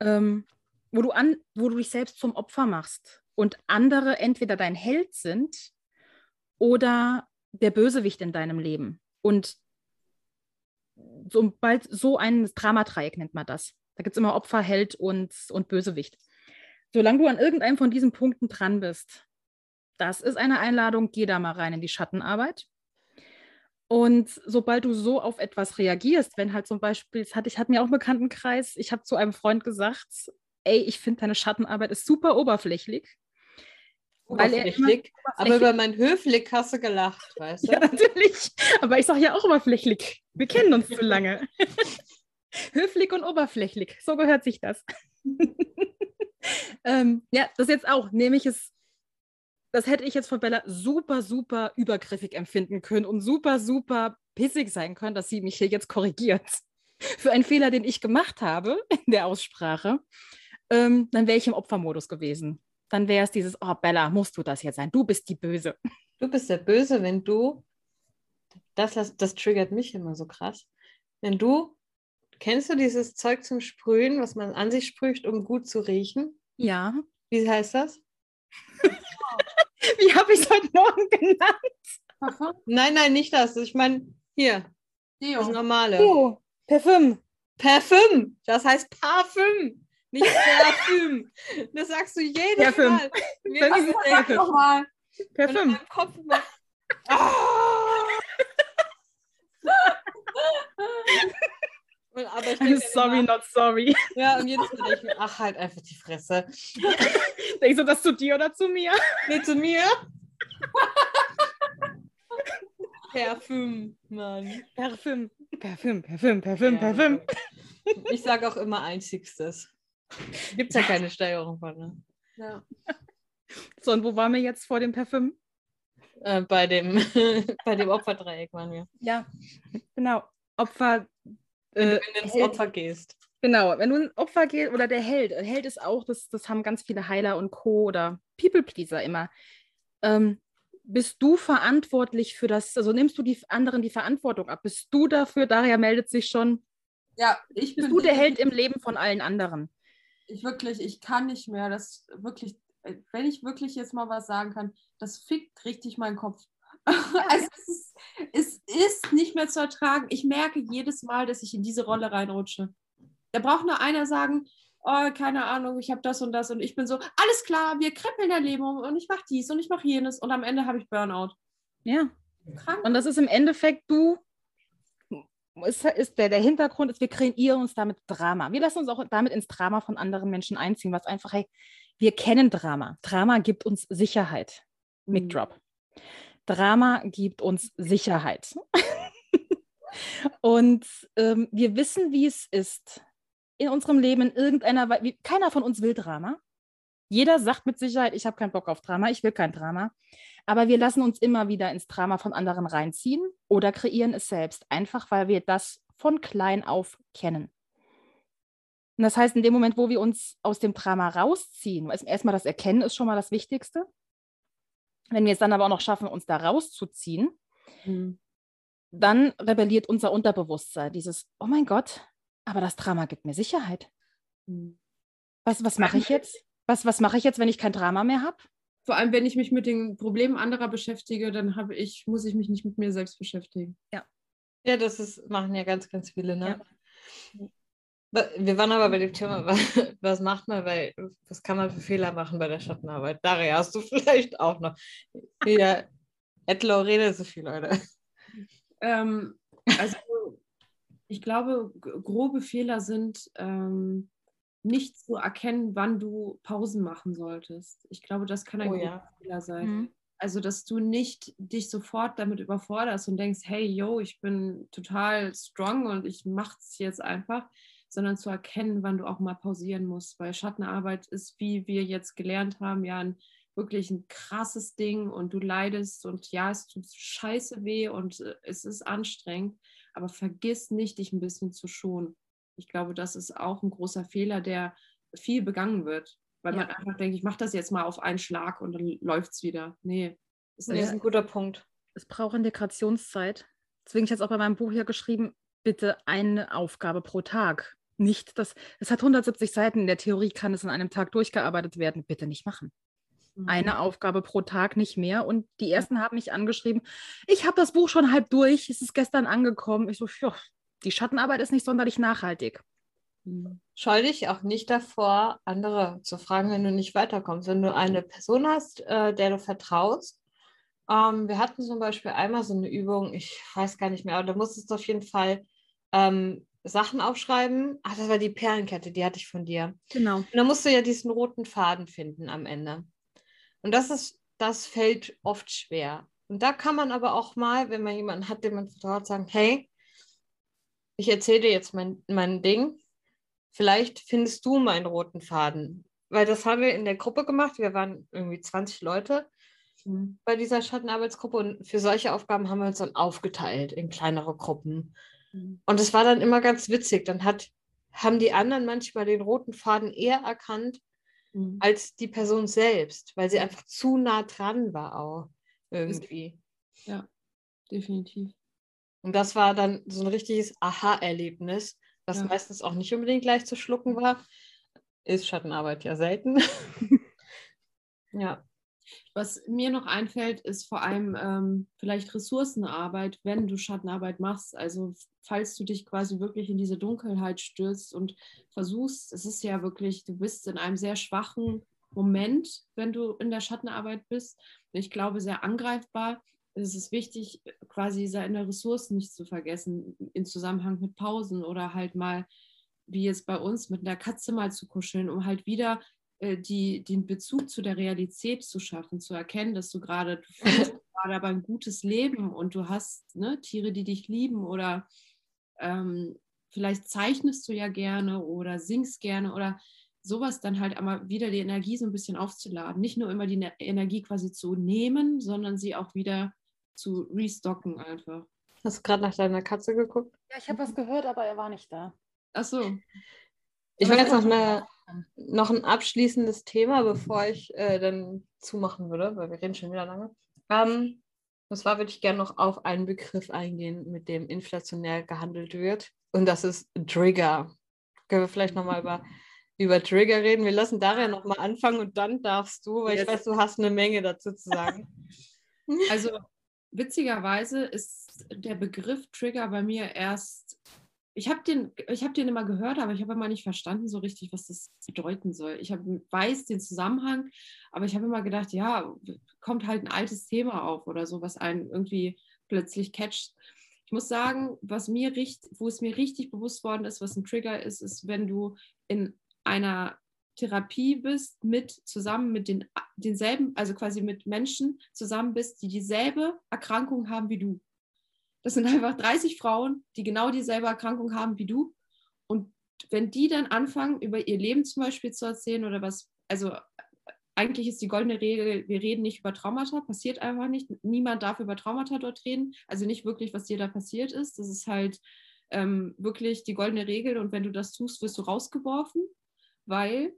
ähm, wo du an, wo du dich selbst zum Opfer machst und andere entweder dein Held sind oder der Bösewicht in deinem Leben. Und sobald so ein Dramadreieck nennt man das. Da gibt es immer Opfer, Held und, und Bösewicht. Solange du an irgendeinem von diesen Punkten dran bist, das ist eine Einladung, geh da mal rein in die Schattenarbeit. Und sobald du so auf etwas reagierst, wenn halt zum Beispiel, das hatte ich hatte mir auch einen Bekanntenkreis, ich habe zu einem Freund gesagt, ey, ich finde deine Schattenarbeit ist super oberflächlich. Oberflächlich. Aber über mein Höflich hast du gelacht, weißt du? Ja, natürlich. Aber ich sage ja auch oberflächlich. Wir kennen uns zu lange. Höflich und oberflächlich. So gehört sich das. ähm, ja, das jetzt auch. Nämlich es das hätte ich jetzt von Bella super, super übergriffig empfinden können und super, super pissig sein können, dass sie mich hier jetzt korrigiert. Für einen Fehler, den ich gemacht habe in der Aussprache, ähm, dann wäre ich im Opfermodus gewesen. Dann wäre es dieses, oh Bella, musst du das jetzt sein? Du bist die Böse. Du bist der Böse, wenn du, das, das, triggert mich immer so krass, wenn du, kennst du dieses Zeug zum Sprühen, was man an sich sprüht, um gut zu riechen? Ja. Wie heißt das? Wie habe ich es heute Morgen genannt? Nein, nein, nicht das. Ich meine, hier. Deo. Das normale. Deo. Parfüm. Parfüm. Das heißt Parfüm. Nicht Parfüm. das sagst du jedes Parfüm. Mal. Mir Parfüm. Parfüm. Nochmal. Parfüm. Kopf immer. Ah! Und, aber ich denke sorry, immer, not sorry. Ja, und Mal denke ich mir, ach, halt einfach die Fresse. Denkst du das zu dir oder zu mir? Nee, zu mir. Parfüm, Mann. Parfüm, Parfüm, Parfüm, Parfüm, ja, Parfüm. Ich sage auch immer einzigstes. Gibt es ja keine Steigerung von. Ne? Ja. So, und wo waren wir jetzt vor dem Parfüm? Äh, bei dem, bei dem Opferdreieck waren wir. Ja, genau. Opfer, wenn äh, du ins Opfer gehst. Genau, wenn du ein Opfer gehst, oder der Held, der Held ist auch, das, das haben ganz viele Heiler und Co. oder People-Pleaser immer. Ähm, bist du verantwortlich für das, also nimmst du die anderen die Verantwortung ab? Bist du dafür, Daria meldet sich schon. Ja, ich bin. Bist du der Held im Leben von allen anderen? Ich wirklich, ich kann nicht mehr. Das wirklich, wenn ich wirklich jetzt mal was sagen kann, das fickt richtig meinen Kopf. also es, ist, es ist nicht mehr zu ertragen. Ich merke jedes Mal, dass ich in diese Rolle reinrutsche. Da braucht nur einer sagen, oh, keine Ahnung, ich habe das und das und ich bin so, alles klar, wir krempeln dein Leben um und ich mache dies und ich mache jenes und am Ende habe ich Burnout. Ja. Krank. Und das ist im Endeffekt du, ist, ist der, der Hintergrund ist, wir kreieren uns damit Drama. Wir lassen uns auch damit ins Drama von anderen Menschen einziehen, was einfach, hey, wir kennen Drama. Drama gibt uns Sicherheit. Mic mhm. Drop. Drama gibt uns Sicherheit. und ähm, wir wissen, wie es ist, in unserem Leben in irgendeiner Weise, keiner von uns will Drama. Jeder sagt mit Sicherheit, ich habe keinen Bock auf Drama, ich will kein Drama. Aber wir lassen uns immer wieder ins Drama von anderen reinziehen oder kreieren es selbst, einfach weil wir das von klein auf kennen. Und das heißt, in dem Moment, wo wir uns aus dem Drama rausziehen, erstmal das Erkennen ist schon mal das Wichtigste. Wenn wir es dann aber auch noch schaffen, uns da rauszuziehen, mhm. dann rebelliert unser Unterbewusstsein. Dieses, oh mein Gott, aber das Drama gibt mir Sicherheit. Mhm. Was, was mache ich jetzt? Was, was mache ich jetzt, wenn ich kein Drama mehr habe? Vor allem, wenn ich mich mit den Problemen anderer beschäftige, dann habe ich, muss ich mich nicht mit mir selbst beschäftigen. Ja. Ja, das ist, machen ja ganz, ganz viele, ne? Ja. Wir waren aber bei dem Thema, was macht man, weil was kann man für Fehler machen bei der Schattenarbeit? Daria, hast du vielleicht auch noch. Ja, Edlo redet so viel, Leute. Ähm, also ich glaube, grobe Fehler sind ähm, nicht zu erkennen, wann du Pausen machen solltest. Ich glaube, das kann ein oh, ja. Fehler sein. Mhm. Also, dass du nicht dich sofort damit überforderst und denkst, hey, yo, ich bin total strong und ich mach's jetzt einfach, sondern zu erkennen, wann du auch mal pausieren musst, weil Schattenarbeit ist, wie wir jetzt gelernt haben, ja ein wirklich ein krasses Ding und du leidest und ja, es tut scheiße weh und äh, es ist anstrengend, aber vergiss nicht, dich ein bisschen zu schonen. Ich glaube, das ist auch ein großer Fehler, der viel begangen wird, weil ja. man einfach denkt, ich mache das jetzt mal auf einen Schlag und dann läuft es wieder. Nee. Das ist, nee, ist ein guter Punkt. Es braucht Integrationszeit. Deswegen habe ich jetzt auch bei meinem Buch hier geschrieben, bitte eine Aufgabe pro Tag. Nicht das, es hat 170 Seiten, in der Theorie kann es in einem Tag durchgearbeitet werden. Bitte nicht machen. Mhm. Eine Aufgabe pro Tag, nicht mehr. Und die ersten haben mich angeschrieben, ich habe das Buch schon halb durch, es ist gestern angekommen. Ich so, ja, die Schattenarbeit ist nicht sonderlich nachhaltig. Mhm. Scheu dich auch nicht davor, andere zu fragen, wenn du nicht weiterkommst. Wenn du eine Person hast, äh, der du vertraust. Ähm, wir hatten zum Beispiel einmal so eine Übung, ich weiß gar nicht mehr, aber da musstest du auf jeden Fall ähm, Sachen aufschreiben. Ach, das war die Perlenkette, die hatte ich von dir. Genau. Und dann musst du ja diesen roten Faden finden am Ende. Und das ist, das fällt oft schwer. Und da kann man aber auch mal, wenn man jemanden hat, dem man vertraut, sagen, hey, ich erzähle dir jetzt mein, mein Ding. Vielleicht findest du meinen roten Faden. Weil das haben wir in der Gruppe gemacht. Wir waren irgendwie 20 Leute Mhm. bei dieser Schattenarbeitsgruppe und für solche Aufgaben haben wir uns dann aufgeteilt in kleinere Gruppen. Mhm. Und es war dann immer ganz witzig. Dann hat, haben die anderen manchmal den roten Faden eher erkannt Mhm. als die Person selbst, weil sie einfach zu nah dran war auch irgendwie. Definitiv. Und das war dann so ein richtiges Aha-Erlebnis, das Ja. meistens auch nicht unbedingt leicht zu schlucken war. Ist Schattenarbeit ja selten. ja. Was mir noch einfällt, ist vor allem ähm, vielleicht Ressourcenarbeit, wenn du Schattenarbeit machst. Also falls du dich quasi wirklich in diese Dunkelheit stürzt und versuchst, es ist ja wirklich, du bist in einem sehr schwachen Moment, wenn du in der Schattenarbeit bist. Ich glaube, sehr angreifbar. Es ist wichtig, quasi seine Ressourcen nicht zu vergessen im Zusammenhang mit Pausen oder halt mal, wie jetzt bei uns, mit einer Katze mal zu kuscheln, um halt wieder äh, die, den Bezug zu der Realität zu schaffen, zu erkennen, dass du gerade, du führst gerade aber ein gutes Leben und du hast ne, Tiere, die dich lieben oder ähm, vielleicht zeichnest du ja gerne oder singst gerne oder sowas dann halt einmal wieder die Energie so ein bisschen aufzuladen. Nicht nur immer die Ne- Energie quasi zu nehmen, sondern sie auch wieder zu restocken einfach. Hast du gerade nach deiner Katze geguckt? Ja, ich habe was gehört, aber er war nicht da. Ach so. Ich war jetzt noch, eine, noch ein abschließendes Thema, bevor ich äh, dann zumachen würde, weil wir reden schon wieder lange. Ähm, und zwar würde ich gerne noch auf einen Begriff eingehen, mit dem inflationär gehandelt wird. Und das ist Trigger. Können wir vielleicht nochmal über, über Trigger reden? Wir lassen Daria nochmal anfangen und dann darfst du, weil ich Yes. weiß, du hast eine Menge dazu zu sagen. Also witzigerweise ist der Begriff Trigger bei mir erst, ich habe den, hab den immer gehört, aber ich habe immer nicht verstanden so richtig, was das bedeuten soll. Ich hab, weiß den Zusammenhang, aber ich habe immer gedacht, ja, kommt halt ein altes Thema auf oder so, was einen irgendwie plötzlich catcht. Ich muss sagen, was mir richtig, wo es mir richtig bewusst worden ist, was ein Trigger ist, ist, wenn du in einer Therapie bist, mit zusammen mit den denselben, also quasi mit Menschen zusammen bist, die dieselbe Erkrankung haben wie du. Das sind einfach 30 Frauen, die genau dieselbe Erkrankung haben wie du. Und wenn die dann anfangen, über ihr Leben zum Beispiel zu erzählen oder was, also eigentlich ist die goldene Regel, wir reden nicht über Traumata, passiert einfach nicht. Niemand darf über Traumata dort reden. Also nicht wirklich, was dir da passiert ist. Das ist halt ähm, wirklich die goldene Regel. Und wenn du das tust, wirst du rausgeworfen, weil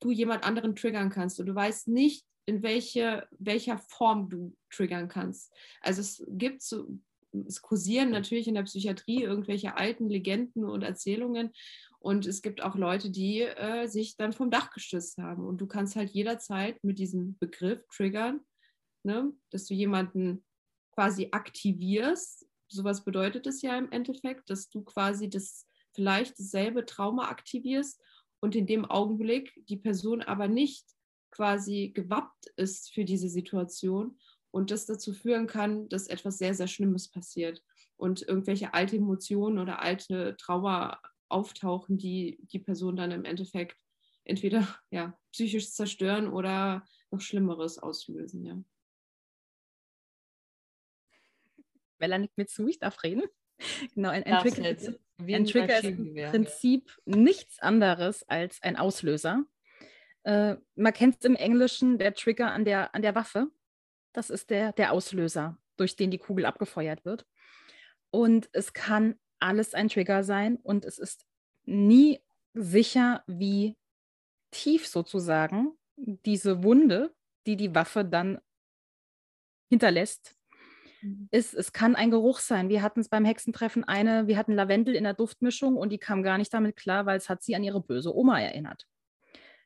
du jemand anderen triggern kannst. Und du weißt nicht, in welche, welcher Form du triggern kannst. Also es gibt so, es kursieren natürlich in der Psychiatrie irgendwelche alten Legenden und Erzählungen. Und es gibt auch Leute, die äh, sich dann vom Dach gestützt haben. Und du kannst halt jederzeit mit diesem Begriff triggern, ne, dass du jemanden quasi aktivierst. Sowas bedeutet es ja im Endeffekt, dass du quasi das vielleicht dasselbe Trauma aktivierst und in dem Augenblick die Person aber nicht quasi gewappt ist für diese Situation und das dazu führen kann, dass etwas sehr, sehr Schlimmes passiert und irgendwelche alte Emotionen oder alte Trauma auftauchen, die die Person dann im Endeffekt entweder ja, psychisch zerstören oder noch Schlimmeres auslösen. Ja. Bella nickt mir zu, ich darf reden. Genau, ein, ein Darfst Trigger, jetzt. ist, Wie ein Trigger ist im. Prinzip nichts anderes als ein Auslöser. Äh, man kennt es im Englischen, der Trigger an der, an der Waffe. Das ist der, der Auslöser, durch den die Kugel abgefeuert wird. Und es kann alles ein Trigger sein und es ist nie sicher, wie tief sozusagen diese Wunde, die die Waffe dann hinterlässt. Ist, es kann ein Geruch sein. Wir hatten es beim Hexentreffen eine, wir hatten Lavendel in der Duftmischung und die kam gar nicht damit klar, weil es hat sie an ihre böse Oma erinnert.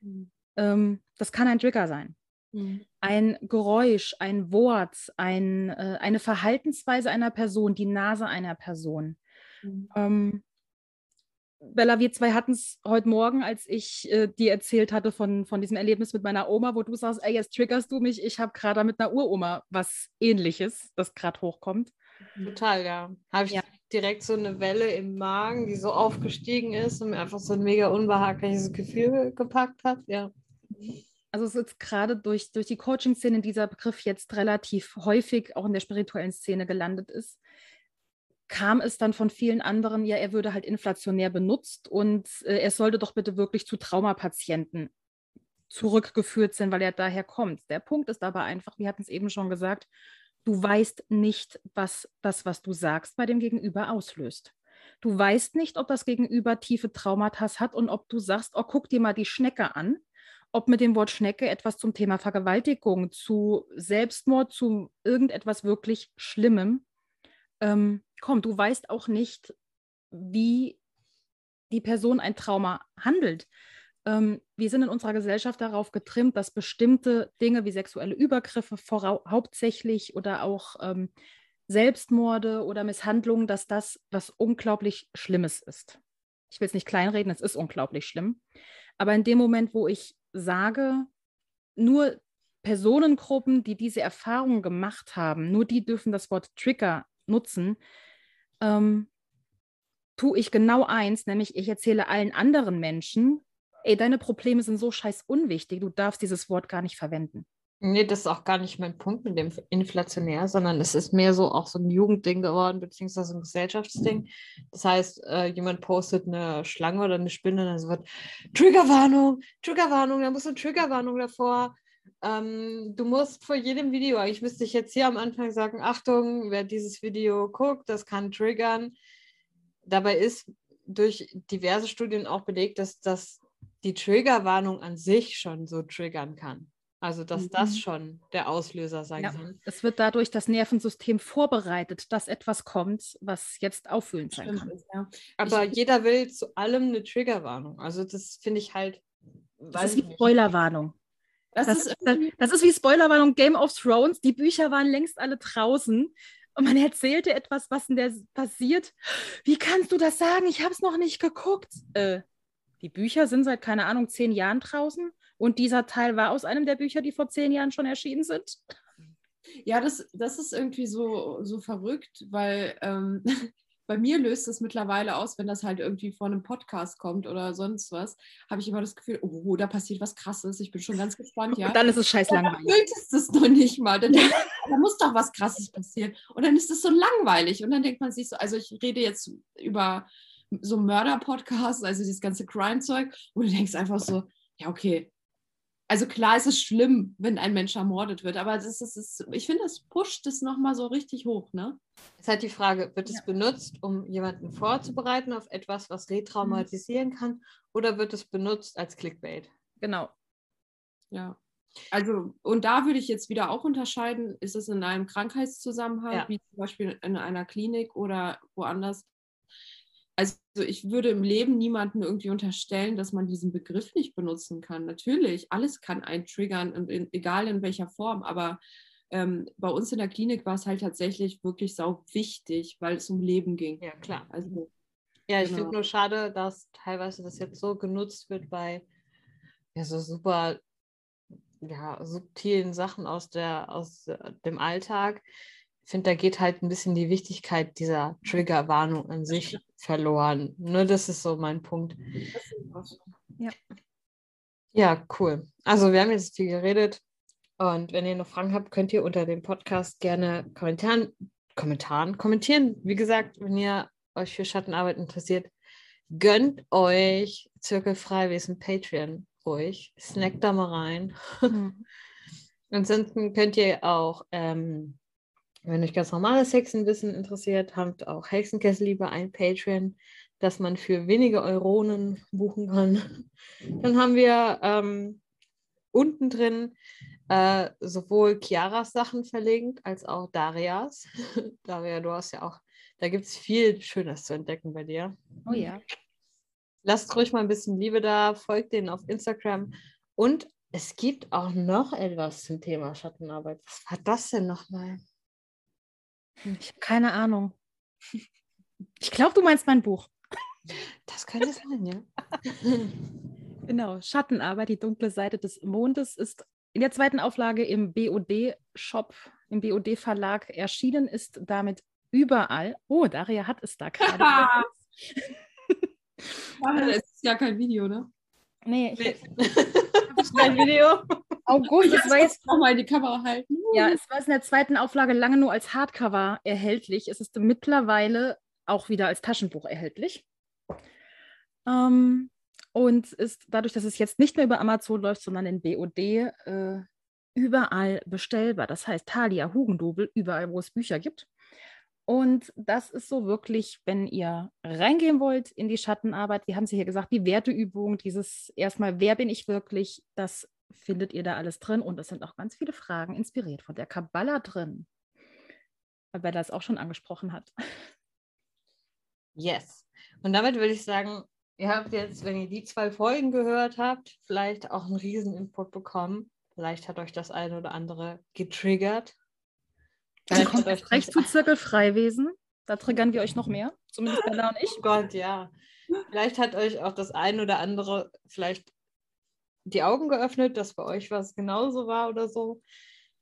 Mhm. Ähm, das kann ein Trigger sein. Mhm. Ein Geräusch, ein Wort, ein, äh, eine Verhaltensweise einer Person, die Nase einer Person. Mhm. Ähm, Bella, wir zwei hatten es heute Morgen, als ich äh, dir erzählt hatte von, von diesem Erlebnis mit meiner Oma, wo du sagst, ey, jetzt triggerst du mich, ich habe gerade mit einer Uroma was ähnliches, das gerade hochkommt. Total, ja. Habe ich ja. direkt so eine Welle im Magen, die so aufgestiegen ist und mir einfach so ein mega unbehagliches Gefühl gepackt hat, ja. Also es ist gerade durch, durch die Coaching-Szene dieser Begriff jetzt relativ häufig auch in der spirituellen Szene gelandet ist kam es dann von vielen anderen, ja, er würde halt inflationär benutzt und äh, er sollte doch bitte wirklich zu Traumapatienten zurückgeführt sein, weil er daher kommt. Der Punkt ist aber einfach, wir hatten es eben schon gesagt, du weißt nicht, was das, was du sagst, bei dem Gegenüber auslöst. Du weißt nicht, ob das Gegenüber tiefe Traumata hat und ob du sagst, oh, guck dir mal die Schnecke an, ob mit dem Wort Schnecke etwas zum Thema Vergewaltigung, zu Selbstmord, zu irgendetwas wirklich Schlimmem ähm, komm, du weißt auch nicht, wie die Person ein Trauma handelt. Ähm, wir sind in unserer Gesellschaft darauf getrimmt, dass bestimmte Dinge wie sexuelle Übergriffe hauptsächlich oder auch ähm, Selbstmorde oder Misshandlungen, dass das was unglaublich Schlimmes ist. Ich will es nicht kleinreden, es ist unglaublich schlimm. Aber in dem Moment, wo ich sage, nur Personengruppen, die diese Erfahrungen gemacht haben, nur die dürfen das Wort Trigger nutzen, ähm, tue ich genau eins, nämlich ich erzähle allen anderen Menschen, ey, deine Probleme sind so scheiß unwichtig, du darfst dieses Wort gar nicht verwenden. Nee, das ist auch gar nicht mein Punkt mit dem inflationär, sondern es ist mehr so auch so ein Jugendding geworden, beziehungsweise ein Gesellschaftsding. Das heißt, äh, jemand postet eine Schlange oder eine Spinne dann wird Triggerwarnung, Triggerwarnung, da muss eine Triggerwarnung davor. Ähm, du musst vor jedem Video, eigentlich müsste ich jetzt hier am Anfang sagen, Achtung, wer dieses Video guckt, das kann triggern. Dabei ist durch diverse Studien auch belegt, dass das die Triggerwarnung an sich schon so triggern kann. Also, dass mhm. das schon der Auslöser sein ja, kann. Es wird dadurch das Nervensystem vorbereitet, dass etwas kommt, was jetzt auffühlend sein kann. ja. Aber ich, jeder will zu allem eine Triggerwarnung. Also, das finde ich halt. Das ist wie Spoilerwarnung. Das, das, ist, das, das ist wie Spoilerwarnung Game of Thrones. Die Bücher waren längst alle draußen. Und man erzählte etwas, was in der passiert. Wie kannst du das sagen? Ich habe es noch nicht geguckt. Äh, die Bücher sind seit, keine Ahnung, zehn Jahren draußen. Und dieser Teil war aus einem der Bücher, die vor zehn Jahren schon erschienen sind. Ja, das, das ist irgendwie so, so verrückt, weil ähm, bei mir löst es mittlerweile aus, wenn das halt irgendwie vor einem Podcast kommt oder sonst was, habe ich immer das Gefühl, oh, da passiert was Krasses. Ich bin schon ganz gespannt. Ja. Und dann ist es scheiß langweilig. Dann ist es noch nicht mal. Dann denkt, da muss doch was Krasses passieren. Und dann ist es so langweilig. Und dann denkt man sich so, also ich rede jetzt über so Mörder-Podcasts, also dieses ganze Crime-Zeug, und du denkst einfach so, ja, okay, also klar ist es schlimm, wenn ein Mensch ermordet wird, aber das ist, ist ich finde, es pusht es nochmal so richtig hoch, ne? Es ist halt die Frage, wird es ja. benutzt, um jemanden vorzubereiten auf etwas, was retraumatisieren mhm. kann, oder wird es benutzt als Clickbait? Genau. Ja. Also, und da würde ich jetzt wieder auch unterscheiden, ist es in einem Krankheitszusammenhang, ja. wie zum Beispiel in einer Klinik oder woanders, also ich würde im Leben niemandem irgendwie unterstellen, dass man diesen Begriff nicht benutzen kann. Natürlich, alles kann einen triggern, und in, egal in welcher Form, aber ähm, bei uns in der Klinik war es halt tatsächlich wirklich sau wichtig, weil es um Leben ging. Ja, klar. Also, ja, ich genau. finde nur schade, dass teilweise das jetzt so genutzt wird bei ja, so super ja, subtilen Sachen aus, der, aus äh, dem Alltag, finde, da geht halt ein bisschen die Wichtigkeit dieser Triggerwarnung an sich verloren. Nur das ist so mein Punkt. Ja. Ja, cool. Also wir haben jetzt viel geredet und wenn ihr noch Fragen habt, könnt ihr unter dem Podcast gerne Kommentaren, Kommentaren kommentieren. Wie gesagt, wenn ihr euch für Schattenarbeit interessiert, gönnt euch Zirkelfreiwesen Patreon ruhig. Snackt da mal rein. Mhm. Ansonsten könnt ihr auch ähm, wenn euch ganz normales Hexenwissen interessiert, habt auch Hexenkessel lieber ein Patreon, das man für wenige Euronen buchen kann. Dann haben wir ähm, unten drin äh, sowohl Chiaras Sachen verlinkt als auch Darias. Daria, du hast ja auch, da gibt es viel Schönes zu entdecken bei dir. Oh ja. Lasst ruhig mal ein bisschen Liebe da, folgt denen auf Instagram. Und es gibt auch noch etwas zum Thema Schattenarbeit. Was war das denn nochmal? Ich habe keine Ahnung. Ich glaube, du meinst mein Buch. Das könnte sein, ja. Genau, Schattenarbeit, die dunkle Seite des Mondes ist in der zweiten Auflage im BOD-Shop, im BOD-Verlag erschienen, ist damit überall. Oh, Daria hat es da gerade. das ist ja kein Video, ne? nee, ich Nee. Kein Video. August, das war jetzt nochmal in die Kamera halten. Ja, es war in der zweiten Auflage lange nur als Hardcover erhältlich. Es ist mittlerweile auch wieder als Taschenbuch erhältlich. Ähm, und ist dadurch, dass es jetzt nicht mehr über Amazon läuft, sondern in BOD, äh, überall bestellbar. Das heißt, Thalia, Hugendubel, überall, wo es Bücher gibt. Und das ist so wirklich, wenn ihr reingehen wollt in die Schattenarbeit, wir haben es hier gesagt, die Werteübung, dieses erstmal, wer bin ich wirklich, das findet ihr da alles drin. Und es sind auch ganz viele Fragen inspiriert von der Kabbala drin. Weil Bella es auch schon angesprochen hat. Yes. Und damit würde ich sagen, ihr habt jetzt, wenn ihr die zwei Folgen gehört habt, vielleicht auch einen riesen Input bekommen. Vielleicht hat euch das eine oder andere getriggert. Dann kommt erst recht das- zu Zirkelfreiwesen. Da triggern wir euch noch mehr. Zumindest Bella und ich. Oh Gott, ja. Vielleicht hat euch auch das ein oder andere vielleicht die Augen geöffnet, dass bei euch was genauso war oder so.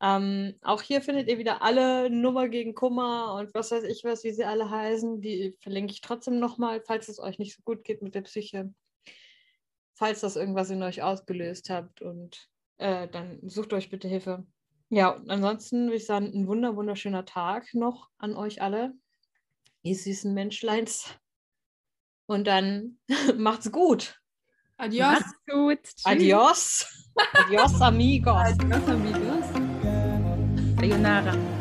Ähm, auch hier findet ihr wieder alle Nummer gegen Kummer und was weiß ich was, wie sie alle heißen. Die verlinke ich trotzdem nochmal, falls es euch nicht so gut geht mit der Psyche. Falls das irgendwas in euch ausgelöst habt und äh, dann sucht euch bitte Hilfe. Ja, und ansonsten würde ich sagen, ein wunder wunderschöner Tag noch an euch alle. Ihr süßen Menschleins. Und dann macht's gut. Adios. Macht's gut. Tschüss. Adios. Adios, amigos. Adios, amigos. Sayonara.